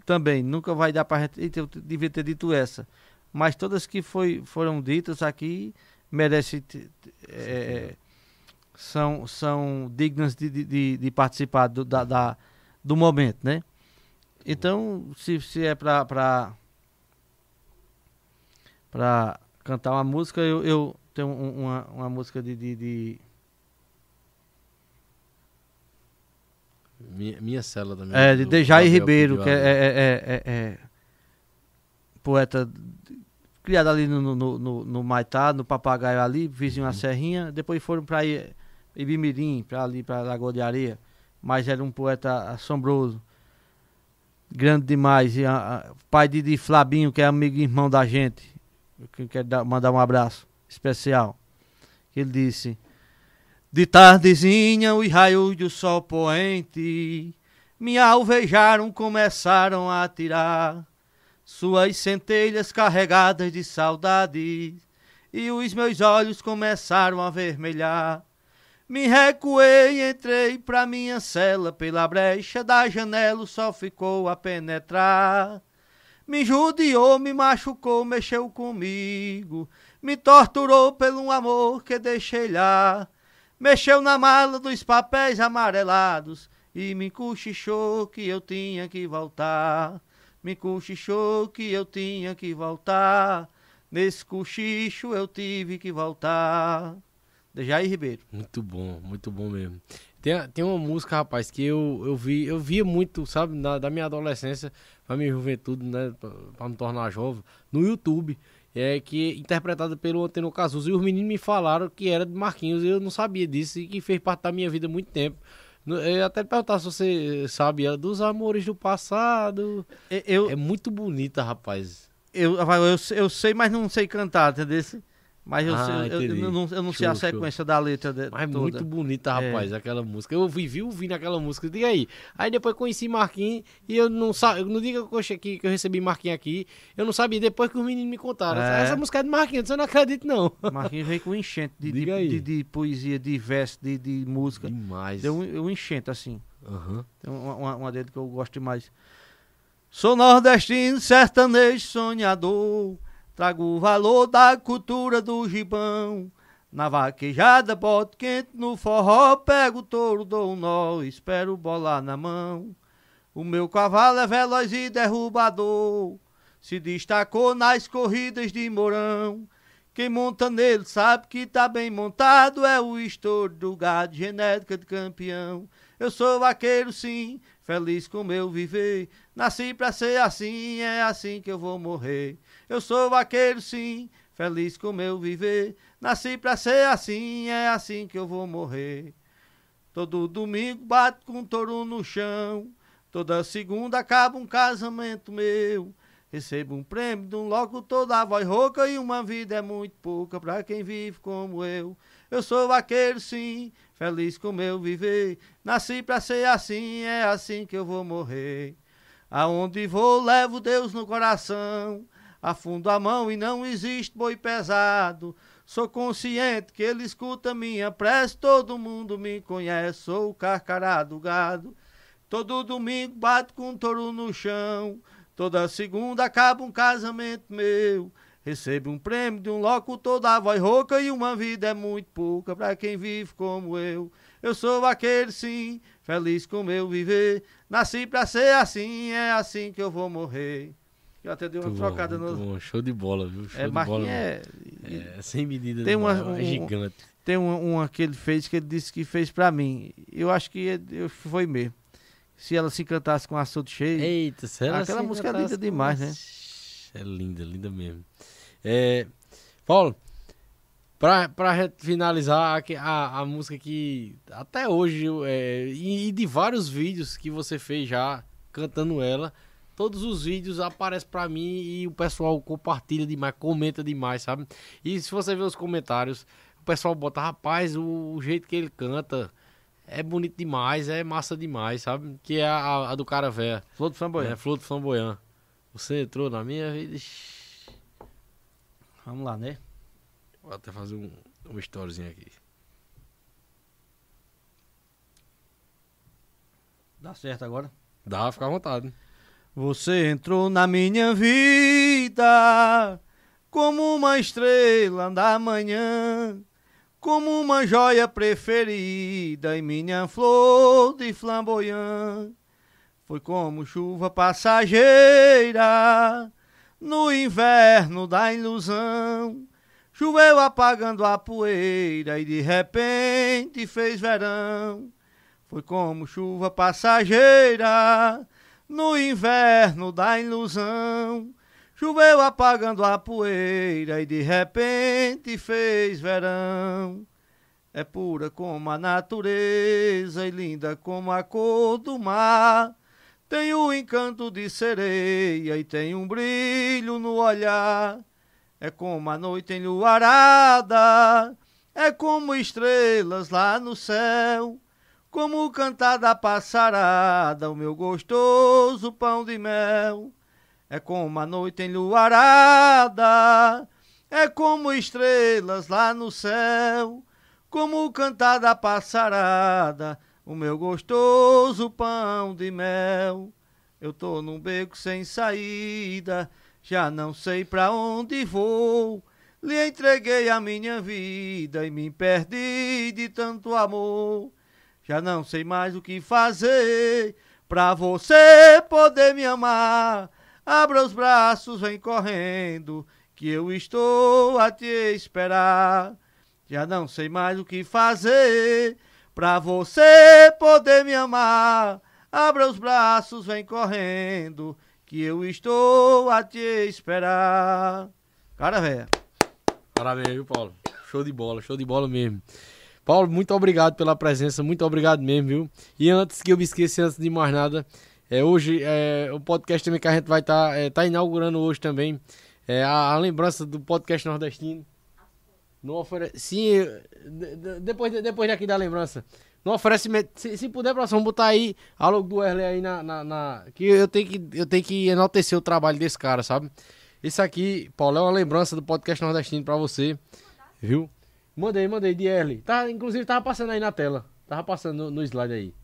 Speaker 3: também, nunca vai dar para gente. Eu devia ter dito essa mas todas que foi, foram ditas aqui merecem é, são, são dignas de, de, de participar do, da, da, do momento, né? Então, se, se é para para cantar uma música, eu, eu tenho uma, uma música de, de, de...
Speaker 1: Minha, minha cela também.
Speaker 3: É, de Dejair Ribeiro, que é, é, é, é, poeta criado ali no, no, no, no Maitá, no Papagaio ali, vizinho a Serrinha. Depois foram para Ibimirim, para ali, para Lagoa de Areia. Mas era um poeta assombroso, grande demais. E, a, a, pai de, de Flabinho, que é amigo e irmão da gente. Eu quero dar, mandar um abraço especial. Ele disse: De tardezinha, os raios do sol poente me alvejaram, começaram a tirar suas centelhas carregadas de saudades, e os meus olhos começaram a vermelhar. Me recuei, entrei pra minha cela, pela brecha da janela sol ficou a penetrar. Me judiou, me machucou, mexeu comigo, me torturou pelo amor que deixei lá. Mexeu na mala dos papéis amarelados e me cochichou que eu tinha que voltar me cochichou que eu tinha que voltar. Nesse cochicho eu tive que voltar. De Jair Ribeiro.
Speaker 1: Muito bom, muito bom mesmo. Tem, tem uma música, rapaz, que eu, eu vi, eu via muito, sabe, na, da minha adolescência pra minha juventude, né, pra, pra me tornar jovem, no YouTube. É que interpretada pelo Antônio Cazuza. E os meninos me falaram que era de Marquinhos. Eu não sabia disso e que fez parte da minha vida há muito tempo. Eu até perguntar se você sabe dos amores do passado. Eu, é muito bonita, rapaz.
Speaker 3: Eu, eu, eu sei, mas não sei cantar, entendeu? Mas eu, ah, eu, eu, eu, não, eu não show, sei a sequência show. da letra de,
Speaker 1: Mas toda. muito bonita, é. rapaz, é. aquela música. Eu vivi ouvindo aquela música. Diga aí. Aí depois conheci Marquinhos e eu não sabia. No dia que que eu recebi Marquinhos aqui, eu não sabia. Depois que os meninos me contaram. É. Essa música é de Marquinhos, eu não acredito, não.
Speaker 3: Marquinhos veio com enchente de, de, de, de, poesia, de verso, de, de música.
Speaker 1: Demais.
Speaker 3: Deu um, um enchente, assim.
Speaker 1: Uhum.
Speaker 3: Tem uma, uma, uma dele que eu gosto demais. Sou nordestino, sertanejo, sonhador. Trago o valor da cultura do gibão. Na vaquejada, boto quente no forró, pego o touro, dou um nó, espero bolar na mão. O meu cavalo é veloz e derrubador, se destacou nas corridas de Mourão. Quem monta nele sabe que tá bem montado, é o estouro do gado, genética de campeão. Eu sou vaqueiro sim, feliz com meu viver, nasci pra ser assim, é assim que eu vou morrer. Eu sou vaqueiro sim, feliz com meu viver. Nasci pra ser assim, é assim que eu vou morrer. Todo domingo bato com um touro no chão. Toda segunda acaba um casamento meu. Recebo um prêmio de um locutor da voz rouca e uma vida é muito pouca pra quem vive como eu. Eu sou vaqueiro, sim, feliz com meu viver. Nasci pra ser assim, é assim que eu vou morrer. Aonde vou, levo Deus no coração. Afundo a mão e não existe boi pesado. Sou consciente que ele escuta minha prece, todo mundo me conhece, sou o carcará do gado. Todo domingo bato com um touro no chão, toda segunda acaba um casamento meu. Recebo um prêmio de um locutor da voz rouca e uma vida é muito pouca pra quem vive como eu. Eu sou vaqueiro sim, feliz com meu viver. Nasci pra ser assim, é assim que eu vou morrer. Eu até dei uma
Speaker 1: Muito
Speaker 3: trocada
Speaker 1: bom,
Speaker 3: no.
Speaker 1: bom. Show de bola, viu? Show
Speaker 3: É,
Speaker 1: de bola.
Speaker 3: é.
Speaker 1: É, sem medida
Speaker 3: Tem uma-
Speaker 1: é
Speaker 3: um-
Speaker 1: gigante.
Speaker 3: Tem um, uma que ele fez que ele disse que fez pra mim. Eu acho que é- eu, foi mesmo. Se ela se cantasse com açude cheio.
Speaker 1: Eita, se ela
Speaker 3: Aquela
Speaker 1: se
Speaker 3: música é linda demais, né?
Speaker 1: com- É linda, linda mesmo. É, Paulo, pra, pra finalizar aqui, a, a música que até hoje, é, e, e de vários vídeos que você fez já cantando ela, todos os vídeos aparecem pra mim e o pessoal compartilha demais, comenta demais, sabe? E se você ver os comentários, o pessoal bota, rapaz, o, o jeito que ele canta é bonito demais, é massa demais, sabe? Que é a, a- do cara velho.
Speaker 3: Flor do
Speaker 1: É,
Speaker 3: Flamboyant.
Speaker 1: Flor do Flamboyant. Você entrou na minha vida.
Speaker 3: Vamos lá, né?
Speaker 1: Vou até fazer um, uma storyzinha aqui.
Speaker 3: Dá certo agora.
Speaker 1: Dá, fica à vontade.
Speaker 3: Você entrou na minha vida como uma estrela da manhã, como uma joia preferida em minha flor de flamboyant. Foi como chuva passageira no inverno da ilusão. Choveu apagando a poeira e de repente fez verão. Foi como chuva passageira no inverno da ilusão. Choveu apagando a poeira e de repente fez verão. É pura como a natureza e linda como a cor do mar. Tem o encanto de sereia e tem um brilho no olhar. É como a noite enluarada, é como estrelas lá no céu. Como o cantar da passarada, o meu gostoso pão de mel. É como a noite enluarada, é como estrelas lá no céu. Como o cantar da passarada, o meu gostoso pão de mel. Eu tô num beco sem saída, já não sei pra onde vou. Lhe entreguei a minha vida e me perdi de tanto amor. Já não sei mais o que fazer pra você poder me amar. Abra os braços, vem correndo, que eu estou a te esperar. Já não sei mais o que fazer pra você poder me amar. Abra os braços, vem correndo, que eu estou a te esperar. Cara, velho.
Speaker 1: Parabéns, viu, Paulo? Show de bola, show de bola mesmo. Paulo, muito obrigado pela presença, muito obrigado mesmo, viu? E antes que eu me esqueça, antes de mais nada, é, hoje é, o podcast também que a gente vai estar tá, é, tá inaugurando hoje também. É, a, a lembrança do podcast nordestino. Não oferece. Sim, de- de- depois, de- depois daqui da lembrança. No oferecimento. Se, se puder, próximo, botar aí a logo do Erle aí na, na, na- Que eu tenho que eu tenho que enaltecer o trabalho desse cara, sabe? Isso aqui, Paulo, é uma lembrança do podcast nordestino pra você. Viu? Mandei, mandei, de Erle. Tá, inclusive tava passando aí na tela. Tava passando no, no slide aí.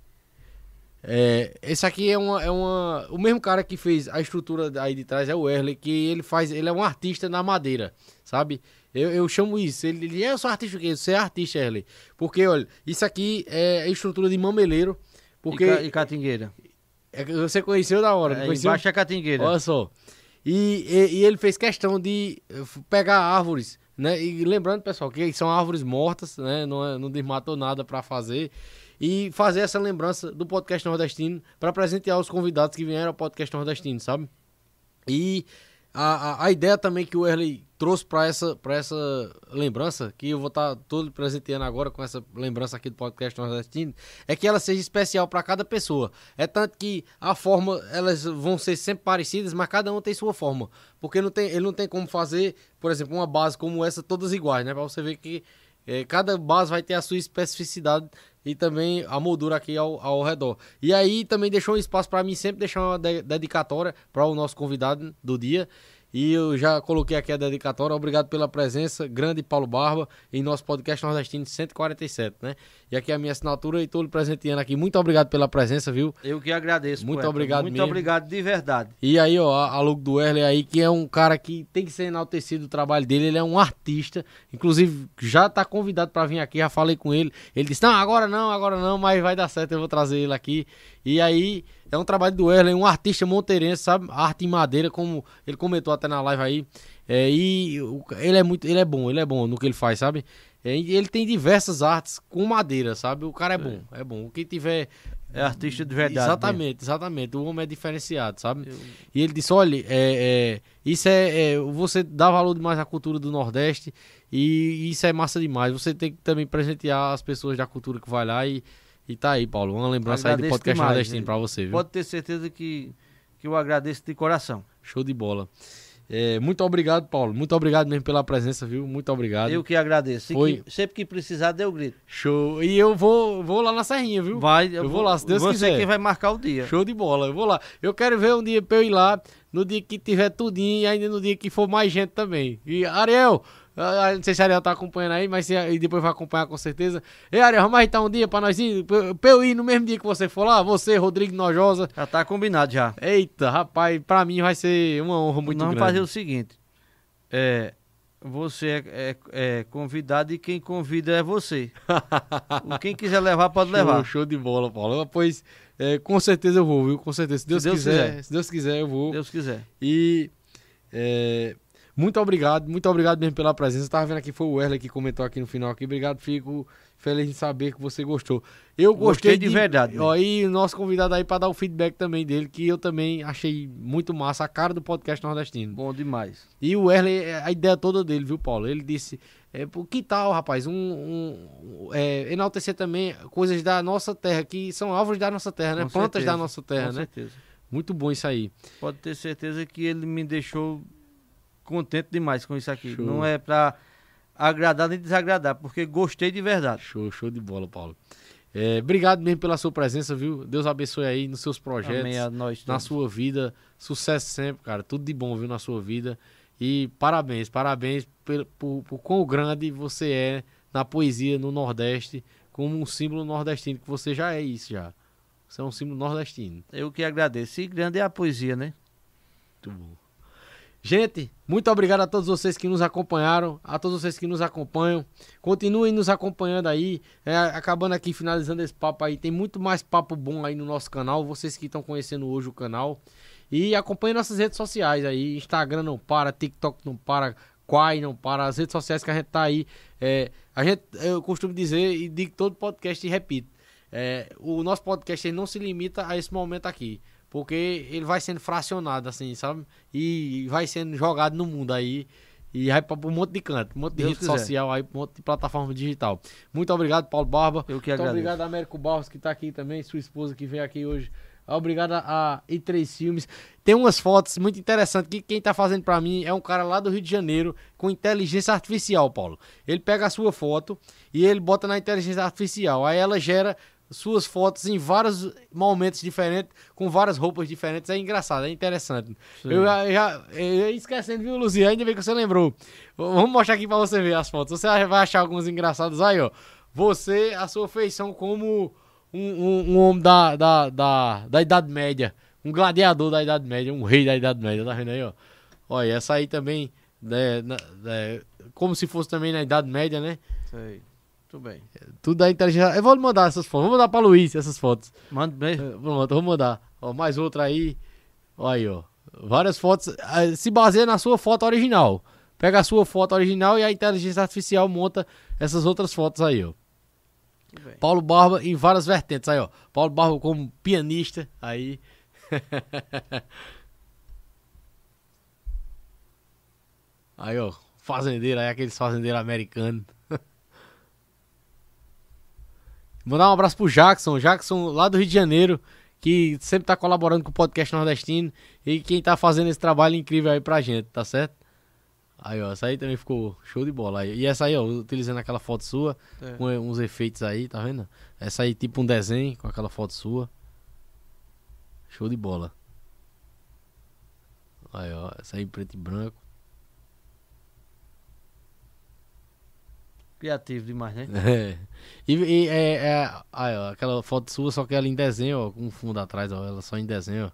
Speaker 1: É, esse aqui é uma, é uma. O mesmo cara que fez a estrutura aí de trás é o Erle, que ele faz. Ele é um artista na madeira, sabe? Eu, eu chamo isso. Ele, ele é eu sou artista o quê? Você é artista, Erle. Porque, olha, isso aqui é estrutura de mameleiro. Porque
Speaker 3: E, ca- e catingueira.
Speaker 1: é que você conheceu da hora,
Speaker 3: É,
Speaker 1: conheceu?
Speaker 3: embaixo é catingueira.
Speaker 1: Olha só. E, e, e ele fez questão de eh, pegar árvores, né? E lembrando, pessoal, que são árvores mortas, né? Não, é- não desmatou nada para fazer. E fazer essa lembrança do podcast nordestino para presentear os convidados que vieram ao podcast nordestino, sabe? E a, a, a ideia também que o Erley trouxe para essa, essa lembrança, que eu vou estar tá todo presenteando agora com essa lembrança aqui do podcast Nordestino, é que ela seja especial para cada pessoa. É tanto que a forma, elas vão ser sempre parecidas, mas cada um tem sua forma. Porque não tem, ele não tem como fazer, por exemplo, uma base como essa, todas iguais, né? Para você ver que é, cada base vai ter a sua especificidade e também a moldura aqui ao, ao redor. E aí também deixou um espaço para mim sempre deixar uma de dedicatória para o nosso convidado do dia. E eu já coloquei aqui a dedicatória. Obrigado pela presença, grande Paulo Barba, em nosso podcast Nordestino 147, né? E aqui a minha assinatura e estou lhe presenteando aqui. Muito obrigado pela presença, viu?
Speaker 3: Eu que agradeço.
Speaker 1: Muito poeta. obrigado
Speaker 3: Muito
Speaker 1: mesmo.
Speaker 3: obrigado de verdade.
Speaker 1: E aí, ó, a Luke do Erle aí, que é um cara que tem que ser enaltecido o trabalho dele. Ele é um artista. Inclusive, já está convidado para vir aqui. Já falei com ele. Ele disse: Não, agora não, agora não, mas vai dar certo. Eu vou trazer ele aqui. E aí, é um trabalho do Erlen, um artista monteirense, sabe? Arte em madeira, como ele comentou até na live aí. É, e ele é muito, ele é bom, ele é bom no que ele faz, sabe? É, ele tem diversas artes com madeira, sabe? O cara é bom, é, é bom. Quem tiver
Speaker 3: é artista de verdade.
Speaker 1: Exatamente, mesmo. exatamente. O homem é diferenciado, sabe? Eu... E ele disse: olha, é, é isso é, é, Você dá valor demais à cultura do Nordeste e isso é massa demais. Você tem que também presentear as pessoas da cultura que vai lá e e tá aí, Paulo, uma lembrança agradeço aí do podcast demais, nordestino né? pra você, viu?
Speaker 3: Pode ter certeza que, que eu agradeço de coração.
Speaker 1: Show de bola. É, muito obrigado, Paulo. Muito obrigado mesmo pela presença, viu? Muito obrigado.
Speaker 3: Eu que agradeço. Foi... Que, sempre que precisar, dê o grito.
Speaker 1: Show. E eu vou, vou lá na Serrinha, viu?
Speaker 3: Vai. Eu, eu vou, lá, se Deus você quiser. Você quem vai marcar o dia.
Speaker 1: Show de bola. Eu vou lá. Eu quero ver um dia pra eu ir lá, no dia que tiver tudinho e ainda no dia que for mais gente também. E, Ariel, não sei se a Ariel tá acompanhando aí, mas se, e depois vai acompanhar com certeza. Ei, Ariel, vamos agitar um dia pra nós ir, pra, pra eu ir no mesmo dia que você for lá, você, Rodrigo Nojosa.
Speaker 3: Já tá combinado já.
Speaker 1: Eita, rapaz, pra mim vai ser uma honra muito
Speaker 3: Nós
Speaker 1: grande.
Speaker 3: Vamos fazer o seguinte, é, você é, é, é, convidado e quem convida é você. quem quiser levar, pode
Speaker 1: show,
Speaker 3: levar.
Speaker 1: Show de bola, Paulo. Pois, é, com certeza eu vou, viu? Com certeza. Se Deus, se Deus quiser, quiser, Se Deus quiser, eu vou.
Speaker 3: Deus quiser.
Speaker 1: E... É, muito obrigado, muito obrigado mesmo pela presença. Tava vendo aqui, foi o Werley que comentou aqui no final aqui. Obrigado, fico feliz em saber que você gostou. Eu gostei, gostei de, de, verdade. Ó, e o nosso convidado aí para dar o feedback também dele, que eu também achei muito massa, a cara do podcast nordestino.
Speaker 3: Bom demais.
Speaker 1: E o Werley, é, a ideia toda dele, viu, Paulo? Ele disse, é, que tal, rapaz, um, um é, enaltecer também coisas da nossa terra, que são árvores da nossa terra, né? Com Plantas certeza, da nossa terra, com né? Certeza. Muito bom isso aí.
Speaker 3: Pode ter certeza que ele me deixou contente demais com isso aqui. Show. Não é pra agradar nem desagradar, porque gostei de verdade.
Speaker 1: Show, show de bola, Paulo. É, obrigado mesmo pela sua presença, viu? Deus abençoe aí nos seus projetos, Amém a nós na sua vida. Sucesso sempre, cara. Tudo de bom, viu, na sua vida. E parabéns, parabéns por, por, por quão grande você é na poesia no Nordeste, como um símbolo nordestino, que você já é isso já. Você é um símbolo nordestino.
Speaker 3: Eu que agradeço. E grande é a poesia, né?
Speaker 1: Muito bom. Gente, muito obrigado a todos vocês que nos acompanharam, a todos vocês que nos acompanham. Continuem nos acompanhando aí. É, acabando aqui, finalizando esse papo aí. Tem muito mais papo bom aí no nosso canal. Vocês que estão conhecendo hoje o canal. E acompanhem nossas redes sociais aí. Instagram não para, TikTok não para, Quai não para. As redes sociais que a gente tá aí. É, a gente, eu costumo dizer e digo todo podcast e repito. É, o nosso podcast não se limita a esse momento aqui. Porque ele vai sendo fracionado, assim, sabe? E vai sendo jogado no mundo aí. E vai para um monte de canto, um monte de Deus rede quiser. social, aí, um monte de plataforma digital. Muito obrigado, Paulo Barba.
Speaker 3: Eu que
Speaker 1: Muito
Speaker 3: agradeço.
Speaker 1: obrigado, Américo Barros, que está aqui também, sua esposa que veio aqui hoje. Obrigado a E3 Filmes. Tem umas fotos muito interessantes que quem está fazendo para mim é um cara lá do Rio de Janeiro com inteligência artificial, Paulo. Ele pega a sua foto e ele bota na inteligência artificial. Aí ela gera suas fotos em vários momentos diferentes, com várias roupas diferentes. É engraçado, é interessante. Eu já, já eu esquecendo, viu, Luzia? Ainda bem que você lembrou. Vamos mostrar aqui pra você ver as fotos. Você vai achar alguns engraçados aí, ó. Você, a sua feição como um, um, um homem da, da, da, da Idade Média. Um gladiador da Idade Média, um rei da Idade Média, tá vendo aí, ó? Olha, essa aí também, né, né, como se fosse também na Idade Média, né?
Speaker 3: Sei. Tudo bem.
Speaker 1: Tudo da inteligência. Eu vou mandar essas fotos. Vou mandar pra Luiz essas fotos.
Speaker 3: Manda bem.
Speaker 1: Pronto, vou mandar. Ó, mais outra aí. Olha aí, ó. Várias fotos. Ah, se baseia na sua foto original. Pega a sua foto original e a inteligência artificial monta essas outras fotos aí, ó. Paulo Barba em várias vertentes aí, ó. Paulo Barba como pianista aí. Aí, ó, fazendeiro, aí aqueles fazendeiros americanos. Mandar um abraço pro Jackson, Jackson lá do Rio de Janeiro, que sempre tá colaborando com o podcast nordestino e quem tá fazendo esse trabalho incrível aí pra gente, tá certo? Aí, ó, essa aí também ficou show de bola. Aí. E essa aí, ó, utilizando aquela foto sua,
Speaker 3: É.
Speaker 1: com uns efeitos aí, tá vendo? Essa aí, tipo um desenho com aquela foto sua. Show de bola. Aí, ó, essa aí preto e branco.
Speaker 3: Criativo demais, né?
Speaker 1: É. E, e é, é- aí, ó, aquela foto sua, só que ela em desenho, ó, com fundo atrás, ó, ela só em desenho, ó.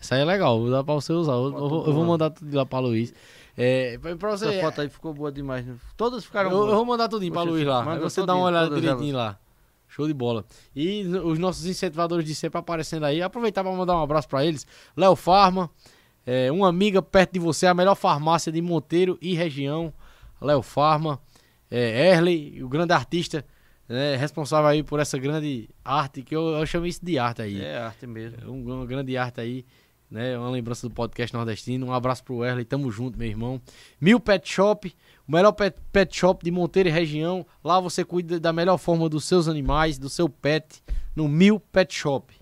Speaker 1: Essa aí é legal, dá pra você usar. Eu, eu vou, eu vou mandar tudo lá pra Luiz. É, pra você.
Speaker 3: Essa foto aí ficou boa demais. né? Todas ficaram
Speaker 1: eu, eu
Speaker 3: boas.
Speaker 1: vou mandar tudinho pra Luiz lá. Aí você dá uma olhada direitinho lá. Show de bola. E os nossos incentivadores de sempre aparecendo aí. Aproveitar pra mandar um abraço pra eles. Léo Farma, é, uma amiga perto de você, a melhor farmácia de Monteiro e região. Léo Farma, é, Erley, o grande artista, né, responsável aí por essa grande arte, que eu, eu chamo isso de arte aí.
Speaker 3: É arte mesmo.
Speaker 1: É um- uma grande arte aí, né? Uma lembrança do podcast nordestino. Um abraço pro Erley, tamo junto, meu irmão. Mil Pet Shop, o melhor pet, pet shop de Monteiro e região. Lá você cuida da melhor forma dos seus animais, do seu pet, no Mil Pet Shop.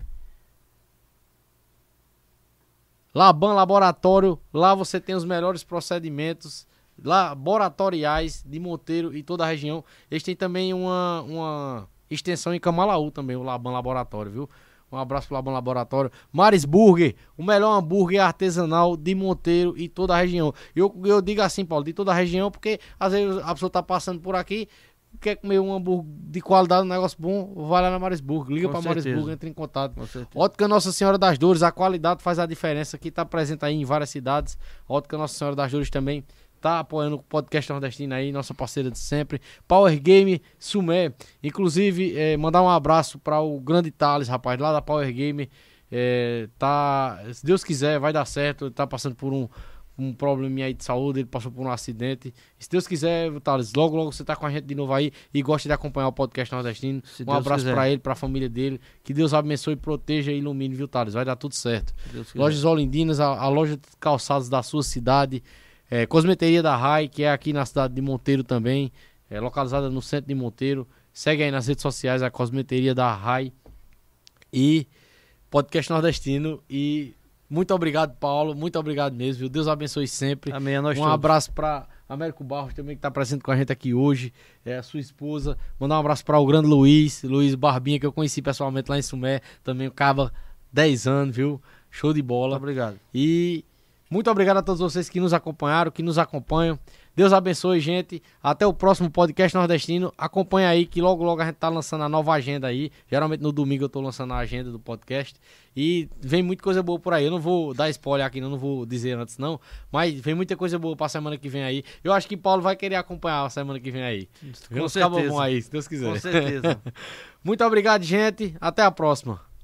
Speaker 1: Laban Laboratório, lá você tem os melhores procedimentos laboratoriais de Monteiro e toda a região. Eles têm também uma, uma extensão em Camalaú também, o Laban Laboratório, viu? Um abraço pro Laban Laboratório. Maris Burger, o melhor hambúrguer artesanal de Monteiro e toda a região. Eu, eu digo assim, Paulo, de toda a região, porque às vezes a pessoa tá passando por aqui, quer comer um hambúrguer de qualidade, um negócio bom, vai lá na Maris Burger. Liga
Speaker 3: Com
Speaker 1: pra Maris
Speaker 3: certeza.
Speaker 1: Burger, entra em contato. Ótica Nossa Senhora das Dores, a qualidade faz a diferença, que está presente aí em várias cidades. Ótica Nossa Senhora das Dores também tá apoiando o podcast nordestino aí, nossa parceira de sempre. Power Game Sumé, inclusive eh, mandar um abraço para o grande Thales, rapaz, lá da Power Game. Eh, tá, se Deus quiser, vai dar certo. Ele tá passando por um um probleminha aí de saúde, ele passou por um acidente. Se Deus quiser, Thales, logo logo você tá com a gente de novo aí e gosta de acompanhar o podcast nordestino.
Speaker 3: Se
Speaker 1: um
Speaker 3: Deus
Speaker 1: abraço para ele, para a família dele. Que Deus abençoe, proteja e ilumine, viu, Thales? Vai dar tudo certo. Lojas Olindinas, a, a loja de calçados da sua cidade. É, Cosmeteria da RAI, que é aqui na cidade de Monteiro também. É localizada no centro de Monteiro. Segue aí nas redes sociais a Cosmeteria da RAI. E Podcast Nordestino. E muito obrigado, Paulo. Muito obrigado mesmo, viu? Deus abençoe sempre.
Speaker 3: Amém a nós
Speaker 1: Um
Speaker 3: todos.
Speaker 1: abraço para Américo Barros também, que está presente com a gente aqui hoje. É a sua esposa. Mandar um abraço para o grande Luiz, Luiz Barbinha, que eu conheci pessoalmente lá em Sumé. Também o Caba, 10 anos, viu? Show de
Speaker 3: Muito
Speaker 1: bola.
Speaker 3: obrigado.
Speaker 1: E muito obrigado a todos vocês que nos acompanharam, que nos acompanham. Deus abençoe, gente. Até o próximo podcast nordestino. Acompanha aí que logo logo a gente tá lançando a nova agenda aí. Geralmente no domingo eu tô lançando a agenda do podcast. E vem muita coisa boa por aí. Eu não vou dar spoiler aqui, não, vou dizer antes não. Mas vem muita coisa boa pra semana que vem aí. Eu acho que Paulo vai querer acompanhar a semana que vem aí.
Speaker 3: Com certeza.
Speaker 1: bons aí, se Deus quiser.
Speaker 3: Com certeza.
Speaker 1: Muito obrigado, gente. Até a próxima.